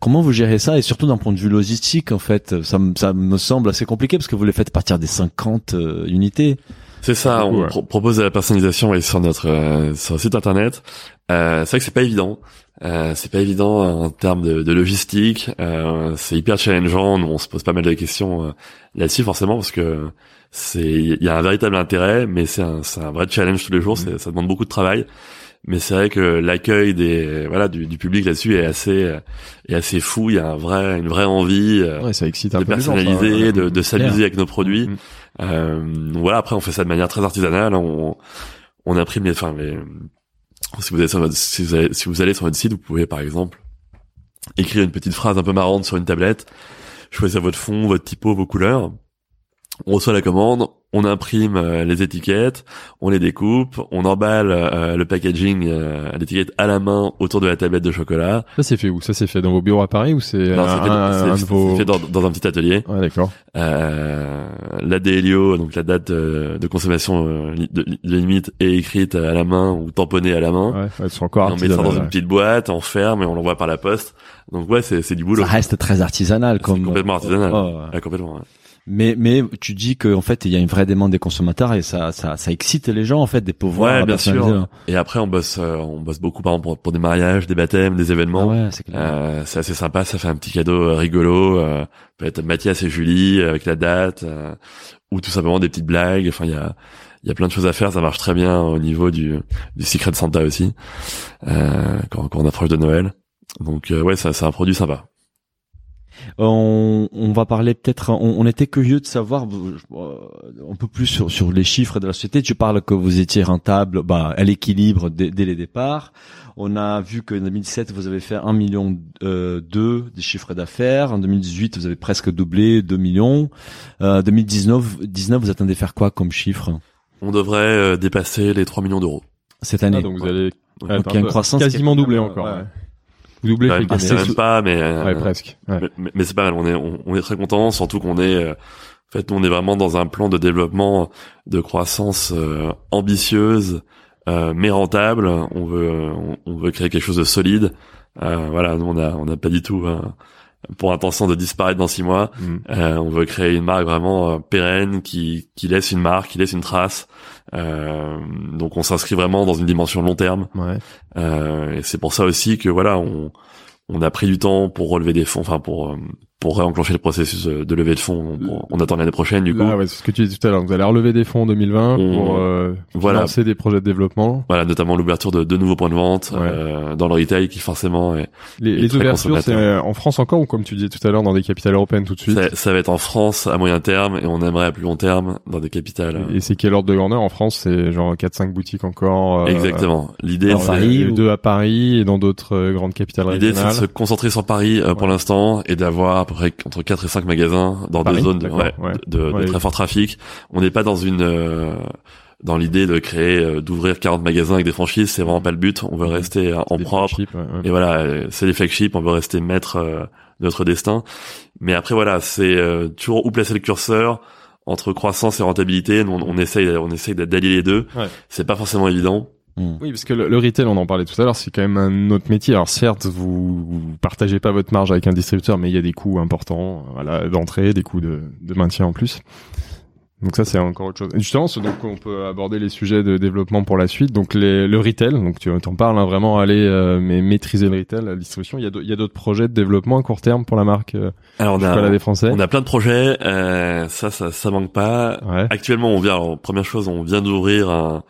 S2: Comment vous gérez ça? Et surtout d'un point de vue logistique, en fait, ça, me- ça me semble assez compliqué parce que vous les faites partir des 50 euh, unités.
S3: C'est ça, on
S1: ouais.
S3: pro- propose de la personnalisation ouais, sur notre euh, sur le site internet. Euh, c'est vrai que c'est pas évident. Euh, c'est pas évident en termes de, de logistique. Euh, c'est hyper challengeant. Nous, on se pose pas mal de questions euh, là-dessus forcément parce que c'est il y a un véritable intérêt, mais c'est un un vrai challenge tous les jours. c'est Ça demande beaucoup de travail. Mais c'est vrai que l'accueil des voilà du, du public là-dessus est assez euh, est assez fou. Il y a un vrai une vraie envie. euh,
S1: Ouais, ça excite un
S3: de
S1: peu les gens, ça,
S3: personnaliser,
S1: ouais.
S3: de, de s'amuser avec nos produits. Euh, donc voilà, après on fait ça de manière très artisanale. On, on imprime les, enfin les. Si vous allez sur votre, vous site, vous pouvez par exemple écrire une petite phrase un peu marrante sur une tablette, choisir votre fond, votre typo, vos couleurs. On reçoit la commande, on imprime euh, les étiquettes, on les découpe, on emballe euh, le packaging, euh, l'étiquette à la main autour de la tablette de chocolat.
S1: Ça c'est fait où? Ça c'est fait dans vos bureaux à Paris ou c'est
S3: Non,
S1: un,
S3: c'est fait,
S1: un-
S3: c'est-
S1: un de
S3: c'est
S1: vos
S3: fait dans, dans un petit atelier.
S1: Ouais, d'accord.
S3: Euh, la DLIO, donc la date euh, de consommation euh, de, de limite, est écrite à la main ou tamponnée à la main.
S1: Ouais, sont encore
S3: on met ça dans une petite boîte, on ferme et on l'envoie par la poste. Donc ouais, c'est c'est du boulot.
S2: Ça reste très artisanal,
S3: C'est
S2: comme
S3: complètement artisanal.
S2: Oh, ouais.
S3: Ouais, complètement. ouais.
S2: Mais mais tu dis que en fait il y a une vraie demande des consommateurs et ça ça ça excite les gens en fait de pouvoir
S3: Ouais, bien sûr. Et après, on bosse, euh, on bosse beaucoup par exemple pour, pour des mariages, des baptêmes, des
S2: Ah
S3: événements.
S2: ouais, c'est clair.
S3: Euh, c'est assez sympa, ça fait un petit cadeau euh, rigolo. Euh, peut être Mathias et Julie euh, avec la date, euh, ou tout simplement des petites blagues. Enfin, il y a, il y a plein de choses à faire. Ça marche très bien au niveau du, du Secret Santa aussi, euh, quand, quand on approche de Noël. Donc euh, ouais, ça, c'est un produit sympa.
S2: On, on va parler peut-être. On, on était curieux de savoir euh, un peu plus sur, sur les chiffres de la société. Tu parles que vous étiez rentable, bah, à l'équilibre dès, dès les départs. On a vu que en 2017 vous avez fait 1 million euh, deux des chiffres d'affaires. En 2018 vous avez presque doublé 2 millions. Euh, 2019 19 vous attendez faire quoi comme chiffre?
S3: On devrait euh, dépasser les 3 millions d'euros.
S2: cette année
S1: Ah, donc vous allez
S3: Donc,
S1: être
S2: il y a
S1: un
S2: une croissance
S1: quasiment
S2: qui est-
S1: doublé encore.
S2: Ouais.
S1: ouais. Vous doublez
S3: même pas, mais, euh,
S1: Ouais, presque. Ouais.
S3: mais, mais- mais c'est pas mal. On est, on, on est très content, surtout qu'on est, euh, en fait, on est vraiment dans un plan de développement, de croissance euh, ambitieuse, euh, mais rentable. On veut, on, on veut créer quelque chose de solide. Euh, voilà, nous, on a, on n'a pas du tout euh, pour intention de disparaître dans six mois.
S1: Mm.
S3: Euh, on veut créer une marque vraiment euh, pérenne qui, qui laisse une marque, qui laisse une trace. Euh, donc, on s'inscrit vraiment dans une dimension long terme.
S1: Ouais.
S3: Euh, et c'est pour ça aussi que voilà, on, on a pris du temps pour relever des fonds, enfin pour euh, pour réenclencher le processus euh, de levée de fonds. On, on attend l'année prochaine du coup.
S1: Là, ouais, c'est ce que tu disais tout à l'heure. Vous allez relever des fonds en 2020
S3: On-
S1: pour euh,
S3: Voilà.
S1: lancer des projets de développement.
S3: Voilà, notamment l'ouverture de deux nouveaux points de vente
S1: Ouais.
S3: euh, dans le retail qui forcément est,
S1: Les,
S3: Et
S1: les
S3: très
S1: ouvertures, c'est en France encore ou comme tu disais tout à l'heure dans des capitales européennes tout de suite?
S3: Ça, ça va être en France à moyen terme et on aimerait à plus long terme dans des capitales.
S1: Et c'est quel ordre de grandeur en France? C'est genre 4-5 boutiques encore.
S3: Exactement. L'idée, c'est-
S2: Paris,
S1: et
S2: ou-
S1: deux à Paris et dans d'autres grandes capitales
S3: l'idée, c'est de
S1: régionales?
S3: se concentrer sur Paris pour l'instant et d'avoir peu près entre 4 et 5 magasins dans
S1: Paris,
S3: deux zones de,
S1: d'accord,
S3: ouais,
S1: ouais.
S3: de, de
S1: Ouais.
S3: très fort trafic. On n'est pas dans une euh, dans l'idée de créer euh, d'ouvrir 40 magasins avec des franchises, c'est vraiment pas le but. On veut rester euh, en
S1: Des
S3: propre et voilà, euh, c'est les flagships, on veut rester maître euh, de notre destin. Mais après voilà, c'est euh, toujours où placer le curseur entre croissance et rentabilité. Nous, on, on essaye on essaye d'allier les deux.
S1: Ouais.
S3: C'est pas forcément évident.
S2: Hmm.
S1: Oui, parce que le, retail, on en parlait tout à l'heure, c'est quand même un autre métier. Alors certes, vous, partagez pas votre marge avec un distributeur, mais il y a des coûts importants, euh, voilà, d'entrée, des coûts de maintien en plus. Donc ça, c'est encore autre chose. Et justement, c'est donc on peut aborder les sujets de développement pour la suite. Donc les, le retail, donc tu en parles hein, vraiment aller euh, mais maîtriser le retail, la distribution. Il y a d'autres projets de développement à court terme pour la marque euh,
S3: Alors on a
S1: des Français.
S3: on a plein de projets. euh, ça ça ça manque pas.
S1: Ouais.
S3: Actuellement, on vient, alors, première chose, on vient d'ouvrir un,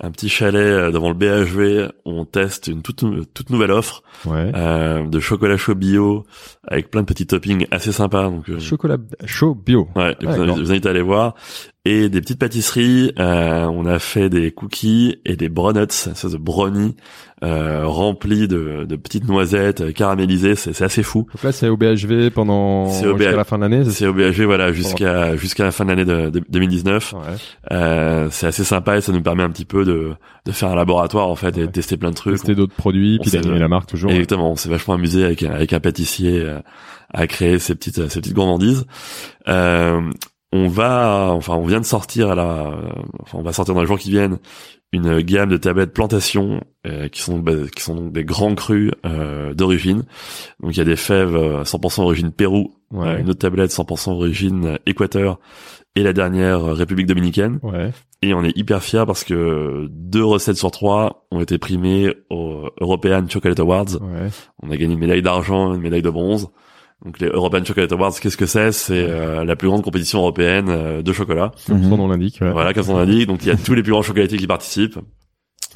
S3: un petit chalet euh, devant le BHV. On teste une toute, toute nouvelle offre
S1: Ouais.
S3: euh, de chocolat chaud bio avec plein de petits toppings assez sympas. Donc, euh,
S1: Chocolat chaud bio.
S3: ouais, je vous, vous invite à aller voir. Et des petites pâtisseries, euh, on a fait des cookies et des bronuts, ça de brownie euh, remplis de, de petites noisettes caramélisées, c'est c'est assez fou.
S1: Donc là, c'est au BHV pendant jusqu'à la fin de l'année.
S3: C'est au BHV, voilà, jusqu'à jusqu'à la fin de l'année de, de 2019.
S1: Ouais.
S3: Euh, c'est assez sympa et ça nous permet un petit peu de de faire un laboratoire en fait et de tester plein de trucs.
S1: Tester d'autres produits,
S3: on
S1: puis d'animer la marque toujours.
S3: Exactement, on s'est vachement amusé avec un- avec un pâtissier euh, à créer ces petites ces petites gourmandises. Euh, on va, enfin, on vient de sortir à la, euh, enfin, on va sortir dans les jours qui viennent une gamme de tablettes plantation euh, qui sont bah, qui sont donc des grands crus euh, d'origine. Donc il y a des fèves euh, 100% origine Pérou,
S1: Ouais.
S3: euh, une autre tablette 100% origine euh, Équateur et la dernière euh, République dominicaine.
S1: Ouais.
S3: Et on est hyper fiers parce que deux recettes sur trois ont été primées aux European Chocolate Awards.
S1: Ouais.
S3: On a gagné une médaille d'argent, une médaille de bronze. Donc les European Chocolate Awards, qu'est-ce que c'est? C'est euh, la plus grande compétition européenne euh, de chocolat.
S1: Comme
S2: Mhm.
S1: son nom l'indique. ouais.
S3: Voilà, comme on indique. Donc il y a tous les plus grands chocolatiers qui participent.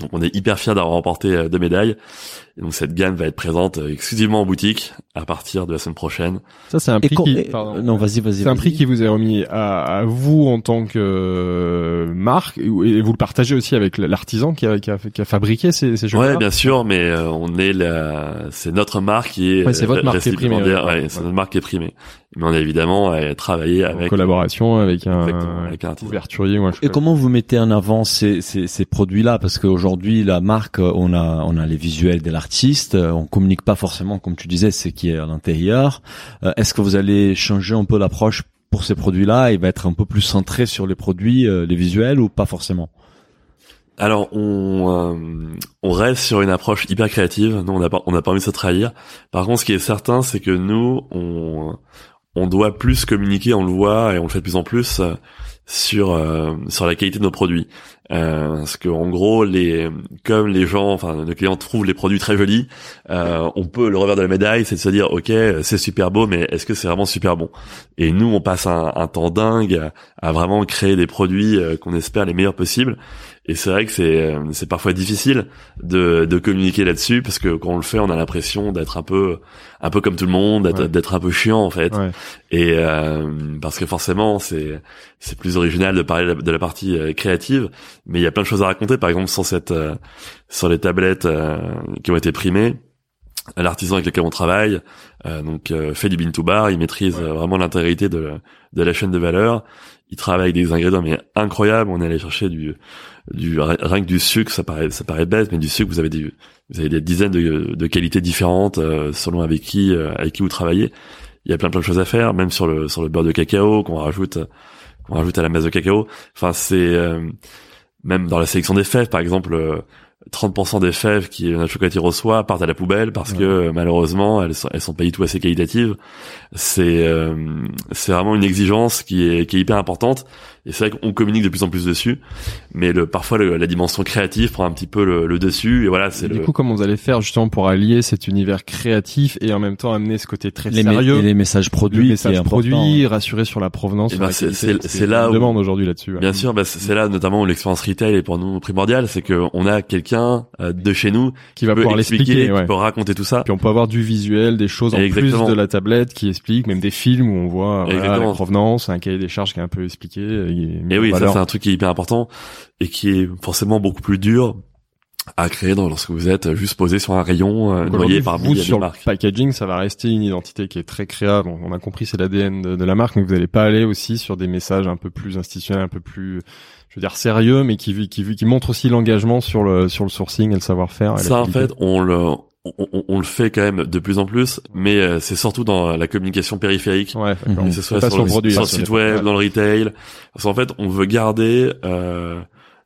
S3: Donc on est hyper fiers d'avoir remporté euh, deux médailles. Et donc cette gamme va être présente euh, exclusivement en boutique à partir de la semaine prochaine.
S1: Ça, c'est un prix qui,
S2: et-
S1: pardon.
S2: non, vas-y, vas-y.
S1: C'est un prix qui vous est remis à, à vous en tant que euh, marque et vous le partagez aussi avec l'artisan qui a, qui a, qui a fabriqué ces, ces chocolats.
S3: Ouais, bien sûr, mais euh, on est la, c'est notre marque qui est.
S1: Ouais, c'est votre marque qui est primée. Ouais,
S3: c'est notre marque qui est primée. Mais on a évidemment euh, travaillé
S1: en
S3: avec.
S1: collaboration avec un,
S3: avec un
S1: couverturier
S2: Et comment vous mettez en avant ces, ces, ces produits-là? Parce qu'aujourd'hui, la marque, euh, on a, on a les visuels de l'artiste, euh, on communique pas forcément, comme tu disais, ce qui est à l'intérieur. Euh, Est-ce que vous allez changer un peu l'approche pour ces produits-là? Il va être un peu plus centré sur les produits, euh, les visuels, ou pas forcément?
S3: Alors on euh, on reste sur une approche hyper créative. Nous on n'a pas on n'a pas envie de se trahir. Par contre, ce qui est certain, c'est que nous on on doit plus communiquer, on le voit et on le fait de plus en plus euh, sur euh, sur la qualité de nos produits. Euh, parce que en gros, les comme les gens, enfin nos clients trouvent les produits très jolis, on peut le revers de la médaille, c'est de se dire ok c'est super beau, mais est-ce que c'est vraiment super bon? Et nous, on passe un, temps dingue à, vraiment créer des produits qu'on espère les meilleurs possibles. Et c'est vrai que c'est euh, c'est parfois difficile de, de communiquer là-dessus parce que quand on le fait, on a l'impression d'être un peu un peu comme tout le monde, d'être
S1: Ouais.
S3: un peu chiant en fait.
S1: Ouais.
S3: Et euh, parce que forcément, c'est c'est plus original de parler de la, partie euh, créative, mais il y a plein de choses à raconter. Par exemple, sur cette euh, sur les tablettes euh, qui ont été primées, l'artisan avec lequel on travaille, euh, donc euh, fait du bean to bar, il maîtrise vraiment l'intégrité de de la chaîne de valeur. Il travaille avec des ingrédients mais incroyables. On est allé chercher du du rien que du sucre, ça paraît ça paraît bête, mais du sucre, vous avez des vous avez des dizaines de, de qualités différentes euh, selon avec qui euh, avec qui vous travaillez. Il y a plein plein de choses à faire, même sur le sur le beurre de cacao qu'on rajoute qu'on rajoute à la masse de cacao. Enfin, c'est euh, même dans la sélection des fèves, par exemple, euh, 30% des fèves qui notre chocolatier reçoit partent à la poubelle parce
S1: Ouais.
S3: que malheureusement elles sont, elles sont pas du tout assez qualitatives. C'est euh, c'est vraiment une exigence qui est qui est hyper importante et c'est vrai qu'on communique de plus en plus dessus, mais le parfois le- la dimension créative prend un petit peu le, le dessus et voilà c'est le
S1: du coup, comment vous allez faire justement pour allier cet univers créatif et en même temps amener ce côté très
S2: les,
S1: sérieux,
S2: et les messages produits, qui est
S1: message
S2: important.
S1: produit, rassurer sur la provenance,
S3: Eh ben,
S1: la
S3: c'est- c'est- c'est là où-
S1: demande aujourd'hui là-dessus. ouais.
S3: Bien sûr, bah, c'est c'est là notamment où l'expérience retail est pour nous primordiale, c'est que on a quelqu'un euh, de chez nous
S1: qui va pouvoir
S3: expliquer,
S1: l'expliquer.
S3: qui
S1: ouais.
S3: peut raconter tout ça.
S1: Puis on peut avoir du visuel, des choses en
S3: Exactement.
S1: plus de la tablette qui expliquent, même des films où on voit voilà, la provenance, un cahier des charges qui est un peu expliqué. Et,
S3: Et oui, ça
S1: valeur.
S3: c'est un truc qui est hyper important et qui est forcément beaucoup plus dur à créer dans, lorsque vous êtes juste posé sur un rayon euh, noyé parmi
S1: vous, sur le packaging, ça va rester une identité qui est très créable. On on a compris, c'est l'ADN de, de la marque, mais vous n'allez pas aller aussi sur des messages un peu plus institutionnels, un peu plus, je veux dire, sérieux, mais qui, qui, qui montrent aussi l'engagement sur le, sur le sourcing et le savoir-faire.
S3: Ça en fait, on le on, on- on le fait quand même de plus en plus, mais euh, c'est surtout dans la communication périphérique.
S1: Ouais.
S3: Que ce soit sur, le,
S1: le produit,
S3: sur
S1: là,
S3: le
S1: sur
S3: site web,
S1: ouais.
S3: dans le retail. Parce qu'en fait, on veut garder, euh,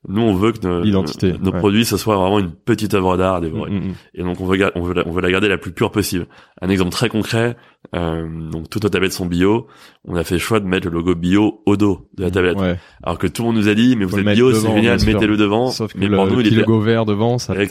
S3: nous on veut que nos,
S1: L'identité,
S3: nos
S1: ouais.
S3: produits ce soit vraiment une petite œuvre d'art à dévorer.
S1: Mm, mm, mm.
S3: Et donc on veut, on veut, la, on veut la garder la plus pure possible. Un exemple très concret, euh, donc toutes nos tablettes sont bio. On a fait le choix de mettre le logo bio au dos de la tablette.
S1: Ouais.
S3: Alors que tout le monde nous a dit, mais vous êtes bio, c'est génial, mettez-le devant.
S1: Sauf que
S3: mais
S1: le,
S3: pour nous, il était
S1: logo vert devant, ça peut-être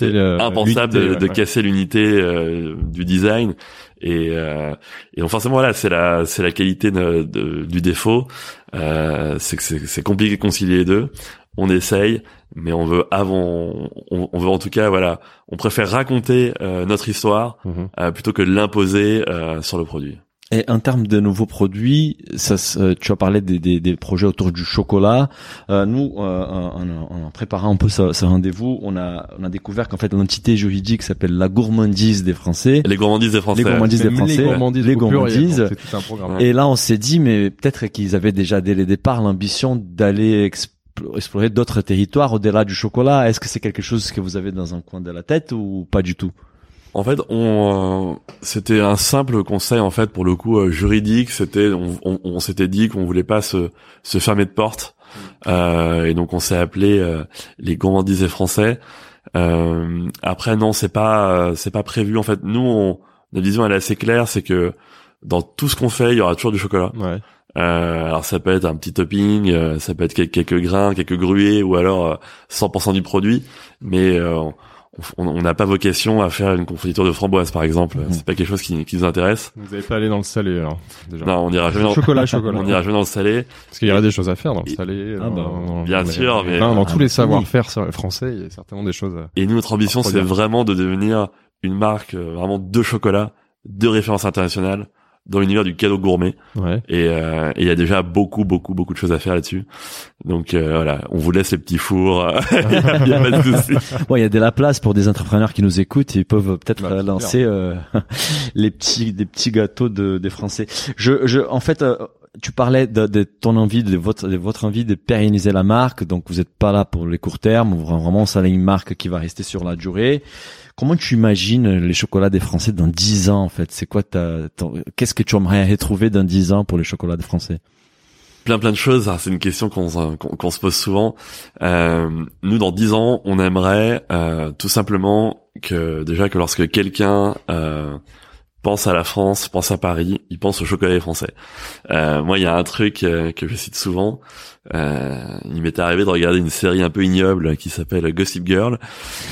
S1: le,
S3: impensable de, de casser l'unité euh, du design. Et, euh, et donc forcément voilà, c'est la c'est la qualité de- de- du défaut. Euh, c'est que c'est c'est compliqué de concilier les deux. On essaye, mais on veut avant, on, on veut en tout cas voilà, on préfère raconter euh, notre histoire
S1: Mhm.
S3: euh, plutôt que de l'imposer euh, sur le produit.
S2: Et en termes de nouveaux produits, ça, se- tu as parlé des, des, des projets autour du chocolat. Euh, nous, euh, en, en, préparant un peu ce, ce rendez-vous, on a, on a découvert qu'en fait l'entité juridique s'appelle la gourmandise des Français.
S3: Les gourmandises des Français.
S2: Les gourmandises des Français,
S1: les gourmandises,
S2: les gourmandises.
S1: donc C'est tout un programme.
S2: Et là, on s'est dit, mais peut-être qu'ils avaient déjà dès le départ l'ambition d'aller explo- explorer d'autres territoires au-delà du chocolat. Est-ce que c'est quelque chose que vous avez dans un coin de la tête ou pas du tout?
S3: En fait, on euh, c'était un simple conseil en fait pour le coup euh, juridique. C'était on, on, on s'était dit qu'on voulait pas se, se fermer de porte Euh, et donc on s'est appelé euh, les gourmandises des Français. Euh, après non, c'est pas euh, c'est pas prévu en fait. Nous, on, notre vision elle est assez claire, c'est que dans tout ce qu'on fait, il y aura toujours du chocolat.
S1: Ouais.
S3: Euh, alors ça peut être un petit topping, euh, ça peut être quelques, quelques grains, quelques grués, ou alors euh, 100% du produit. Mais euh, on on n'a pas vocation à faire une confiture de framboise, par exemple.
S2: Mhm.
S3: C'est pas quelque chose qui, qui nous intéresse.
S1: Vous n'avez pas allé dans le salé alors déjà.
S3: Non, on ira jamais dans,
S1: Chocolat, chocolat.
S3: on ira jamais dans le salé.
S1: Parce qu'il y aurait des choses à faire dans le
S3: Et-
S1: salé.
S2: Ah
S1: dans-
S2: bah,
S1: dans-
S3: bien
S1: dans
S3: sûr,
S1: les
S3: mais-
S1: vins, dans
S2: Ah,
S1: tous les
S2: oui.
S1: savoir-faire français, il y a certainement des choses. à-
S3: Et nous, notre ambition,
S1: Ah,
S3: c'est vraiment de devenir une marque euh, vraiment de chocolat, de référence internationale, dans l'univers du cadeau gourmet.
S1: Ouais.
S3: Et euh, il y a déjà beaucoup, beaucoup, beaucoup de choses à faire là-dessus. Donc euh, voilà, on vous laisse les petits fours. Il y a pas de souci.
S2: Bon, il y a de la place pour des entrepreneurs qui nous écoutent. Ils peuvent peut-être
S1: Bah,
S2: euh, lancer euh, les petits, des petits gâteaux de, des Français. Je, je, en fait, euh, tu parlais de, de ton envie, de votre, de votre envie de pérenniser la marque. Donc, vous n'êtes pas là pour les courts termes. Vraiment, ça une marque qui va rester sur la durée. Comment tu imagines les chocolats des Français dans 10 ans, en fait? C'est quoi ta, qu'est-ce que tu aimerais retrouver dans 10 ans pour les chocolats des Français?
S3: plein plein de choses. Alors, C'est une question qu'on se- pose souvent. Euh, nous, dans dix ans, on aimerait euh, tout simplement que déjà que lorsque quelqu'un euh, pense à la France, pense à Paris, il pense au chocolat Français. Euh, moi, il y a un truc euh, que je cite souvent. Euh, il m'est arrivé de regarder une série un peu ignoble qui s'appelle Gossip Girl.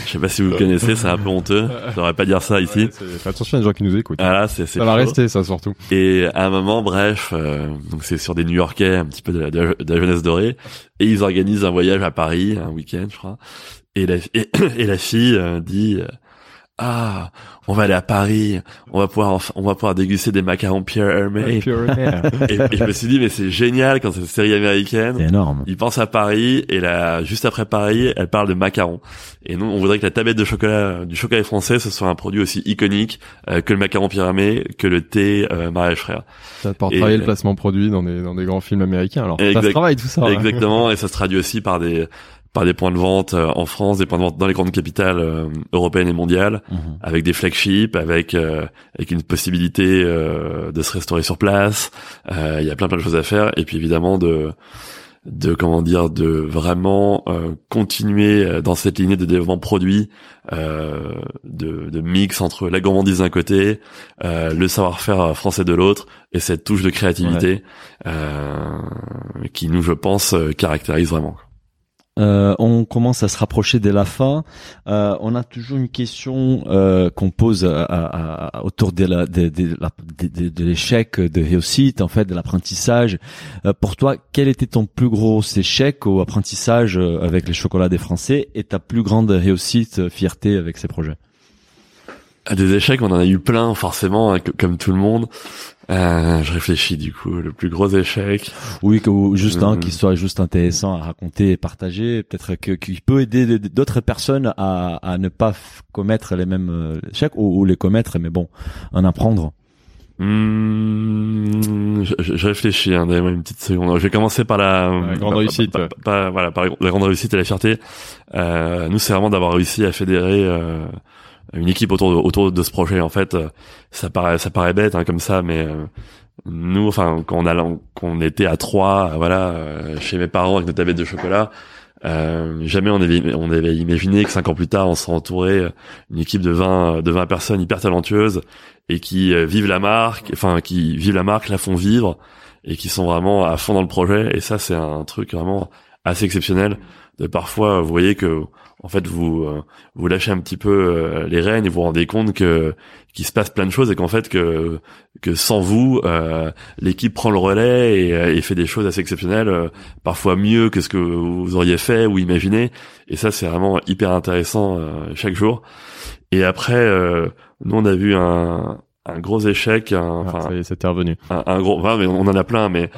S3: Je sais pas si vous le connaissez, c'est un peu honteux. Je devrais pas dire ça ici.
S1: Ouais, Fais attention à des gens qui nous écoutent.
S3: Voilà, c'est c'est
S1: ça va rester, ça surtout.
S3: Et à un moment, bref, euh, donc c'est sur des New-Yorkais, un petit peu de la, de la- jeunesse dorée, et ils organisent un voyage à Paris, un week-end, je crois. Et la, et, et la fille euh, dit, euh, ah, on va aller à Paris, on va pouvoir, on va pouvoir déguster des macarons Pierre Hermé. et, et je me suis dit, mais c'est génial quand c'est une série
S2: C'est
S3: américaine.
S2: énorme.
S3: Il pense à Paris et là, juste après Paris, elle parle de macarons. Et nous, on voudrait que la tablette de chocolat du chocolat français, ce soit un produit aussi iconique euh, que le macaron pyramé, que le thé euh, mariage frère.
S1: Ça pour
S3: Et-
S1: travailler le placement produit dans des, dans des grands films américains. Alors, ça se travaille tout ça. hein.
S3: Exactement, et ça se traduit aussi par des par des points de vente euh, en France, des points de vente dans les grandes capitales euh, européennes et mondiales,
S2: Mhm.
S3: avec des flagships, avec euh, avec une possibilité euh, de se restaurer sur place. Euh, Il y a plein plein de choses à faire, et puis évidemment de de comment dire de vraiment euh, continuer dans cette lignée de développement produit euh, de, de mix entre la gourmandise d'un côté euh, le savoir-faire français de l'autre et cette touche de créativité euh, qui nous je pense caractérise vraiment
S2: Euh, on commence à se rapprocher de la fin. Euh, on a toujours une question euh, qu'on pose autour de la- de, de de- l'échec de réussite, en fait, de l'apprentissage. Euh, pour toi, quel était ton plus gros échec au apprentissage avec les chocolats des Français et ta plus grande réussite, fierté avec ces projets?
S3: Des échecs on en a eu plein forcément hein, que- comme tout le monde Euh, je réfléchis du coup le plus gros échec
S2: Oui, que, ou juste un
S3: Mhm.
S2: qui soit juste intéressant à raconter et partager, peut-être que qui peut aider d'autres personnes à, à ne pas commettre les mêmes euh, échecs ou, ou les commettre, mais bon, en apprendre.
S3: Hmm, je, je- réfléchis, hein, donnez-moi une petite seconde. Je vais commencer par la,
S1: La grande
S3: par-
S1: réussite,
S3: par- par- voilà, par la grande réussite et la fierté. Euh, nous, c'est vraiment d'avoir réussi à fédérer euh, une équipe autour de, autour de ce projet. En fait, euh, ça paraît, ça paraît bête hein, comme ça, mais euh, nous, enfin, quand on a, quand on était à trois, euh, voilà, chez mes parents avec notre tablette de chocolat. Euh, jamais on avait, on avait imaginé que cinq ans plus tard, on serait entouré une équipe de 20, de 20 personnes hyper talentueuses et qui vivent la marque, enfin qui vivent la marque, la font vivre et qui sont vraiment à fond dans le projet. Et ça, c'est un truc vraiment assez exceptionnel. De parfois, vous voyez que en fait vous euh, vous lâchez un petit peu euh, les rênes et vous vous rendez compte que qu'il se passe plein de choses et qu'en fait que que sans vous, euh, l'équipe prend le relais et, euh, et fait des choses assez exceptionnelles, parfois mieux que ce que vous auriez fait ou imaginé. Et ça, c'est vraiment hyper intéressant euh, chaque jour. Et après, euh, nous, on a vu un, un gros échec, un,
S1: Ah,
S3: enfin
S1: ça y est, c'était revenu.
S3: un, un gros, enfin, mais on en a plein, mais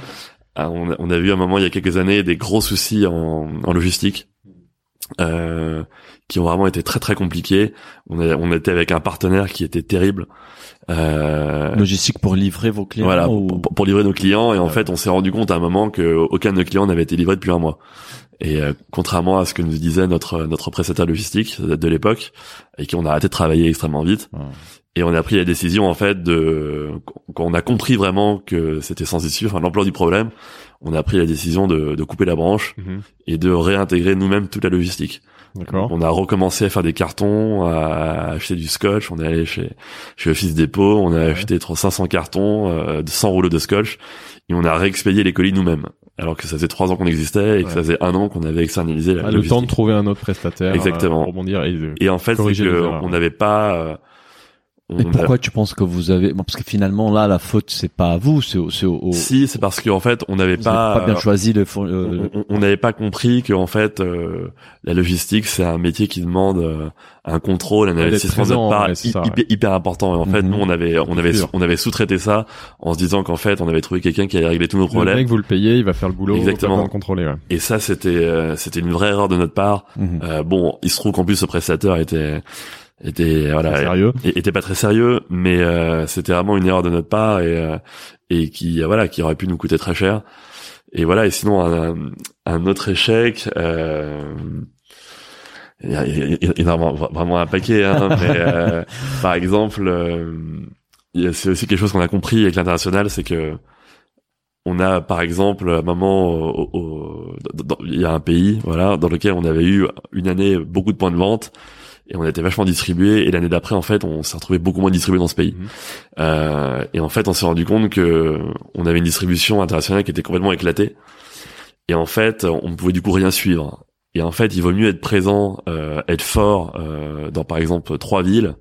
S3: on, a, on a vu à un moment il y a quelques années des gros soucis en, en logistique. Euh, qui ont vraiment été très très compliqués. On, a, on était avec un partenaire qui était terrible. Euh,
S2: Logistique pour livrer vos clients.
S3: voilà,
S2: ou-
S3: pour, pour livrer nos clients. Et en
S2: Ouais.
S3: fait, on s'est rendu compte à un moment que aucun de nos clients n'avait été livré depuis un mois. Et euh, contrairement à ce que nous disait notre notre prestataire logistique de l'époque, et qui on a arrêté de travailler extrêmement vite.
S2: Ouais.
S3: Et on a pris la décision en fait de quand on a compris vraiment que c'était sans issue, enfin l'ampleur du problème, on a pris la décision de, de couper la branche
S1: Mhm.
S3: et de réintégrer nous-mêmes toute la logistique.
S1: D'accord.
S3: On a recommencé à faire des cartons, à acheter du scotch. On est allé chez chez Office Depot, on a acheté 500 cartons, euh, de 100 rouleaux de scotch, et on a réexpédié les colis nous-mêmes. Alors que ça faisait trois ans qu'on existait et que
S1: Ouais.
S3: ça faisait un an qu'on avait externalisé la
S1: Ah, le
S3: logistique.
S1: temps de trouver un autre prestataire.
S3: Exactement.
S1: euh, pour rebondir et de-
S3: Et en fait, c'est que on n'avait pas. Euh,
S2: Et
S3: a-
S2: pourquoi tu penses que vous avez bon, parce que finalement là la faute c'est pas à vous c'est au, c'est au, au-
S3: Si, c'est parce qu'en fait, on n'avait pas.
S2: pas bien choisi le
S3: on-
S2: euh,
S3: on- n'avait pas compris que en fait euh, la logistique c'est un métier qui demande euh, un contrôle, un investissement de part
S1: ouais,
S3: hyper, hyper important. Et en fait,
S2: Mhm.
S3: nous on avait on avait on avait sous-traité ça en se disant qu'en fait on avait trouvé quelqu'un qui allait régler tous nos
S1: Le
S3: problèmes.
S1: mec, vous le payez, il va faire le boulot.
S3: Exactement.
S1: De contrôler. Ouais.
S3: Et ça c'était euh, c'était une vraie erreur de notre part.
S2: mhm.
S3: Euh, bon, il se trouve qu'en plus ce prestataire était était voilà
S1: Sérieux.
S3: était pas très sérieux, mais euh, c'était vraiment une erreur de notre part et euh, et qui voilà qui aurait pu nous coûter très cher. Et voilà. Et sinon un, un autre échec. Euh, il y, a, y a- vraiment, un paquet, hein, mais euh, par exemple, euh, c'est aussi quelque chose qu'on a compris avec l'international, c'est que on a par exemple à un moment il y a un pays voilà dans lequel on avait eu une année beaucoup de points de vente et on était vachement distribué et l'année d'après en fait on s'est retrouvé beaucoup moins distribué dans ce pays
S1: Mhm.
S3: Euh, et en fait on s'est rendu compte que on avait une distribution internationale qui était complètement éclatée et en fait on ne pouvait du coup rien suivre et en fait il vaut mieux être présent euh, être fort euh, dans par exemple trois villes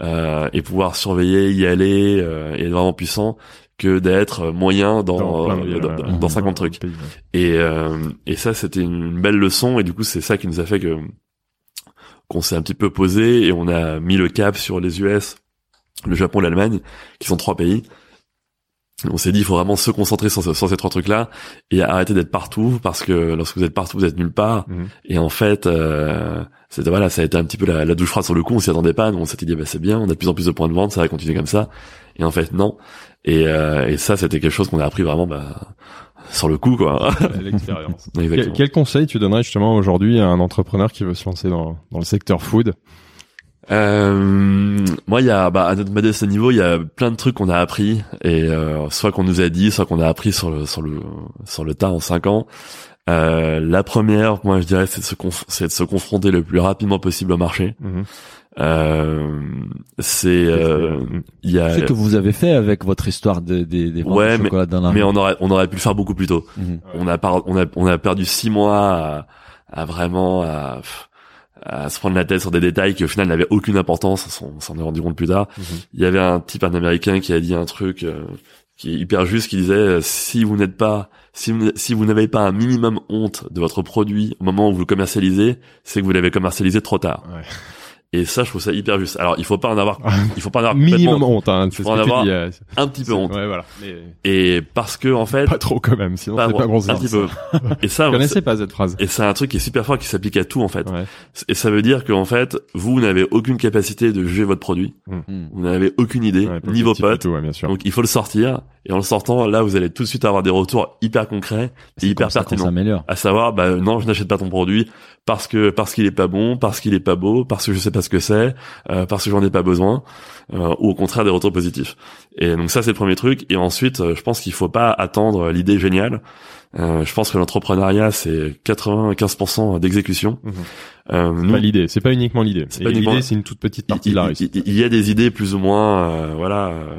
S3: euh, et pouvoir surveiller y aller euh, et être vraiment puissant que d'être moyen dans
S1: de
S3: dans,
S1: ouais,
S3: dans- dans
S1: ouais.
S3: 50 trucs
S1: Pays, ouais.
S3: et, euh, et ça, c'était une belle leçon. Et du coup, c'est ça qui nous a fait que qu'on s'est un petit peu posé et on a mis le cap sur les US, le Japon, l'Allemagne, qui sont trois pays. On s'est dit, il faut vraiment se concentrer sur, ce- sur ces trois trucs-là et arrêter d'être partout parce que lorsque vous êtes partout, vous êtes nulle part.
S1: Mhm.
S3: Et en fait, euh, c'était voilà, ça a été un petit peu la, la douche froide sur le coup. On s'y attendait pas. Nous, on s'était dit, bah, c'est bien, on a de plus en plus de points de vente, ça va continuer comme ça. Et en fait, non. Et, euh, et ça, c'était quelque chose qu'on a appris vraiment bah, sur le coup, quoi.
S1: L'expérience. Quel, conseil tu donnerais justement aujourd'hui à un entrepreneur qui veut se lancer dans, dans le secteur food?
S3: Euh, moi, il y a, bah, à notre modeste niveau, il y a plein de trucs qu'on a appris et euh, soit qu'on nous a dit, soit qu'on a appris sur le sur le sur le tas en cinq ans. Euh, la première, moi, je dirais, c'est de se c'est de se confronter le plus rapidement possible au marché.
S1: Mhm.
S3: Euh, c'est euh, il y a,
S2: ce que vous avez fait avec votre histoire des des des
S3: Ouais,
S2: de chocolat dans la
S3: mais on aurait on aurait pu le faire beaucoup plus tôt.
S2: Mhm.
S3: On a par- on a on a perdu six mois à, à vraiment à, à se prendre la tête sur des détails qui au final n'avaient aucune importance. On s'en- on s'en est rendu compte plus tard.
S1: Mhm.
S3: Il y avait un type, un américain, qui a dit un truc euh, qui est hyper juste, qui disait euh, si vous n'êtes pas, si vous, si vous n'avez pas un minimum honte de votre produit au moment où vous le commercialisez, c'est que vous l'avez commercialisé trop tard.
S1: Ouais.
S3: Et ça, je trouve ça hyper juste. Alors, il faut pas en avoir, il faut pas en avoir
S1: Minimum honte, hein, c'est ce
S3: faut en
S1: que tu
S3: avoir
S1: dis. euh,
S3: un petit peu honte.
S1: Ouais, voilà. Mais
S3: Et parce que en fait,
S1: pas trop quand même, sinon c'est pas bon
S3: un petit peu. Et ça,
S1: Je connaissais pas cette phrase.
S3: et c'est un truc qui est super fort, qui s'applique à tout en fait.
S1: Ouais.
S3: Et ça veut dire qu'en fait, vous n'avez aucune capacité de juger votre produit.
S2: Mhm.
S3: Vous n'avez aucune idée,
S1: Ouais,
S3: ni vos potes.
S1: ouais, bien sûr.
S3: Donc il faut le sortir. Et en le sortant, là, vous allez tout de suite avoir des retours hyper concrets et hyper
S2: comme ça
S3: pertinents.
S2: s'améliore.
S3: À savoir, bah non, je n'achète pas ton produit parce que parce qu'il est pas bon, parce qu'il est pas beau, parce que je sais pas ce que c'est, euh, parce que j'en ai pas besoin, euh, ou au contraire des retours positifs. Et donc ça, c'est le premier truc. Et ensuite, euh, je pense qu'il faut pas attendre l'idée géniale. Euh, je pense que l'entrepreneuriat, c'est 95% d'exécution. Euh,
S1: C'est
S3: nous,
S1: pas l'idée, c'est pas uniquement l'idée.
S3: C'est pas
S1: L'idée, c'est une toute petite partie
S3: il,
S1: de la réussite.
S3: il- il y a des idées plus ou moins euh, voilà euh,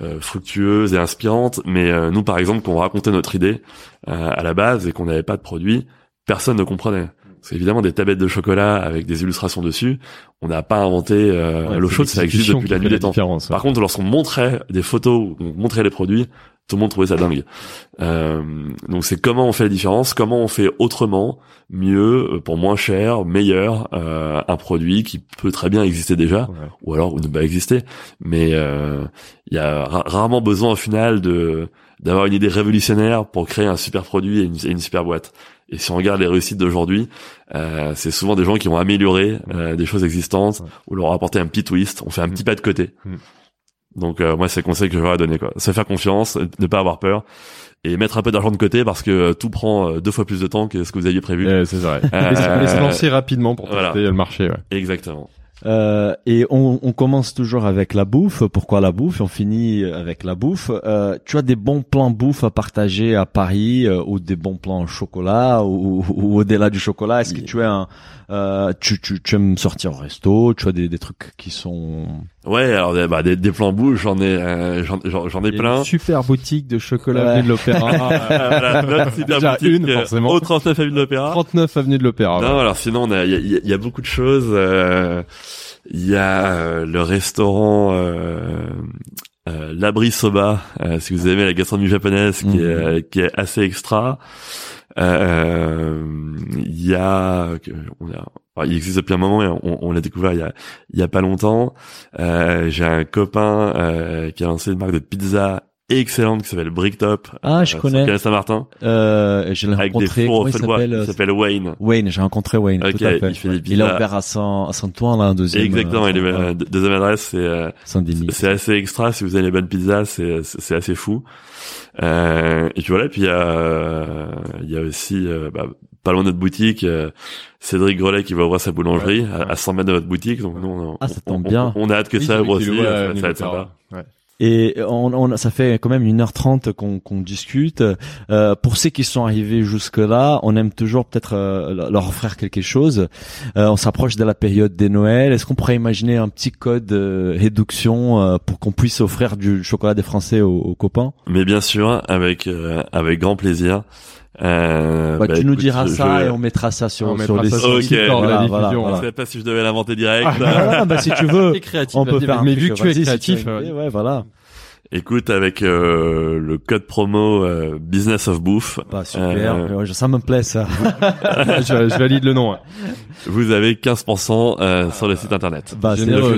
S3: euh, fructueuses et inspirantes mais euh, nous par exemple quand on racontait notre idée euh, à la base et qu'on n'avait pas de produit personne ne comprenait parce qu'évidemment des tablettes de chocolat avec des illustrations dessus on n'a pas inventé euh,
S1: Ouais,
S3: l'eau
S1: c'est
S3: chaude ça existe depuis la nuit des temps
S1: ouais.
S3: par contre lorsqu'on montrait des photos qu'on montrait les produits tout le monde trouvait ça dingue. Euh, donc c'est comment on fait la différence, comment on fait autrement, mieux, euh, pour moins cher, meilleur, euh, un produit qui peut très bien exister déjà,
S1: Ouais.
S3: ou alors ne pas exister. Mais euh, il y a ra- rarement besoin au final de d'avoir une idée révolutionnaire pour créer un super produit et une, et une super boîte. Et si on regarde les réussites d'aujourd'hui, euh, c'est souvent des gens qui ont amélioré euh, des choses existantes ou leur apporté un petit twist, on fait un
S1: Mm.
S3: petit pas de côté.
S1: Mm.
S3: Donc euh, moi c'est le conseil que je ai donné quoi. Se faire confiance, ne pas avoir peur et mettre un peu d'argent de côté parce que euh, tout prend euh, deux fois plus de temps que ce que vous aviez prévu.
S1: Eh, c'est vrai.
S3: Euh,
S1: Et se- lancer rapidement pour
S3: voilà.
S1: tester le marché. Ouais.
S3: Exactement.
S2: Euh, et on, on commence toujours avec la bouffe. Pourquoi la bouffe? On finit avec la bouffe. Euh, tu as des bons plans bouffe à partager à Paris euh, ou des bons plans chocolat ou, ou au-delà du chocolat Est-ce que tu as un, euh, tu, tu, tu aimes sortir au resto? Tu as des, des trucs qui sont
S3: Ouais, alors des- bah, des, des plans bouches, j'en ai, euh, j'en, j'en, ai plein.
S1: une super boutique de chocolat
S2: Ouais.
S1: avenue de l'Opéra.
S3: Voilà, notre super
S1: Déjà
S3: boutique,
S1: une,
S3: euh,
S1: forcément.
S3: Au 39 avenue de l'Opéra.
S1: 39 avenue de l'Opéra.
S3: Non, alors sinon, on a, il y a, il y a- y a beaucoup de choses. euh, Il y a euh, le restaurant euh, euh, l'Abri Soba, euh, si vous aimez la gastronomie japonaise, qui, est,
S2: Mhm.
S3: euh, qui est assez extra. Euh, Il y a, on a- il existe depuis un moment, et on, on l'a découvert il y a, il y a pas longtemps. Euh, J'ai un copain euh, qui a lancé une marque de pizza excellente qui s'appelle Bricktop.
S2: Ah, je
S3: euh,
S2: connais.
S3: Saint-Martin.
S2: euh, Je l'ai rencontré.
S3: fours
S2: il s'appelle
S3: Il
S2: euh,
S3: s'appelle Wayne.
S2: Wayne. J'ai rencontré Wayne.
S3: Ok,
S2: tout à fait.
S3: il fait des
S2: Il a ouvert à Saint à Saint-Ouen là, un deuxième.
S3: Exactement,
S2: euh,
S3: il est euh, de- deuxième adresse, c'est euh, c'est assez extra. Si vous avez les bonnes pizzas, c'est c'est assez fou. Euh, et puis voilà, puis il y a il y a aussi bah, pas loin de notre boutique, euh, Cédric Grelet qui va ouvrir sa boulangerie
S1: Ouais,
S3: à,
S1: ouais.
S3: à 100 mètres de notre boutique. Donc nous, on,
S2: Ah, ça
S3: on-
S2: tombe
S3: on-
S2: bien.
S3: On, a hâte que
S1: Oui,
S3: ça ouvre aussi.
S1: loue à
S3: Ça, ça va être sympa.
S1: Ouais.
S2: Et on, on, ça fait quand même 1h30 qu'on qu'on discute. Euh, pour ceux qui sont arrivés jusque-là, on aime toujours peut-être euh, leur offrir quelque chose. Euh, on s'approche de la période des Noëls. Est-ce qu'on pourrait imaginer un petit code de réduction euh, pour qu'on puisse offrir du chocolat des Français aux, aux copains?
S3: Mais bien sûr, avec euh, avec grand plaisir. Euh,
S2: bah,
S3: bah,
S2: Tu nous
S3: écoute,
S2: diras
S3: je-
S2: ça
S3: je-
S2: et on mettra ça sur,
S1: On
S2: sur
S1: mettra
S2: les
S3: sites.
S1: site
S3: Ok,
S1: lors de la
S2: voilà,
S1: diffusion.
S2: voilà,
S3: Je
S2: voilà.
S3: sais pas si je devais l'inventer direct.
S2: Ah, bah, si tu veux, on peut faire un
S1: mais vu que tu es créatif, euh,
S2: ouais, voilà.
S3: Écoute, avec euh, le code promo euh, Business of Bouffe,
S2: Bah, super.
S3: Euh,
S2: Ouais, ça me plaît ça.
S1: je, je valide le nom. hein.
S3: vous avez 15% euh, sur le site internet.
S2: Bah, c'est
S1: Généreux.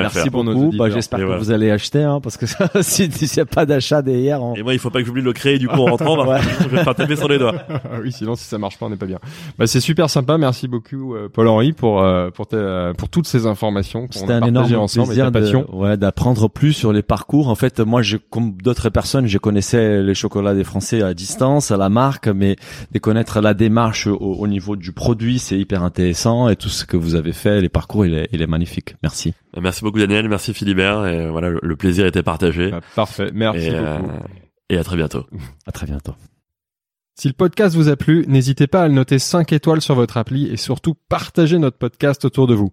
S2: Merci
S1: pour nos.
S2: Bah, j'espère que
S3: voilà.
S2: vous allez acheter, hein, parce que s'il n'y a pas d'achat derrière, on...
S3: Et moi, il faut pas que j'oublie de le créer du coup en rentrant, parce que je vais faire taper sur les doigts.
S1: Oui, sinon si ça marche pas, on n'est pas bien. Bah c'est super sympa. Merci beaucoup euh, Paul-Henri pour euh, pour ta- pour toutes ces informations qu'on
S2: C'était
S1: a
S2: un
S1: partagées
S2: énorme
S1: ensemble et
S2: plaisir
S1: ta passion.
S2: de, ouais, d'apprendre plus sur les parcours. En fait, moi, je, comme d'autres personnes, je connaissais les chocolats des Français à distance, à la marque, mais de connaître la démarche au, au niveau du produit, c'est hyper intéressant. Et tout ce que vous avez fait, les parcours, il est, il est magnifique. Merci.
S3: Merci beaucoup Daniel, merci Philibert, et voilà, le- le plaisir était partagé.
S1: Bah, parfait. Merci
S3: et, euh,
S1: beaucoup.
S3: et à très bientôt.
S2: À très bientôt.
S1: Si le podcast vous a plu, n'hésitez pas à le noter 5 étoiles sur votre appli et surtout partagez notre podcast autour de vous.